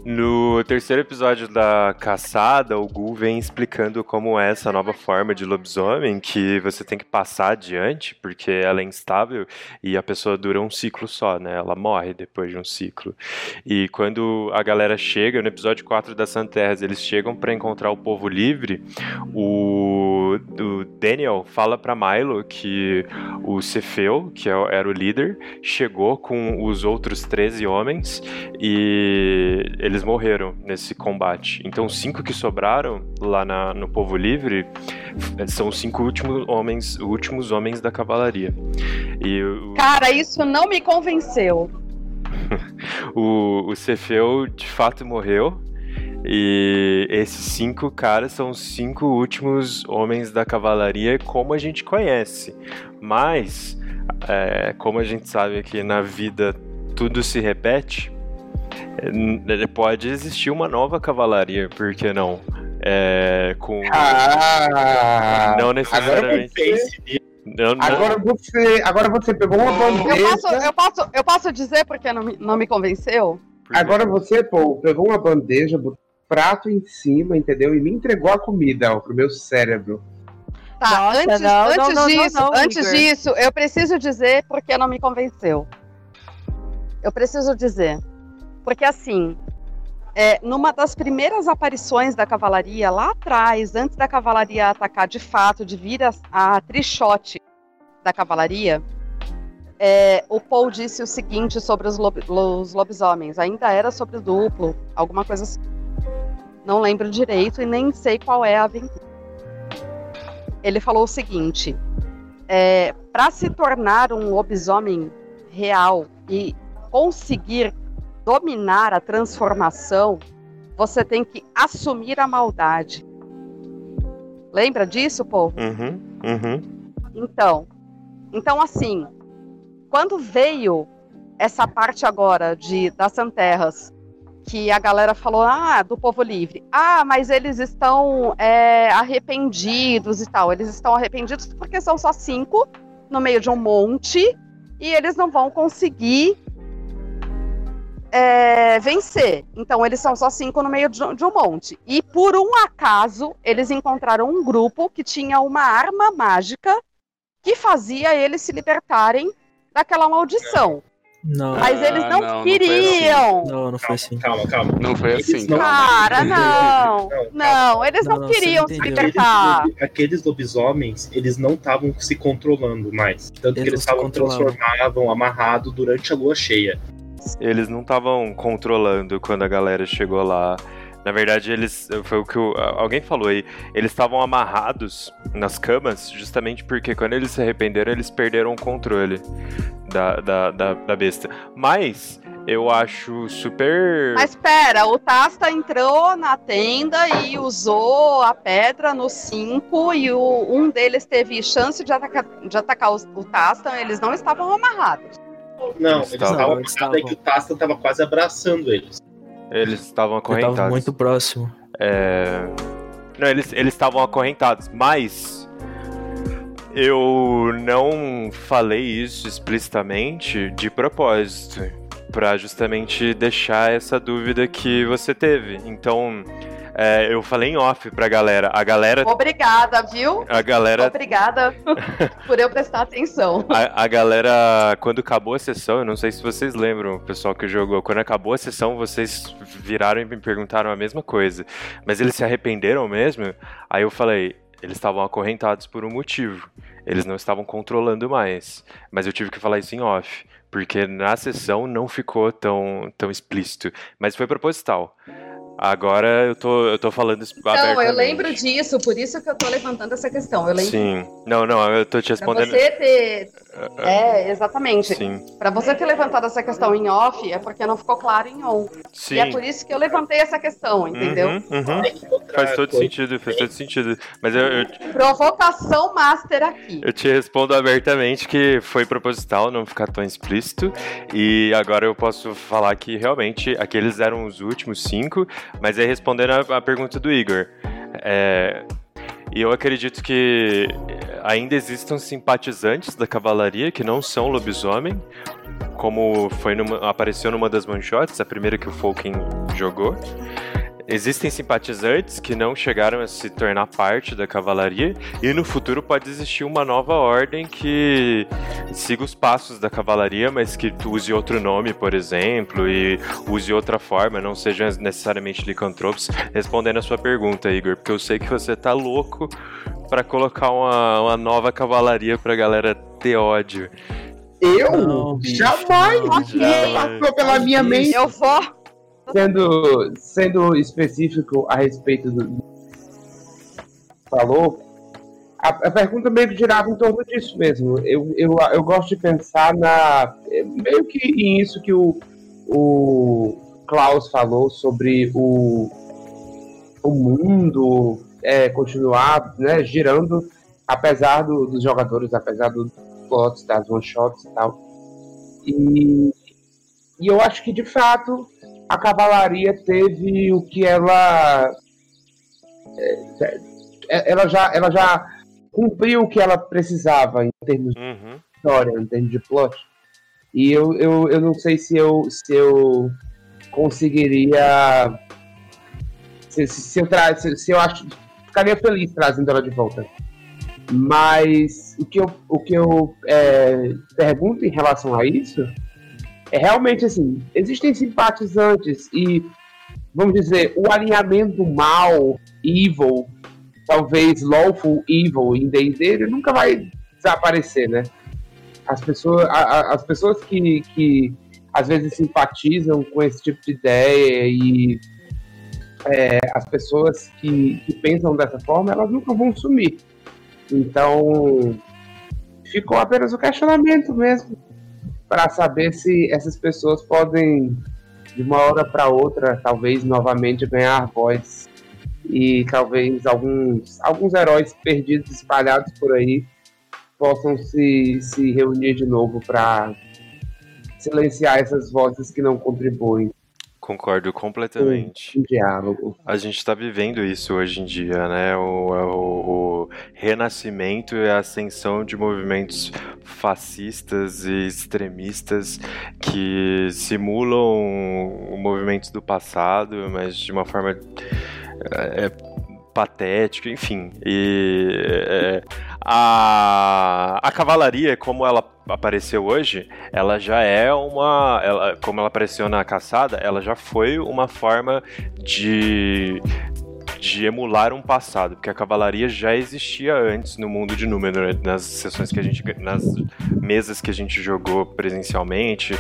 No terceiro episódio da caçada, o Gu vem explicando como é essa nova forma de lobisomem que você tem que passar adiante, porque ela é instável e a pessoa dura um ciclo só, né? Ela morre depois de um ciclo. E quando a galera chega, no episódio 4 das Santerras, eles chegam para encontrar o povo livre, o, o Daniel fala para Milo que o Cefeu, que é- era o líder, chegou com os outros 13 homens e eles morreram nesse combate. Então, os cinco que sobraram lá na- no Povo Livre são os cinco últimos homens, últimos homens da cavalaria. E o, Cara, isso não me convenceu. o, o Cefeu de fato morreu. E esses cinco caras são os cinco últimos homens da cavalaria como a gente conhece. Mas, é, como a gente sabe que na vida tudo se repete, pode existir uma nova cavalaria, por que não? É, com. Ah, não agora necessariamente. Não, não- agora você, agora você pegou uma Eu bandeja. posso, eu posso, eu posso dizer porque não me, não me convenceu? Agora você, pô, pegou uma bandeja, botou um prato em cima, entendeu? E me entregou a comida, ó, pro meu cérebro. Tá, Nossa, antes, não, antes não, disso, não, antes disso, eu preciso dizer porque não me convenceu. Eu preciso dizer. Porque assim, é, numa das primeiras aparições da cavalaria, lá atrás, antes da cavalaria atacar de fato, de vir a, a trichote da cavalaria, é, o Paul disse o seguinte sobre os, lob- os lobisomens. Ainda era sobre o duplo, alguma coisa assim. Não lembro direito e nem sei qual é a aventura. Ele falou o seguinte: é, para se tornar um lobisomem real e conseguir dominar a transformação, você tem que assumir a maldade. Lembra disso, povo? Uhum, uhum. Então, então assim, quando veio essa parte agora de das Santerras, que a galera falou, ah, do povo livre, ah, mas eles estão é, arrependidos e tal. Eles estão arrependidos porque são só cinco no meio de um monte e eles não vão conseguir é, vencer. Então eles são só cinco no meio de, de um monte. E por um acaso, eles encontraram um grupo que tinha uma arma mágica que fazia eles se libertarem daquela maldição. Não. Mas eles não, não, queriam. Não, não foi assim. Calma, calma. Não foi Eles assim, não- cara. Não. Não, eles não, Não, queriam se libertar. Aqueles, aqueles lobisomens, eles não estavam se controlando mais. Tanto que Eles eles não se estavam transformavam, amarrado durante a lua cheia. Eles não estavam controlando quando a galera chegou lá. Na verdade, eles. Foi o que o- alguém falou aí. Eles estavam amarrados nas camas justamente porque quando eles se arrependeram, eles perderam o controle da, da, da, da besta. Mas eu acho super. Mas pera, o Tasta entrou na tenda e usou a pedra nos cinco e o, um deles teve chance de atacar, de atacar os- o Tasta, eles não estavam amarrados. Não, Eles estavam- estavam eles amarrados, é que o Tasta tava quase abraçando eles. Eles estavam acorrentados. tava muito próximo. É... Não, eles eles estavam acorrentados, mas eu não falei isso explicitamente de propósito, Pra justamente deixar essa dúvida que você teve. Então, é, eu falei em off pra galera. A galera, Obrigada, viu? a galera Obrigada por eu prestar atenção. A, a galera, quando acabou a sessão, eu não sei se vocês lembram, o pessoal que jogou, quando acabou a sessão, vocês viraram e me perguntaram a mesma coisa. Mas eles se arrependeram mesmo? Aí eu falei, eles estavam acorrentados por um motivo. Eles não estavam controlando mais. Mas eu tive que falar isso em off. Porque na sessão não ficou tão, tão explícito. Mas foi proposital. Agora eu tô, eu tô falando isso Não, eu lembro disso, por isso que eu tô levantando essa questão. Eu lembro Sim. Não, não, eu tô te pra respondendo. você ter. É, exatamente. Sim. Pra você ter levantado essa questão em off, é porque não ficou claro em on. Sim. E é por isso que eu levantei essa questão, entendeu? Uhum, uhum. É Faz todo sentido, faz todo sentido. Mas eu, eu, Provocação master aqui. eu te respondo abertamente que foi proposital não ficar tão explícito. E agora eu posso falar que realmente aqueles eram os últimos cinco. Mas aí respondendo a, a pergunta do Igor. É, e eu acredito que ainda existam simpatizantes da cavalaria que não são lobisomem. Como foi numa- apareceu numa das one-shots, a primeira que o Folken jogou. Existem simpatizantes que não chegaram a se tornar parte da cavalaria, e no futuro pode existir uma nova ordem que siga os passos da cavalaria, mas que use outro nome, por exemplo, e use outra forma, não seja necessariamente licantropos. Respondendo a sua pergunta, Igor, porque eu sei que você tá louco pra colocar uma, uma nova cavalaria pra galera ter ódio. Eu? Não, bicho, Jamais! não, Isso não passou pela minha mente. Eu vou. Sendo, sendo específico a respeito do falou, a, a pergunta meio que girava em torno disso mesmo. Eu, eu, eu gosto de pensar na. meio que em isso que o, o Klaus falou sobre o, o mundo é, continuar né, girando, apesar do- dos jogadores, apesar dos plots, das one-shots e tal. E, e eu acho que, de fato, a cavalaria teve o que ela. é, é, ela, já, ela já cumpriu o que ela precisava em termos de Uhum. história, em termos de plot. E eu, eu, eu não sei se eu, se eu conseguiria. Se, se, se eu, tra se, se eu acho. Ficaria feliz trazendo ela de volta. Mas o que eu, o que eu é, pergunto em relação a isso é realmente assim: existem simpatizantes e, vamos dizer, o alinhamento mal, evil, talvez lawful evil em D&D, nunca vai desaparecer, né? As pessoas, a- a- as pessoas que, que às vezes simpatizam com esse tipo de ideia e é, as pessoas que, que pensam dessa forma, elas nunca vão sumir. Então, ficou apenas o questionamento mesmo para saber se essas pessoas podem, de uma hora para outra, talvez novamente ganhar voz e talvez alguns, alguns heróis perdidos, espalhados por aí, possam se, se reunir de novo para silenciar essas vozes que não contribuem Concordo completamente. com o diálogo. A gente tá vivendo isso hoje em dia, né? O, o- o renascimento e a ascensão de movimentos fascistas e extremistas que simulam movimentos do passado, mas de uma forma é, patética, enfim. E é, a, a cavalaria, como ela apareceu hoje, ela já é uma. Ela, como ela apareceu na caçada, ela já foi uma forma de de emular um passado, porque a cavalaria já existia antes no mundo de número, né? nas sessões que a gente. nas mesas que a gente jogou presencialmente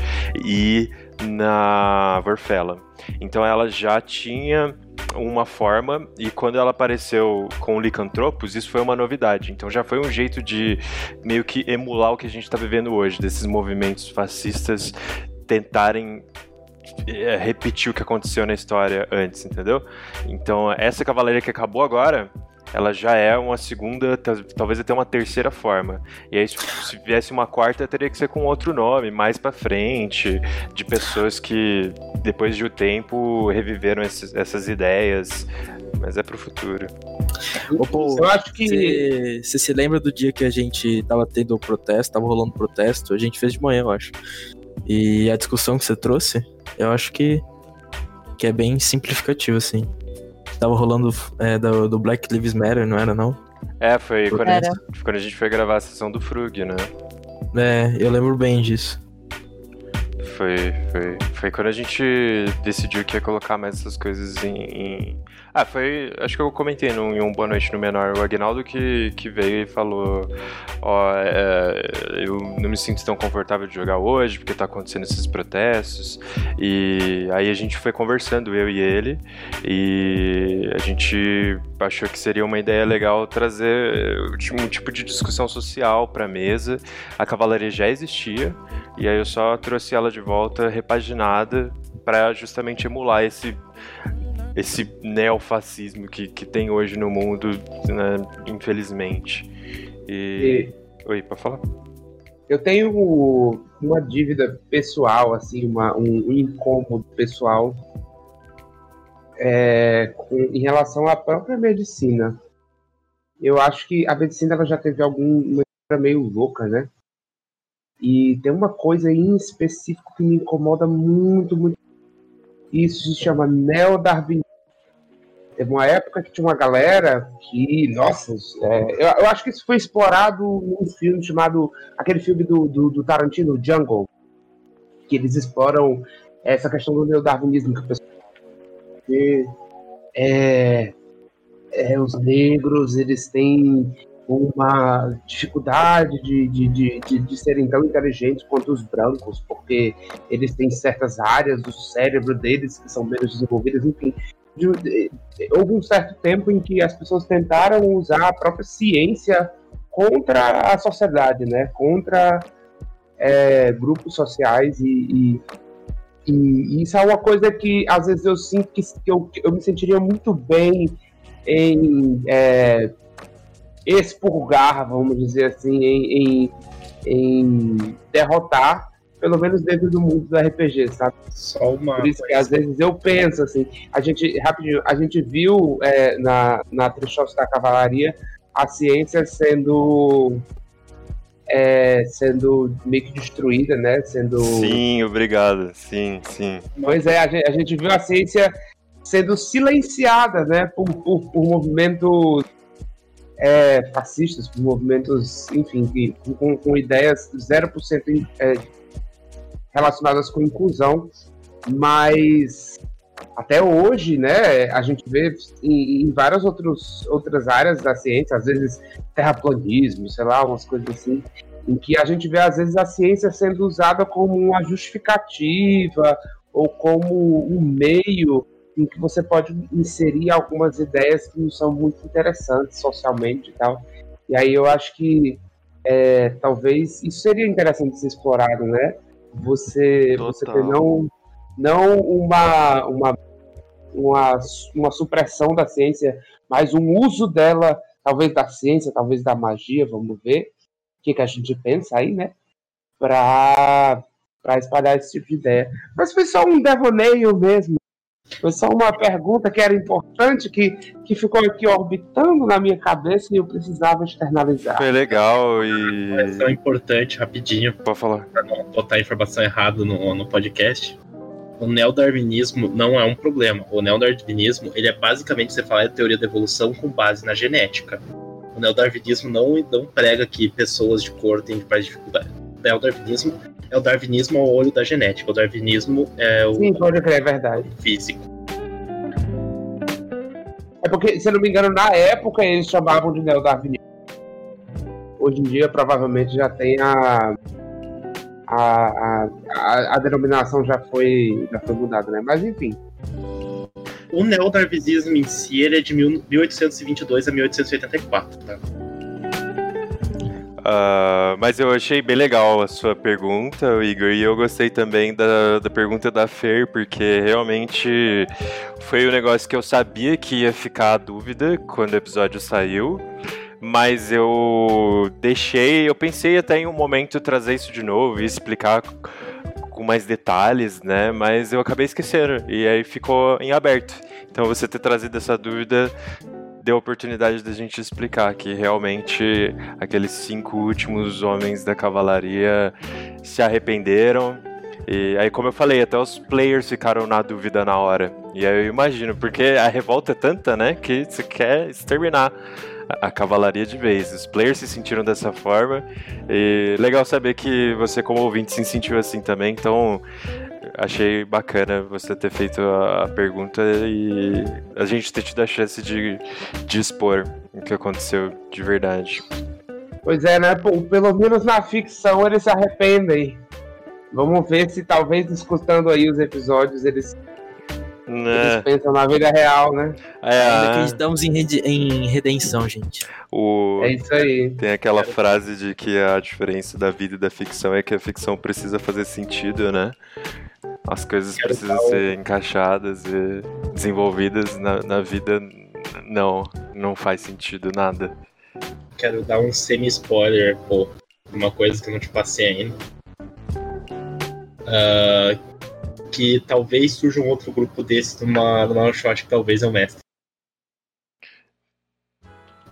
e na Vorfella. Então ela já tinha uma forma e quando ela apareceu com o Licantropos, isso foi uma novidade. Então já foi um jeito de meio que emular o que a gente está vivendo hoje, desses movimentos fascistas tentarem é, repetir o que aconteceu na história antes, entendeu? Então essa cavalaria que acabou agora ela já é uma segunda, talvez até uma terceira forma. E aí, se viesse uma quarta, teria que ser com outro nome, mais para frente, de pessoas que, depois de um tempo, reviveram esses, essas ideias. Mas é pro futuro. Ô, Paul, eu acho que. Você se lembra do dia que a gente tava tendo o protesto, tava rolando protesto? A gente fez de manhã, eu acho. E a discussão que você trouxe, eu acho que, que é bem significativa, assim tava rolando é, do, do, Black Lives Matter, não era não? É, foi quando a, gente, quando a, gente, foi gravar a sessão do Frug, né? É, eu lembro bem disso. Foi, foi, foi quando a gente decidiu que ia colocar mais essas coisas em, em ah, foi. Acho que eu comentei num, em um Boa Noite no Menor, o Agnaldo que, que veio e falou: Ó, é, eu não me sinto tão confortável de jogar hoje porque tá acontecendo esses protestos. E aí a gente foi conversando, eu e ele, e a gente achou que seria uma ideia legal trazer um tipo de discussão social pra mesa. A cavalaria já existia, e aí eu só trouxe ela de volta repaginada para justamente emular esse esse neofascismo que, que tem hoje no mundo, né, infelizmente. E... e... Oi, para falar? Eu tenho uma dívida pessoal, assim, uma, um, incômodo pessoal é, com, em relação à própria medicina. Eu acho que a medicina ela já teve alguma meio louca, né? E tem uma coisa em específico que me incomoda muito, muito isso se chama neodarwinismo. Teve uma época que tinha uma galera que, nossa, é, eu, eu, acho que isso foi explorado num filme chamado, aquele filme do, do, do Tarantino, Jungle, que eles exploram essa questão do neodarwinismo, que a pessoa é, é, os negros, eles têm uma dificuldade de, de, de, de, de serem tão inteligentes quanto os brancos, porque eles têm certas áreas do cérebro deles que são menos desenvolvidas, enfim. De, houve um certo tempo em que as pessoas tentaram usar a própria ciência contra a sociedade, né? Contra é, grupos sociais e, e, e, isso é uma coisa que às vezes eu sinto que, que eu, eu me sentiria muito bem em é, expurgar, vamos dizer assim, em, em, em, derrotar, pelo menos dentro do mundo do RPG, sabe? Só uma. Por isso que às vezes eu penso assim, a gente, rapidinho, a gente viu é, na, na Trichos da Cavalaria a ciência sendo é, sendo meio que destruída, né? Sendo. Sim, obrigado. Sim, sim. Pois é, a gente, a gente viu a ciência sendo silenciada, né? Por, por, por movimentos é, fascistas, por movimentos, enfim, que, com, com ideias 0% é, relacionadas com inclusão, mas até hoje, né, a gente vê em, em, várias outros, outras áreas da ciência, às vezes terraplanismo, sei lá, umas coisas assim, em que a gente vê às vezes a ciência sendo usada como uma justificativa ou como um meio em que você pode inserir algumas ideias que não são muito interessantes socialmente e tal. E aí eu acho que é, talvez isso seria interessante ser explorado, né? Você, você ter não, não uma, uma, uma, uma supressão da ciência, mas um uso dela, talvez da ciência, talvez da magia, vamos ver o que, que a gente pensa aí, né? Para espalhar esse tipo de ideia. Mas foi só um devaneio mesmo. Foi só uma pergunta que era importante, que, que ficou aqui orbitando na minha cabeça e eu precisava externalizar. Foi legal e. Uma importante, rapidinho. Pode falar. Pra não botar informação errada no, no podcast. O neodarwinismo não é um problema. O neodarwinismo, ele é basicamente você falar de teoria da evolução com base na genética. O neodarwinismo não, não prega que pessoas de cor têm mais dificuldade. O neodarwinismo é o darwinismo ao olho da genética. O darwinismo é o. Sim, pode crer, é verdade. Físico. É porque, se eu não me engano, na época eles chamavam de neodarwinismo. Hoje em dia, provavelmente, já tem a. A, a, a, denominação já foi, já foi mudada, né? Mas enfim. O neodarwinismo em si ele é de 1822 a 1884, tá? Uh, mas eu achei bem legal a sua pergunta, Igor, e eu gostei também da, da pergunta da Fer, porque realmente foi um negócio que eu sabia que ia ficar a dúvida quando o episódio saiu, mas eu deixei, eu pensei até em um momento trazer isso de novo e explicar com mais detalhes, né? Mas eu acabei esquecendo e aí ficou em aberto. Então você ter trazido essa dúvida deu a oportunidade da gente explicar que realmente aqueles cinco últimos homens da cavalaria se arrependeram. E aí, como eu falei, até os players ficaram na dúvida na hora. E aí eu imagino, porque a revolta é tanta, né, que você quer exterminar a cavalaria de vez. Os players se sentiram dessa forma. E legal saber que você, como ouvinte, se sentiu assim também. Então, achei bacana você ter feito a, pergunta e a gente ter tido a chance de, de expor o que aconteceu de verdade. Pois é, né? Pelo menos na ficção eles se arrependem. Vamos ver se talvez escutando aí os episódios eles, né? eles pensam na vida real, né? É, acreditamos em, em redenção, gente. O... É isso aí. Tem aquela frase de que a diferença da vida e da ficção é que a ficção precisa fazer sentido, né? As coisas Quero precisam ser encaixadas e desenvolvidas na, na vida. Não, não faz sentido nada. Quero dar um semi-spoiler, pô. Uma coisa que eu não te passei ainda. Uh, que talvez surja um outro grupo desse numa, numa shot que talvez é o mestre.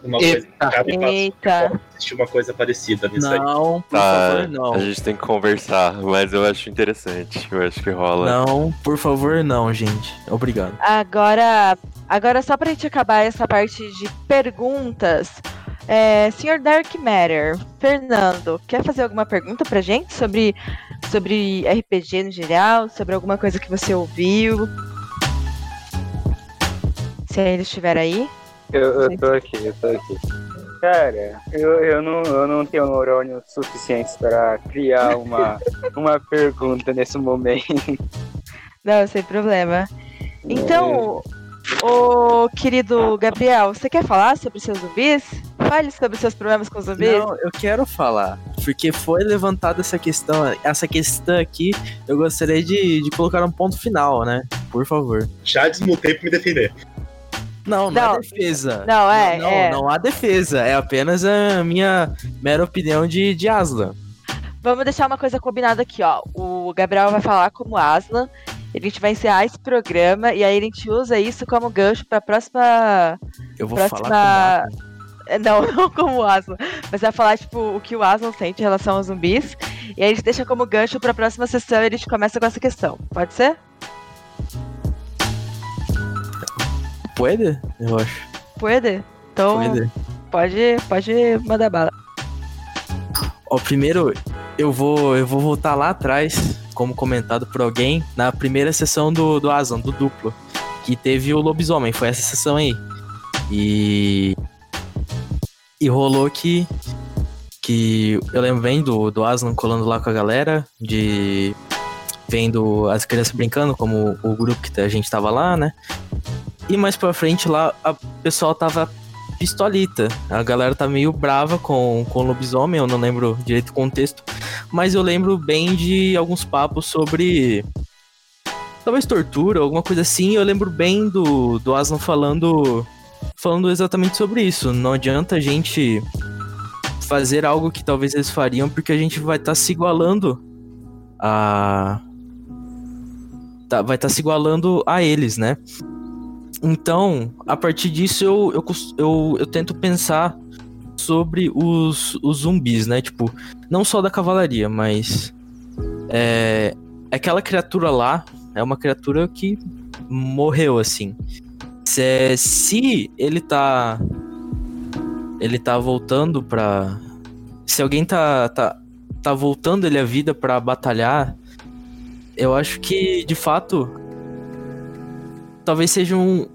Uma Eita. coisa Eita. Existe uma coisa parecida nisso não, aí. Não, por tá, favor, não. A gente tem que conversar, mas eu acho interessante. Eu acho que rola. Não, por favor, não, gente. Obrigado. Agora, agora só pra gente acabar essa parte de perguntas. É, Senhor Dark Matter, Fernando, quer fazer alguma pergunta pra gente sobre, sobre RPG no geral? Sobre alguma coisa que você ouviu? Se ainda estiver aí. Eu, eu tô aqui, eu tô aqui. Cara, eu, eu, não, eu não tenho neurônios suficientes para criar uma, uma pergunta nesse momento. Não, sem problema. Então, o querido Gabriel, você quer falar sobre seus zumbis? Fale sobre seus problemas com zumbis. Não, eu quero falar, porque foi levantada essa questão, essa questão aqui, eu gostaria de, de colocar um ponto final, né? Por favor. Já desmutei pra me defender. Não, não, não há defesa. Não, é. Não, é. não há defesa. É apenas a minha mera opinião de, de Aslan. Vamos deixar uma coisa combinada aqui, ó. O Gabriel vai falar como Aslan. A gente vai encerrar esse programa e aí a gente usa isso como gancho pra próxima. Eu vou próxima... falar como não, não como o Aslan. Mas vai falar, tipo, o que o Aslan sente em relação aos zumbis. E aí a gente deixa como gancho pra próxima sessão e a gente começa com essa questão. Pode ser? Pode? Eu acho. Pode? Então, Puede. pode, pode mandar bala. Ó, primeiro, eu vou, eu vou voltar lá atrás, como comentado por alguém, na primeira sessão do, do Aslan, do duplo, que teve o lobisomem, foi essa sessão aí. E. E rolou que. Que eu lembro bem do, do Aslan colando lá com a galera, de. Vendo as crianças brincando, como o grupo que a gente tava lá, né? E mais pra frente lá, o pessoal tava pistolita. A galera tá meio brava com, com o lobisomem, eu não lembro direito o contexto. Mas eu lembro bem de alguns papos sobre. Talvez tortura, alguma coisa assim. Eu lembro bem do, do Aslan falando. Falando exatamente sobre isso. Não adianta a gente fazer algo que talvez eles fariam, porque a gente vai estar tá se igualando a tá, vai estar tá se igualando a eles, né? Então, a partir disso, eu, eu, eu, eu tento pensar sobre os, os zumbis, né? Tipo, não só da cavalaria, mas. É, aquela criatura lá é uma criatura que morreu, assim. Se, se ele tá. Ele tá voltando pra. Se alguém tá, tá, tá voltando ele à vida para batalhar, eu acho que, de fato, talvez seja um,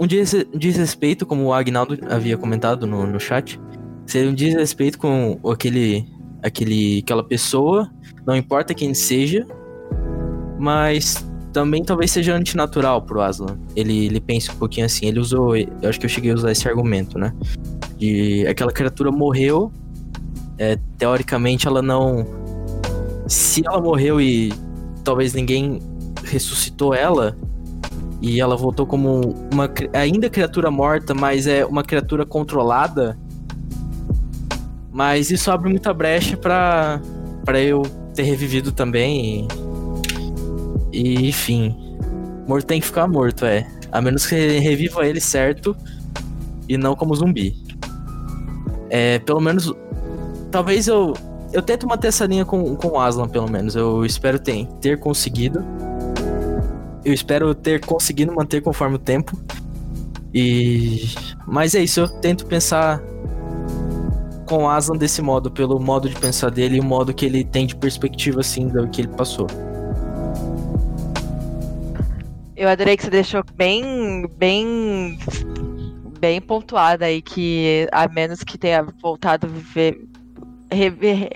um desrespeito, como o Agnaldo havia comentado no, no chat. Seria um desrespeito com aquele, aquele, aquela pessoa, não importa quem seja, mas também talvez seja antinatural pro Aslan. Ele, ele pensa um pouquinho assim, ele usou, eu acho que eu cheguei a usar esse argumento, né? De aquela criatura morreu, é, teoricamente ela não. Se ela morreu e talvez ninguém ressuscitou ela, e ela voltou como uma ainda criatura morta, mas é uma criatura controlada. Mas isso abre muita brecha para para eu ter revivido também. E, e, enfim, morto tem que ficar morto, é. A menos que reviva ele certo e não como zumbi. É, pelo menos talvez eu eu tento manter essa linha com, com o Aslan, pelo menos. Eu espero ter, ter conseguido. Eu espero ter conseguido manter conforme o tempo. E. Mas é isso, eu tento pensar com o Aslan desse modo, pelo modo de pensar dele e o modo que ele tem de perspectiva, assim, do que ele passou. Eu adorei que você deixou bem, bem, bem pontuada aí que a menos que tenha voltado a viver Rever...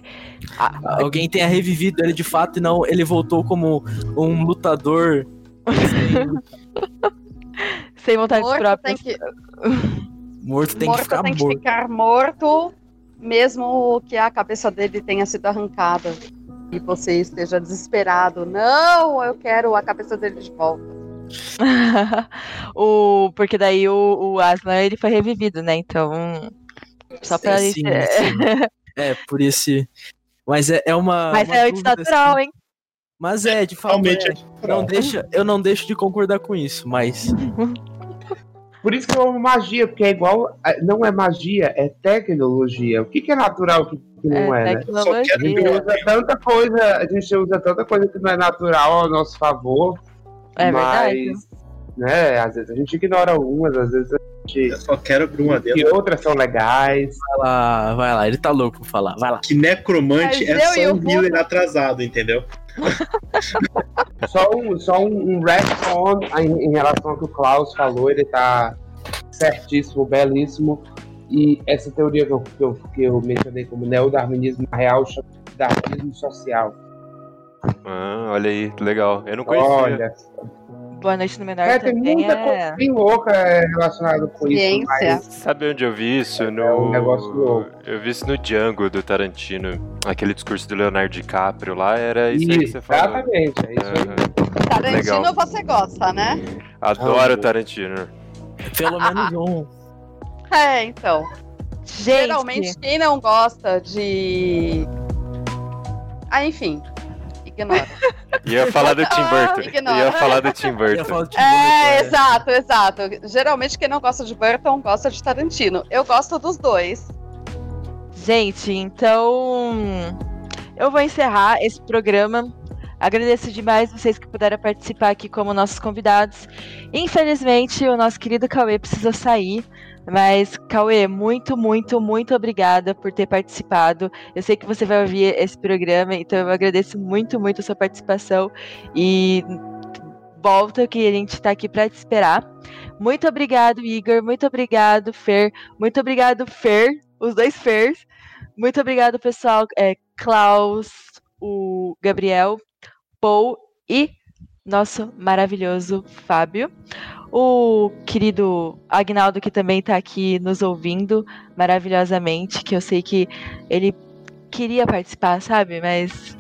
Alguém tenha revivido ele de fato e não ele voltou como um lutador sem vontade morto própria. Tem que... Morto tem morto que ficar tem morto. que ficar morto, mesmo que a cabeça dele tenha sido arrancada e você esteja desesperado. Não, eu quero a cabeça dele de volta. o, porque daí o, o Aslan ele foi revivido, né? Então. Só pra. Sim, sim. É, por esse. Mas é, é uma. Mas uma é antinatural, assim. hein? Mas é, de fato. Realmente é, é não deixa, eu não deixo de concordar com isso, mas. Por isso que eu amo magia, porque é igual. Não é magia, é tecnologia. O que, que é natural que, que não é, é né? A gente usa tanta coisa, a gente usa tanta coisa que não é natural ao nosso favor. É mas, verdade. né, às vezes a gente ignora algumas, às vezes a gente. Eu só quero abrir uma delas. E outras são legais. Vai lá, vai lá, ele tá louco pra falar, vai lá. Que necromante Mas é só um healer atrasado, entendeu? Só um, só um, um retcon em, em relação ao que o Klaus falou, ele tá certíssimo, belíssimo. E essa teoria que eu, que eu, que eu mencionei como neodarwinismo real chama darwinismo social. Ah, olha aí, legal. Eu não conhecia. Olha. Boa Noite no Menor É, tem também muita é... coisa bem louca é, relacionada com isso. Ciência. Mas Sabe onde eu vi isso? No... É um negócio louco. Eu vi isso no Django do Tarantino. Aquele discurso do Leonardo DiCaprio lá, era isso, aí que isso, você falou. exatamente. É isso aí. Aham. Tarantino Legal. você gosta, né? Adoro Ah, Tarantino. Pelo menos um. É, então. Gente, Geralmente quem não gosta de. Ah, enfim. Ignora. Ia falar do Tim Burton. Ignora. Ia falar do Tim Burton. É, Burton, exato, exato. Geralmente quem não gosta de Burton gosta de Tarantino. Eu gosto dos dois. Gente, então eu vou encerrar esse programa. Agradeço demais vocês que puderam participar aqui como nossos convidados. Infelizmente, o nosso querido Cauê precisou sair. Mas, Cauê, muito, muito, muito obrigada por ter participado. Eu sei que você vai ouvir esse programa, então eu agradeço muito, muito a sua participação. E volta que a gente está aqui para te esperar. Muito obrigado, Igor. Muito obrigado, Fer. Muito obrigado, Fer. Os dois Fers. Muito obrigado, pessoal. É, Klaus, o Gabriel, Paul e nosso maravilhoso Fábio. O querido Agnaldo, que também está aqui nos ouvindo maravilhosamente, que eu sei que ele queria participar, sabe? Mas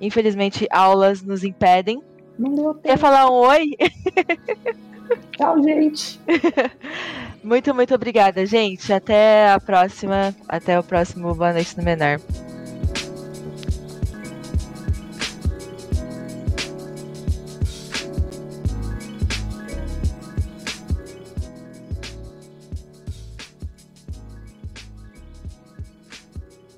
infelizmente aulas nos impedem. Não deu Quer tempo. falar um oi? Tchau, gente. Muito, muito obrigada, gente. Até a próxima. Até o próximo Boa Noite no Menor.